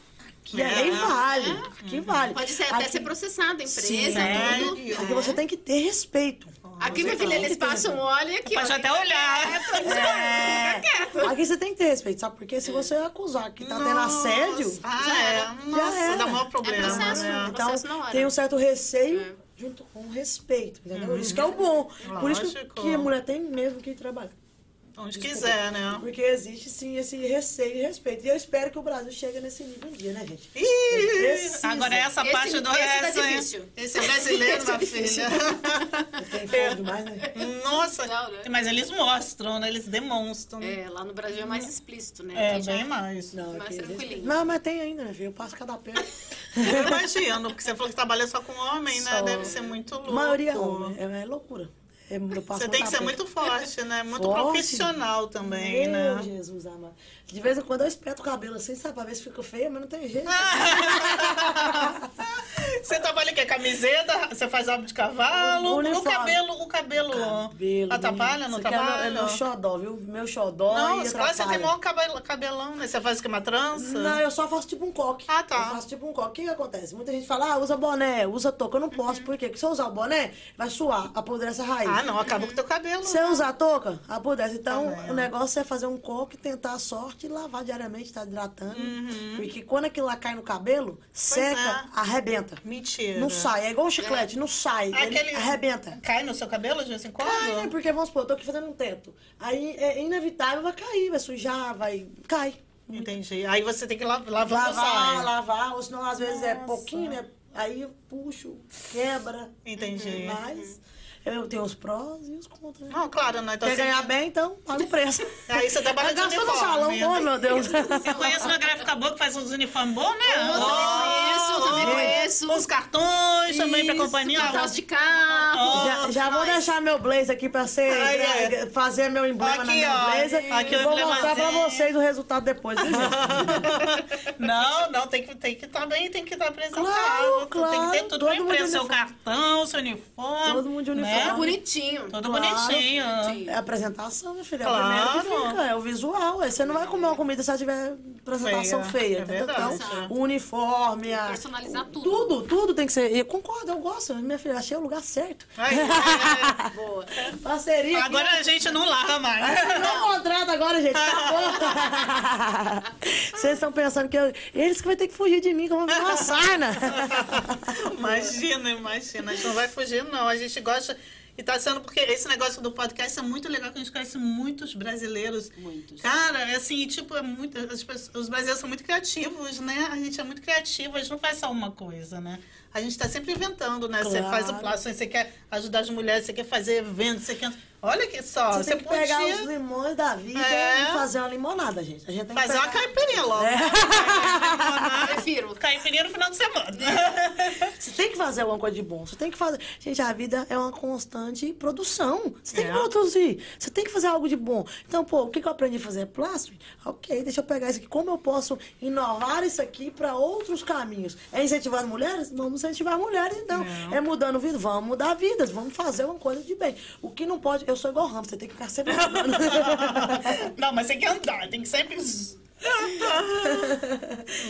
Aqui a É. lei vale. Aqui vale. Pode ser até Aqui- ser processada, a empresa, Sim, tudo. Sério? Porque você tem que ter respeito. Aqui, meu filho, eles passam óleo e aqui, Pode até olhar. É. Aqui você tem que ter respeito, sabe? Porque se você acusar que tá tendo assédio, Ah, Já é. era. Nossa, era. dá maior É problema, processo, né? então processo na hora. tem um certo receio É. junto com o respeito, entendeu? Isso que é o bom. Por isso que, Lógico. que a mulher tem mesmo que trabalhar. Onde quiser, né? Porque existe sim esse receio e respeito. E eu espero que o Brasil chegue nesse nível um dia, né, gente? Ih, agora essa Esse- parte do esse tá resto, hein? difícil. Esse brasileiro, Esse é filha. Tem fogo demais, né? *laughs* Nossa, Não, né? mas eles mostram, né? Eles demonstram. É, lá no Brasil é mais explícito, né? É, Aqui já bem mais. Não, Mais tranquilinho. Não, mas tem ainda, filha. Eu passo cada pé. Eu imagino, porque você falou que trabalha só com homem, né? Só. Deve ser muito louco. A maioria é homem. É, é loucura. É, eu passo Você tem que ser muito forte, né? Muito Forte. profissional também, Meu né? Jesus amado. De vez em quando eu espeto o cabelo assim, sabe? Pra ver se fica feia, mas não tem jeito. *laughs* Você trabalha o quê? Camiseta? Você faz abo de cavalo? O Uniforme. cabelo, o cabelo, Cabelo. atrapalha, não aqui é meu- atrapalha? É meu xodó, viu? Meu xodó Não, e claro, você tem atrapalha. maior cabelo, cabelão, né? Você faz o que? Uma trança? Não, eu só faço tipo um coque. Ah, tá. Eu faço tipo um coque. O que, que acontece? Muita gente fala, ah, usa boné, usa touca. Eu não posso, por quê? Porque se eu usar o boné, vai suar, apodrece a raiz. Ah, não, acaba com o teu cabelo. Se eu usar a touca, apodrece. Então, ó. o negócio é fazer um coque, tentar a sorte e lavar diariamente, tá hidratando. Porque quando aquilo lá cai no cabelo, seca, é. arrebenta. Mentira. Não sai, é igual um chiclete, não sai, ele Aquele... arrebenta. Cai no seu cabelo de vez em quando? Cai, né? Porque, vamos supor, eu tô aqui fazendo um teto. Aí é inevitável, vai cair, vai sujar, vai. cai. Entendi. Aí você tem que la- lavar Lavar, sai. lavar, ou senão às vezes é Nossa. pouquinho, né? Aí eu puxo, quebra. Entendi. Mas eu tenho os prós e os contras. né? Não, claro, né? Então, Quer assim, ganhar bem, então paga o preço. Aí você trabalha de Gastou no uniforme. salão, oh meu Deus. *laughs* Eu conheço uma gráfica boa que faz uns uniformes bons, né? Nossa, Conheço, também ó, conheço. Os cartões também pra Isso, companhia. Cartão de carro. Já, já vou deixar meu blazer aqui pra ser, Ai, é. fazer meu emblema na Aqui, minha ó. blazer. Aqui e o vou mostrar pra vocês o resultado depois, viu, gente? *laughs* Não, não, tem que tem que estar bem, tem que estar apresentado. Claro, tem que ter claro, tudo todo pra imprensa, seu uniforme. cartão, seu uniforme. Todo mundo de né? É bonitinho. Todo Claro. bonitinho. É a apresentação, meu filho. É Claro. o primeiro que fica, é o visual. Aí Você não vai comer uma comida se ela tiver apresentação Feia, feia. é. Então, o uniforme, a... Personalizar tudo. Tudo, tudo tem que ser. E eu concordo, eu gosto. Minha filha, achei o lugar certo. Aí, é. *laughs* Boa. Parceria. aqui. Agora a gente não larga mais. *laughs* Não contrato agora, gente. Acabou. *laughs* Vocês estão pensando que eu... eles que vão ter que fugir de mim, que eu vou virar uma sarna. Imagina, imagina. A gente não vai fugir, não. A gente gosta. E tá sendo porque esse negócio do podcast é muito legal, que a gente conhece muitos brasileiros. Muitos. Cara, é assim, tipo, é muito. as pessoas- os brasileiros são muito criativos, né? A gente é muito criativo, a gente não faz só uma coisa, né? A gente tá sempre inventando, né? Você Claro. faz o plástico, você quer ajudar as mulheres, você quer fazer eventos, você quer. Olha que só, Você você, tem que pegar podia os limões da vida É. e fazer uma limonada, gente. A gente tem que fazer uma pegar... caipirinha logo. *laughs* Prefiro. Caipirinha no final de semana. Você tem que fazer alguma coisa de bom. Você tem que fazer. Gente, a vida é uma constante produção. Você tem É. que produzir. Você tem que fazer algo de bom. Então, pô, o que que eu aprendi a fazer? Plástico? Ok, deixa eu pegar isso aqui. Como eu posso inovar isso aqui para outros caminhos? É incentivar mulheres? Vamos incentivar mulheres, então. Não. É mudando vida? Vamos mudar vidas. Vamos fazer uma coisa de bem. O que não pode. Eu sou igual Ramos, você tem que ficar sempre *laughs* mudando. Não, mas tem que andar, tem que sempre.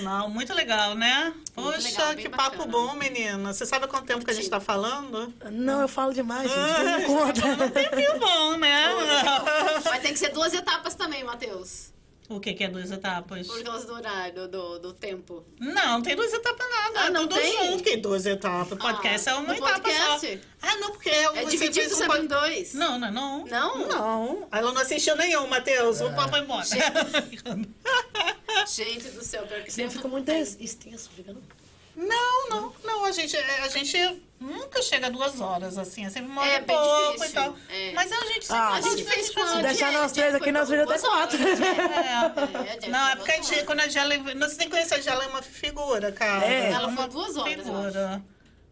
Não, muito legal, né? Poxa, legal, que bacana. papo bom, menina. Você sabe quanto tempo que a gente tá falando? não, eu falo demais, gente. Não me *laughs* conta. Um tempinho bom, né? *laughs* Mas tem que ser duas etapas também, Matheus. O que, que é duas etapas? Por causa do horário, do, do tempo. Não, não tem duas etapas nada. Ah, é não tudo tem? junto. Que duas etapas? Podcast Ah, é uma etapa podcast? só. Ah, não, porque É você dividido fez um pod- em dois? Não, não, não. Não? Não. Ela não assistiu nenhum, Matheus. O papo foi embora. *laughs* Gente do céu, pior que Sempre fica muito extenso, não? Não, não, não. A gente, a gente nunca chega a duas horas, assim. É sempre uma hora É, e pouco difícil. e tal. É. Mas a gente sempre Ah, A gente fez Se deixar nós três aqui, nós viramos até quatro. É. É, Não, é porque a gente, quando a Jela. Você tem que conhecer a Jela, é uma figura, cara. É. é Ela foi duas horas, eu Figura.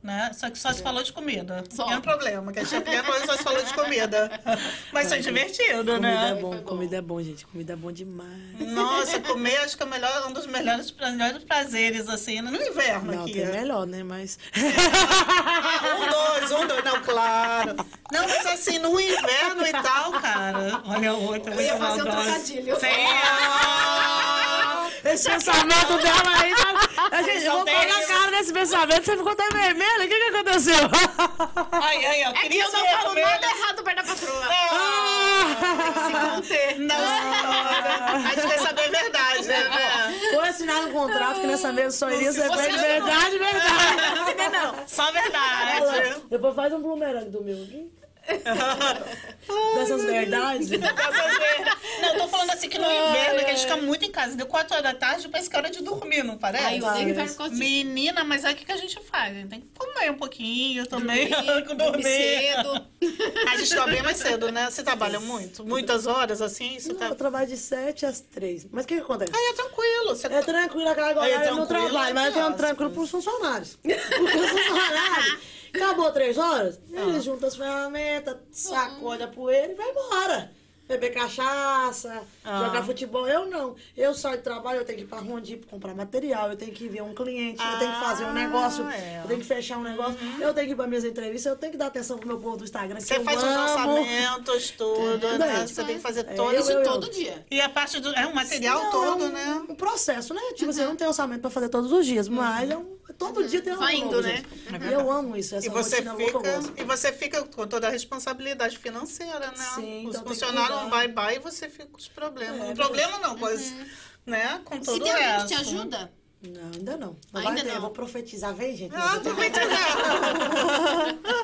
Né? Só que só se falou de comida. Só. É um *laughs* problema, que a gente só se falou de comida. Mas foi divertido, Comida né? é bom, bom. comida é bom, gente. Comida é bom demais. Nossa, comer acho que é melhor, um dos melhores, melhores prazeres, assim, no inverno Não, aqui. tem melhor, né? Mas. Ah, *laughs* um, dois, um, dois, não, claro. Não, mas assim, no inverno e tal, cara. Olha o outro, Eu ia fazer um trocadilho. Sim. Esse pensamento dela aí. Tá... A gente, eu vou na terríveis. cara desse pensamento. Você ficou até vermelha. O que, que aconteceu? Ai, ai, ó, É que eu não falo vermelha. nada errado perto da patroa. Ah, Se conter. Não, senhora. A gente quer saber a verdade, né? Foi assinado um contrato que nessa mesa só iria ser feito verdade, verdade. Não, não. Só verdade. Depois faz um boomerang do meu aqui. *laughs* *laughs* Dessas verdades. Dessas vezes. Não, eu tô falando assim que no inverno, que a gente fica muito em casa. Deu 4 horas da tarde, parece que é hora de dormir, não parece? Aí eu. Menina, mas aí o que, a gente faz? A gente tem que comer um pouquinho também. *laughs* Dormir, dormir. cedo. A gente tá bem mais cedo, né? Você trabalha muito? Muitas horas, assim? Você Não, tá... eu trabalho de 7 às 3. Mas o que, que acontece? Aí é tranquilo. Você... É tranquilo aquela Aí é no tranquilo, trabalho, mas eu nossa. tranquilo pros funcionários. Porque os funcionários, acabou três horas, Ah. eles juntam as ferramentas, sacode a poeira e vai embora. Beber cachaça, Ah. jogar futebol. Eu não. Eu saio de trabalho, eu tenho que ir pra Rondi pra comprar material, eu tenho que ver um cliente, eu tenho que fazer um Ah, negócio, é. eu tenho que fechar um negócio, eu tenho que ir pra minhas entrevistas, eu tenho que dar atenção pro meu povo do Instagram. Você faz os lançamentos, tudo, Tudo né? Você tem que fazer É, todo eu- Isso eu- todo dia. E a parte do. É um material Não, todo, é um, né? um processo, né? Tipo assim, eu não tenho orçamento pra fazer todos os dias, mas é um- todo dia tem algo Vai indo, novo, né? gente. E eu amo isso, essa E você, louca fica, gosto. e você fica com toda a responsabilidade financeira, né? Sim, Os então tem que funcionários cuidar. vai bye e você fica com os problemas. É, não problema não, coisa, né? Com Se todo tem o alguém que te ajuda, Não, ainda não. Não Ainda não. eu vou profetizar, vem, gente. Ah, tô entendendo. *laughs*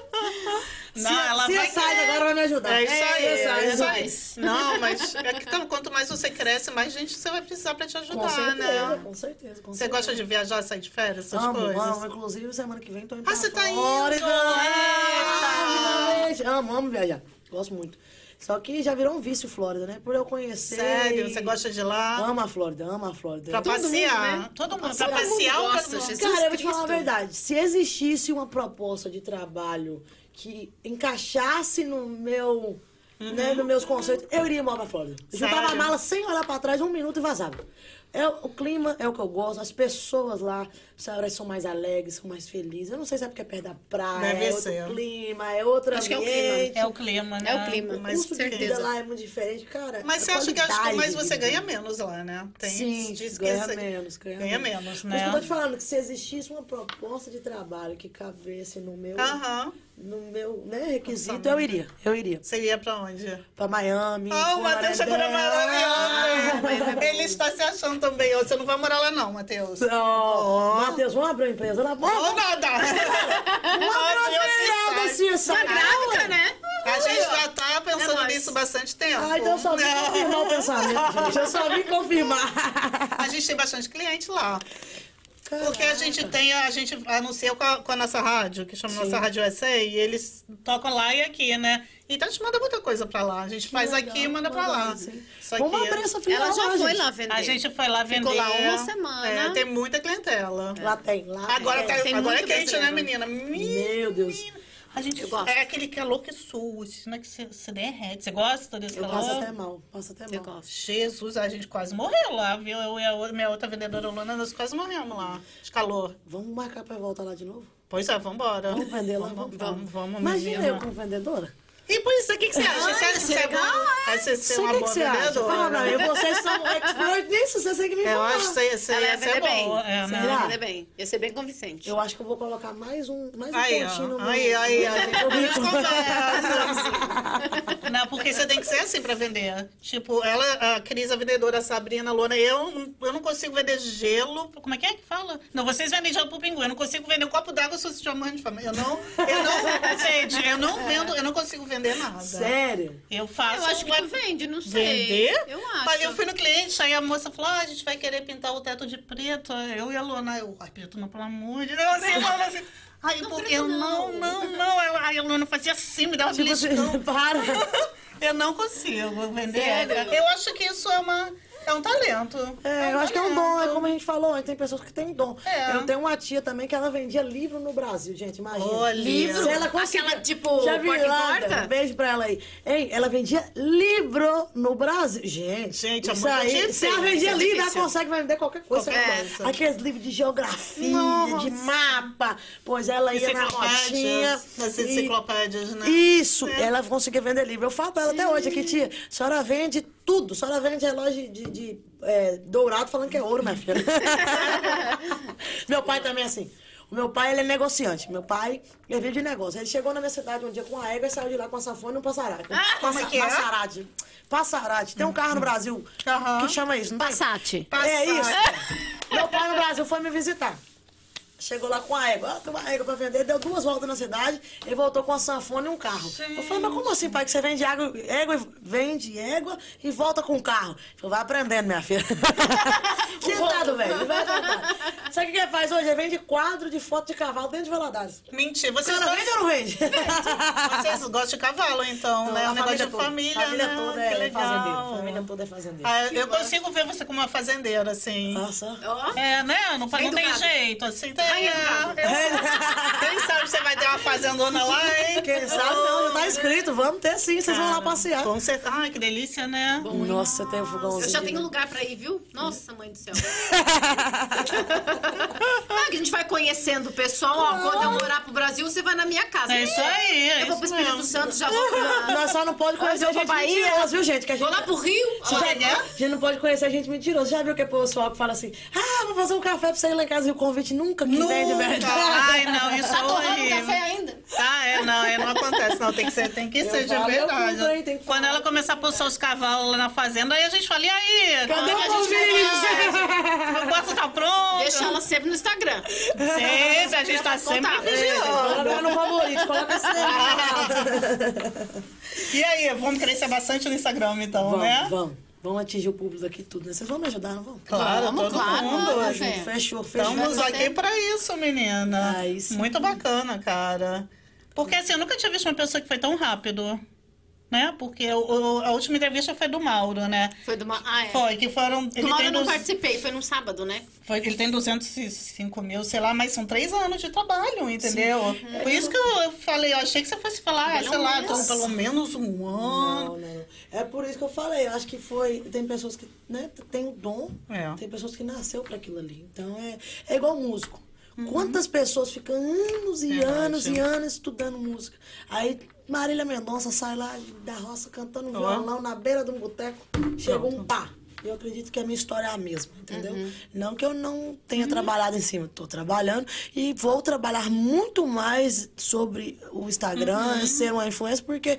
Não, ela se vai sai querer. agora vai me ajudar. É isso aí, É, é isso é, aí. Não, mas *laughs* é que, então, quanto mais você cresce, mais gente você vai precisar pra te ajudar, Com certeza, né? com certeza. Com Você certeza. gosta de viajar, sair de férias, essas amo, coisas? amo. Inclusive, semana que vem tô indo Ah, você tá indo? Flórida. Eita! finalmente. Amo, amo viajar. Gosto muito. Só que já virou um vício Flórida, né? Por eu conhecer. Sério? Você gosta de lá? Ama a Flórida, ama a Flórida. Pra Todo mundo, passear. né? Todo mundo. Pra passear ou gosta. Jesus. Cara, eu vou te falar a verdade. Se existisse uma proposta de trabalho que encaixasse no meu. Né, nos meus conceitos, eu iria embora pra Flórida. Eu juntava a Uhum. Mala sem olhar pra trás, um minuto e vazava. É, o clima é o que eu gosto, as pessoas lá, sabe, são mais alegres, são mais felizes. Eu não sei se é porque é perto da praia, Deve é outro ser. clima, é outro Acho que é o clima. É o clima, né? É o clima, O Mas, custo de vida certeza. lá é muito diferente, cara. mas você acha que, acho que mas você ganha menos lá, né? Tem, Sim, diz ganha menos, ganha, ganha menos, Mas né? eu tô te falando que se existisse uma proposta de trabalho que cabesse no meu, Aham. No meu né, requisito, eu iria. Eu iria. Você ia pra onde? Pra Miami. Ah, o. Matheus chegou na Miami *laughs* ontem. Ele está se achando também. Você não vai morar lá não, Matheus. Ó, Matheus, vamos abrir uma empresa lá. Vamos, Ou vamos nada. *laughs* uma Óbvio, filial da se CSI. Tá grávida, né? A gente já tá pensando É nisso bastante tempo. Ah, então só vim confirmar o pensamento, gente. Eu só vim confirmar. A gente tem bastante cliente lá. Caraca. Porque a gente tem, a gente anuncia com a, com a nossa rádio, que chama nossa Rádio USA, e eles tocam lá e aqui, né? Então a gente manda muita coisa pra lá. A gente faz legal, aqui e manda pra lá. sim. Só Vamos que abrir essa filial Ela já lá, foi gente. lá vender. a gente foi lá vender. Ficou lá uma semana. É, tem muita clientela. Lá tem, lá Agora, tem. tá, Tem agora é quente, né, brasileiro. menina? Meu Deus. A gente Eu gosto. é aquele calor que sua, né, que você, você derrete. Você gosta desse Eu calor? passo até mal, passo até Eu mal. gosto. Jesus, a gente quase morreu lá, viu? Eu e a minha outra vendedora Luna, nós quase morremos lá, de calor. Vamos marcar pra voltar lá de novo? Pois é, vambora. Vamos vender lá, Vamos, vamos. vamos, vamos, Imagina eu como vendedora. E por isso, o que, que você acha? Você acha que você é boa? Aí você ser Sei uma o que, que boa você acha? vendedora? Fala mim, vocês são expert nisso, vocês têm que me Eu falar. acho que você, você Ela ia ser bem. boa. É? Será? ia vender bem. Ia ser bem convincente. Eu acho que eu vou colocar mais um, mais um Aí, pontinho no ó. meu... Aí, aí, aí. no conversam. Não, porque você tem que ser assim pra vender. Tipo, ela, a Cris, a vendedora, a Sabrina, a Luna, eu, eu não consigo vender gelo. Como é que é que fala? Não, vocês vendem gelo pro pinguim. Eu não consigo vender um copo d'água se você chamar de fama. Eu não, eu não, *laughs* gente, eu não vendo, eu não consigo vender nada. Sério? Eu faço. Eu acho que tu vende, não sei. Vender? Eu acho. Mas eu fui no cliente, aí a moça falou: ah, a gente vai querer pintar o teto de preto. Eu e a Luna, eu, ai, preto não, pelo amor de Deus, assim, assim. Aí Não, porque eu não, não. não, não. Aí a Luna fazia assim, me dava Tipo assim, beliscão. *laughs* para. Eu não consigo vender. Sério? Eu acho que isso é uma. É um talento. É, eu acho que é um dom, é como a gente falou, tem pessoas que têm dom. É. Eu tenho uma tia também que ela vendia livro no Brasil, gente, imagina. Olha. Livro? Se ela conseguir- Aquela, tipo, Já lá? porta? Beijo pra ela aí. Hein, ela vendia livro no Brasil. Gente, Gente, é isso muito aí, difícil, Se ela vendia é livro, ela difícil. consegue vender qualquer coisa. Qualquer Aqueles coisa. Aqueles livros de geografia, de mapa. Pois ela ia na rodinha. Enciclopédias. As e- enciclopédias, né? Isso, ela conseguia vender livro. Eu falo pra ela até hoje aqui, tia, a senhora vende tudo. A senhora vende relógio de, de, é, dourado falando que é ouro, minha filha. *laughs* meu pai também é assim. O meu pai, ele é negociante. Meu pai, ele vive de negócio. Ele chegou na minha cidade um dia com a égua e saiu de lá com a sanfona e um passarate. como é que é? Passarate. Passarate. Tem um carro no Brasil Aham. que chama isso, não tem? Passat. É isso. Meu pai no Brasil foi me visitar. Chegou lá com a égua. Ah, tem uma égua pra vender. Deu duas voltas na cidade e voltou com a sanfona e um carro. Eu falei, mas como assim, pai? Que você vende água, égua, e- vende égua e volta com o carro? Ele falou, vai aprendendo, minha filha. *laughs* Sentado, velho. Vai. Sabe o que ele faz hoje? Ele vende quadro de foto de cavalo dentro de Valadares. Mentira. Vocês Você vende ou não vende? *laughs* Vocês gostam de cavalo, então, né? a Um negócio de toda. família, família né? toda Que é. A família toda é fazendeira. Ah, eu consigo ver você como uma fazendeira, assim. Nossa. É, né? Não, não tem jeito, assim. Tem, Bem é, *laughs* Quem sabe você vai ter uma fazendona lá, hein? Quem sabe não, já tá escrito. Vamos ter sim, vocês vão lá passear. Com certeza. Ai, que delícia, né? Nossa, tem um fogãozinho. Eu já tenho lugar pra ir, viu? Nossa, mãe do céu. *laughs* Ah, que a gente vai conhecendo o pessoal. Ó, quando eu morar pro Brasil, você vai na minha casa. É isso aí, é Eu vou pro Espírito mesmo. Santo, já vou pra... *laughs* Nós só não pode conhecer Vou gente Bahia. mentirosa, viu, gente? Que a gente... Vou lá pro Rio. Já- é? A gente não pode conhecer gente mentirosa. Já viu que é o pessoal que fala assim, ah, vou fazer um café pra você ir lá em casa e o convite nunca verdade. Ai, não, isso é Tá tomando horrível. café ainda? Ah, é, não, é, não acontece, não. Tem que ser, tem que Eu ser de verdade. que Quando falar. ela começar a pôr seus cavalos lá na fazenda, aí a gente fala, e aí? Cadê é o que a gente convite? O negócio tá pronto. Deixa ela sempre no Instagram. Sempre, a gente tá sempre vigiando. Coloca no favorito, coloca assim. *laughs* E aí, vamos crescer bastante no Instagram, então, Vamos, né? vamos. Vamos atingir o público daqui tudo, né? Vocês vão me ajudar, não vão? Claro, Vamos, todo claro, mundo. gente- Fechou, fechou. Estamos Vai aqui pra isso, menina. Muito bacana, cara. Porque assim, eu nunca tinha visto uma pessoa que foi tão rápido. Né? Porque o- o- a última entrevista foi do Mauro, né? Foi do Ma... Ah, é. Foi, que foram. Do Mauro eu não dos- participei, foi no sábado, né? foi, ele tem 205 mil, sei lá, mas são três anos de trabalho, entendeu? Por isso que eu falei, eu achei que você fosse falar, Pelo sei lá, menos. então, pelo menos um ano. Não, não. É por isso que eu falei. Eu acho que foi. Tem pessoas que né, tem o dom, É. tem pessoas que nasceu para aquilo ali. Então é, é igual músico. Uhum. Quantas pessoas ficam anos e anos e anos estudando música? Aí Marília Mendonça sai lá da roça cantando Ó. violão na beira de um boteco, chegou um pá. Eu acredito que a minha história é a mesma, entendeu? Uhum. Não que eu não tenha trabalhado em cima, estou trabalhando e vou trabalhar muito mais sobre o Instagram, Uhum. ser uma influência, porque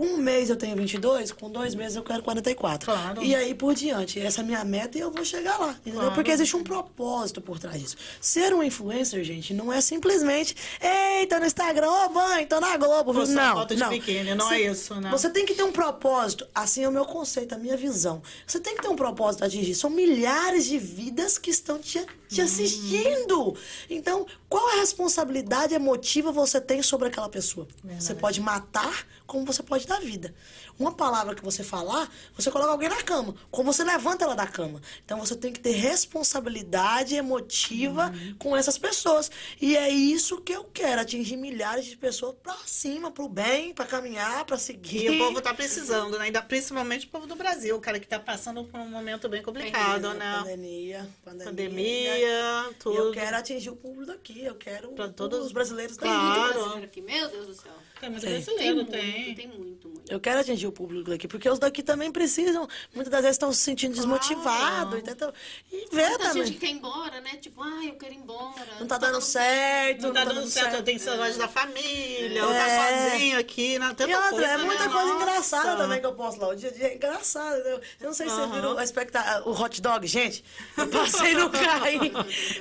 com um mês eu tenho 22, com dois meses eu quero 44. Claro. E aí por diante, essa é a minha meta e eu vou chegar lá, entendeu? Claro. Porque existe um propósito por trás disso. Ser um influencer, gente, não é simplesmente, ei, tô no Instagram, ô mãe, tô na Globo. Postar não, foto de não. biquíni, não é isso, né? Você tem que ter um propósito, assim é o meu conceito, a minha visão. Você tem que ter um propósito a atingir. São milhares de vidas que estão te, te assistindo. Então, qual a responsabilidade emotiva você tem sobre aquela pessoa? Você pode matar, como você pode dar vida. Uma palavra que você falar, você coloca alguém na cama, como você levanta ela da cama. Então, você tem que ter responsabilidade emotiva com essas pessoas. E é isso que eu quero, atingir milhares de pessoas pra cima, pro bem, pra caminhar, pra seguir. E o povo tá precisando, né? Ainda principalmente o povo do Brasil, o cara que tá passando por um momento bem complicado, né? Pandemia, pandemia. Pandemia, E tudo. eu quero atingir o público daqui. Eu quero Pra todos os brasileiros Tem. Claro. muito brasileiro aqui, meu Deus do céu. Tem muito Tem. Tem brasileiro, muito, tem. tem muito, muito. Eu quero atingir o público daqui, porque os daqui também precisam. Muitas das vezes estão se sentindo desmotivados. entendeu? E vê Muita também. gente que quer ir embora, né? Tipo, ah, eu quero ir embora. Não tá dando certo. Não tá dando certo, eu tenho saudade da família, ou É. tá sozinho aqui, né? Tanta E outra, coisa, é muita né? coisa Nossa. engraçada também que eu posto lá. O dia a dia é engraçado. entendeu? Eu não sei se vocês viram a expecta- o hot dog, gente. Eu passei no *laughs* carrinho.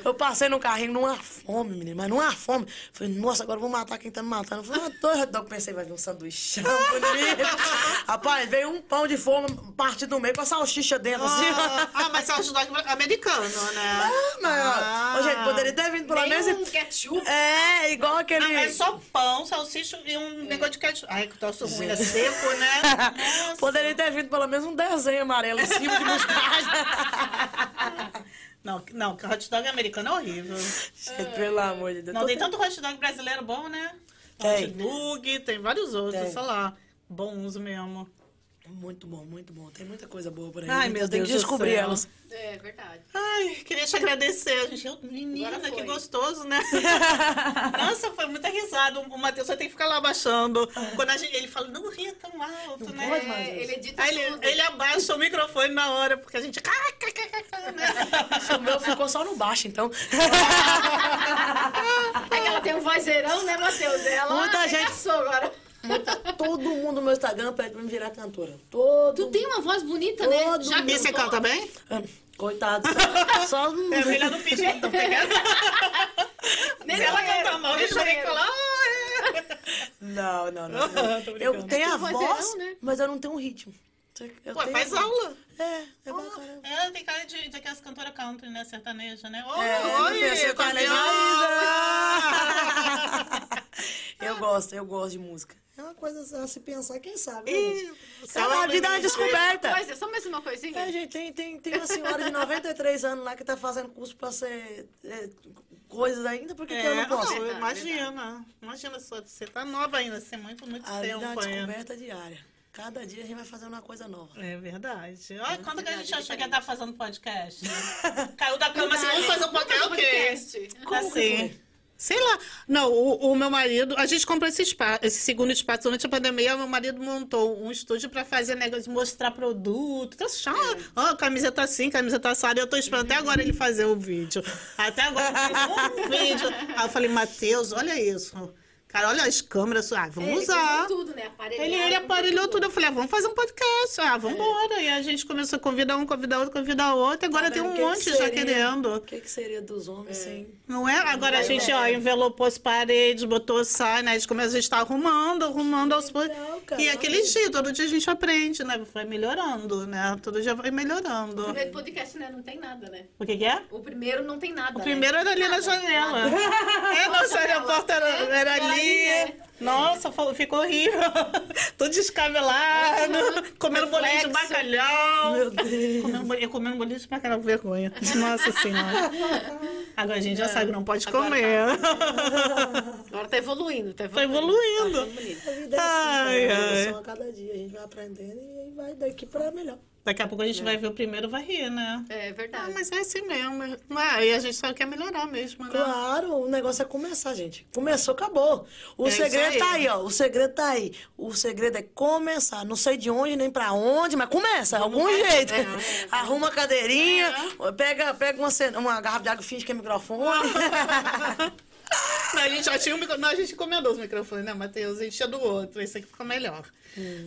Eu passei no carrinho numa fome, menino. Mas numa fome. Falei, nossa, agora eu vou matar quem tá me matando. Eu falei, ah, dois hot dog. Pensei, vai vir um sanduíche. bonito. *laughs* Rapaz, veio um pão de forma partido no meio com a salsicha dentro, assim. Ah, ah, mas é o dog americano, né? Ah, mas, ó, Ah. ô, gente, poderia ter vindo pelo menos... um ketchup. É, igual aquele... Não, é só pão, salsicha e um negócio de ketchup. Ai, que troço ruim, é seco, né? *laughs* Nossa. Poderia ter vindo pelo menos um desenho amarelo em cima de mostarda. *laughs* Não, não, que hot dog americano é horrível. Gente, *laughs* pelo amor de Deus. Não, tem tanto hot dog brasileiro bom, né? Tem. Hot dog, tem vários outros, Tem. sei lá. Bons mesmo. Muito bom, muito bom. Tem muita coisa boa por aí. Ai, meu Deus que do descobrir elas. É verdade. Ai, queria te agradecer, gente. Eu- Menina, que gostoso, né? *laughs* Nossa, foi muita risada. O Matheus só tem que ficar lá abaixando. Quando a gente, ele fala, não ria tão alto, Não né? pode É, isso. ele edita Aí ele, tudo. ele abaixa o microfone na hora, porque a gente. né? *laughs* O meu ficou só no baixo, então. *laughs* É que ela tem um vozeirão, né, Matheus? Ela Muita gente- agora. Todo mundo no meu Instagram pede pra me virar cantora. Todo Tu tem uma voz bonita, né? Todo Já E você cantou? canta bem? Ah, Coitado. Só... É a filha do pedido, tá pegando? *laughs* Se ela cantar mal, nem a gente vai ter que banheiro. falar. Não, não, não. não. *laughs* Eu tenho a voz, vozeirão, né? mas eu não tenho um ritmo. Eu tenho- faz aula. É, é bacana. Ela tem cara de, de aquelas cantoras country, né? Sertaneja, né? É, Oi, a tá viola. *laughs* Eu gosto, eu gosto de música. É uma coisa a se pensar, quem sabe. né, É, a a vida é uma descoberta. Mas é só mais uma coisinha. É, gente, tem, tem, tem uma senhora de 93 anos lá que tá fazendo curso pra ser é, coisas ainda, por que, que eu não posso? não, Verdade, imagina. Imagina só, você tá nova ainda, você é muito, muito A vida é uma tempo ainda. descoberta diária. Cada dia a gente vai fazendo uma coisa nova. É verdade. Olha, quando que a gente achou que ia estar fazendo podcast? *laughs* Caiu da cama assim, vamos fazer um podcast. podcast. Como assim. foi? Sei lá. Não, o, o meu marido, a gente comprou esse espaço, esse segundo espaço durante a pandemia, meu marido montou um estúdio pra fazer negócio, mostrar produto. Tá chato. Ó, camiseta assim, camiseta assada. Eu tô esperando até agora ele fazer o vídeo. Até agora ele fez um vídeo. Aí eu falei, Matheus, olha isso. Cara, olha as câmeras. Ah, vamos Ele usar. tudo, né? Ele, ele aparelhou tudo. Eu falei, ah, vamos fazer um podcast. Ah, vamos embora. E a gente começou a convidar um, convidar outro, convidar outro. Agora Tá tem um que que monte já seria- querendo. O que, que seria dos homens sem. Não é? Agora a Boa gente, ideia. ó, envelopou as paredes, botou sai, né? A gente começa a estar arrumando, arrumando aos poucos. E é aquele jeito, todo dia a gente aprende, né? Vai melhorando, né? Todo dia vai melhorando. O primeiro podcast, né? Não tem nada, né? O que que é? O primeiro não tem nada. O né? primeiro era ali na Nada, janela. nada. *laughs* É, nossa, a porta era, era ali, vi. Nossa, ficou horrível. *laughs* Tudo descabelado, comendo bolinho de Reflexo. bacalhau. Meu Deus. Comendo, bolinho- eu comendo bolinho de bacalhau, vergonha. Nossa senhora. Agora a gente já sabe que não pode Agora comer. Agora tá evoluindo, tá Tá evoluindo. evoluindo. Tá. A vida é Ai, assim, ai. evolução a cada dia. A gente vai aprendendo e vai daqui pra melhor. Daqui a pouco a gente vai ver o primeiro vai rir, né? É verdade. Ah, mas é assim mesmo. Ah, e a gente só quer melhorar mesmo, né? Claro, o negócio é começar, gente. Começou, acabou. O É segredo aí. tá aí, ó. O segredo tá aí. O segredo é começar. Não sei de onde nem pra onde, mas começa, algum jeito. *laughs* Arruma a cadeirinha, pega, pega uma, uma garrafa de água, finge que é microfone. *laughs* Não, a gente já tinha um microfone. Não, a gente encomendou os microfones, né, Matheus? A gente tinha do outro. Esse aqui ficou melhor.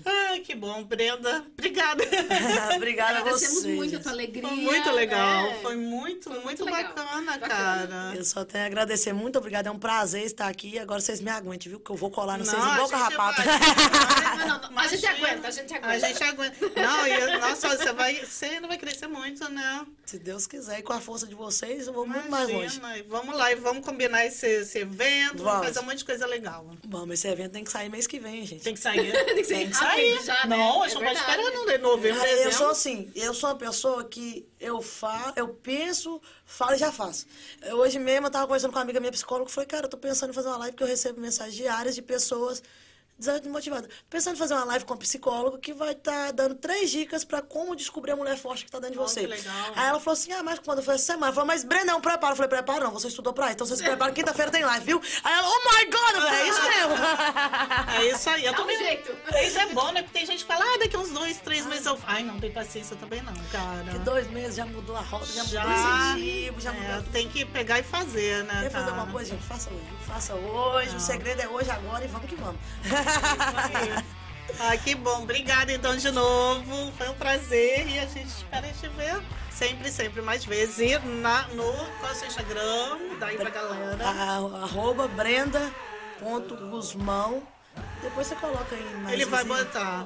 Ai, que bom, Brenda. Obrigada. *laughs* Obrigada a Agradecemos vocês. muito a tua alegria. Foi muito legal. é. Foi muito, Foi muito, muito bacana, Bacana. cara. Eu só tenho a agradecer. Muito obrigada. É um prazer estar aqui. Agora vocês me aguentem, viu? Que eu vou colar no vocês Não, em a boca gente rapata. vai. Não, não, não. A gente Imagina. aguenta, a gente aguenta. A gente aguenta. Não, e, nossa, você vai. Você ainda vai crescer muito, né? Se Deus quiser. E com a força de vocês, eu vou muito mais longe. Imagina. Vamos lá e vamos combinar esse, esse evento, vamos Vamos. fazer um monte de coisa legal. Bom, esse evento tem que sair mês que vem, gente. Tem que sair. *laughs* Tem que sair rápido já, né? Não, a É gente pode esperar não, de novembro, Eu dezembro. sou assim, eu sou uma pessoa que eu fa, eu penso, falo e já faço. Eu, hoje mesmo eu tava conversando com uma amiga minha psicóloga e falei, cara, eu tô pensando em fazer uma live porque eu recebo mensagens diárias de pessoas desmotivadas. Pensando em fazer uma live com um psicólogo que vai estar dando três dicas pra como descobrir a mulher forte que tá dentro de Oh, você. que legal. Aí ela falou assim, ah, mas quando eu falei essa semana, ela falou, mas Breno, não prepara. Eu falei, prepara não, você estudou pra isso, então você se prepara, quinta-feira tem live, viu? Aí ela, oh my God, velho, é isso mesmo. *laughs* É isso aí. Eu um também. jeito. Isso é bom, né? Porque tem gente que fala, ah, daqui uns dois, três meses eu. Ai, não tem paciência também, não, cara. Que dois meses já mudou a roda, já, Já, mudou o incentivo, já mudou é, tem que pegar e fazer, né? Quer fazer cara? alguma coisa, gente? Faça hoje. Faça hoje. O segredo é hoje, agora e vamos que vamos. *laughs* *laughs* Ah, que bom. Obrigada então de novo. Foi um prazer e a gente espera te ver sempre, sempre mais vezes. E na, no qual é o seu Instagram? Dá aí pra galera. A- Arroba brenda.guzmão. Depois você coloca aí mais Ele vai botar.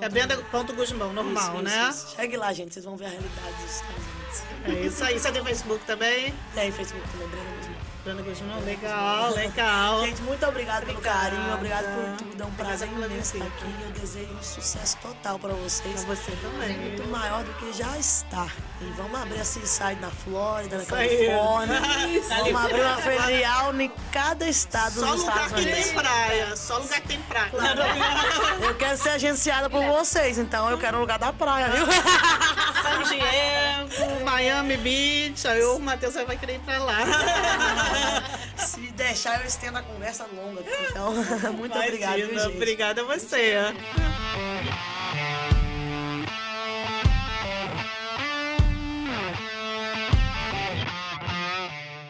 É Brenda.guzmão, normal, Isso, né? isso, isso. Chegue lá, gente. Vocês vão ver a realidade dos Unidos. É isso aí. Você tem Facebook também? Tem Facebook também, Brenda Guzmão. Guzmão, legal, legal. Gente, muito obrigada pelo carinho, obrigado por tudo. É um prazer imenso estar aqui. Eu desejo um sucesso total para vocês. Pra você também. Muito maior do que já está. E vamos abrir a Seaside na Flórida, na. Califórnia. *laughs* Vamos abrir uma filial em cada estado Só dos lugar Estados que Unidos. tem praia. Só lugar que tem praia. *laughs* Eu quero ser agenciada por vocês, então eu quero um lugar da praia, viu? San Diego, Miami Beach. Aí o Matheus vai querer ir pra lá. *laughs* *laughs* Se deixar, eu estendo a conversa longa. Então, *laughs* muito Imagina, gente? Obrigada a você.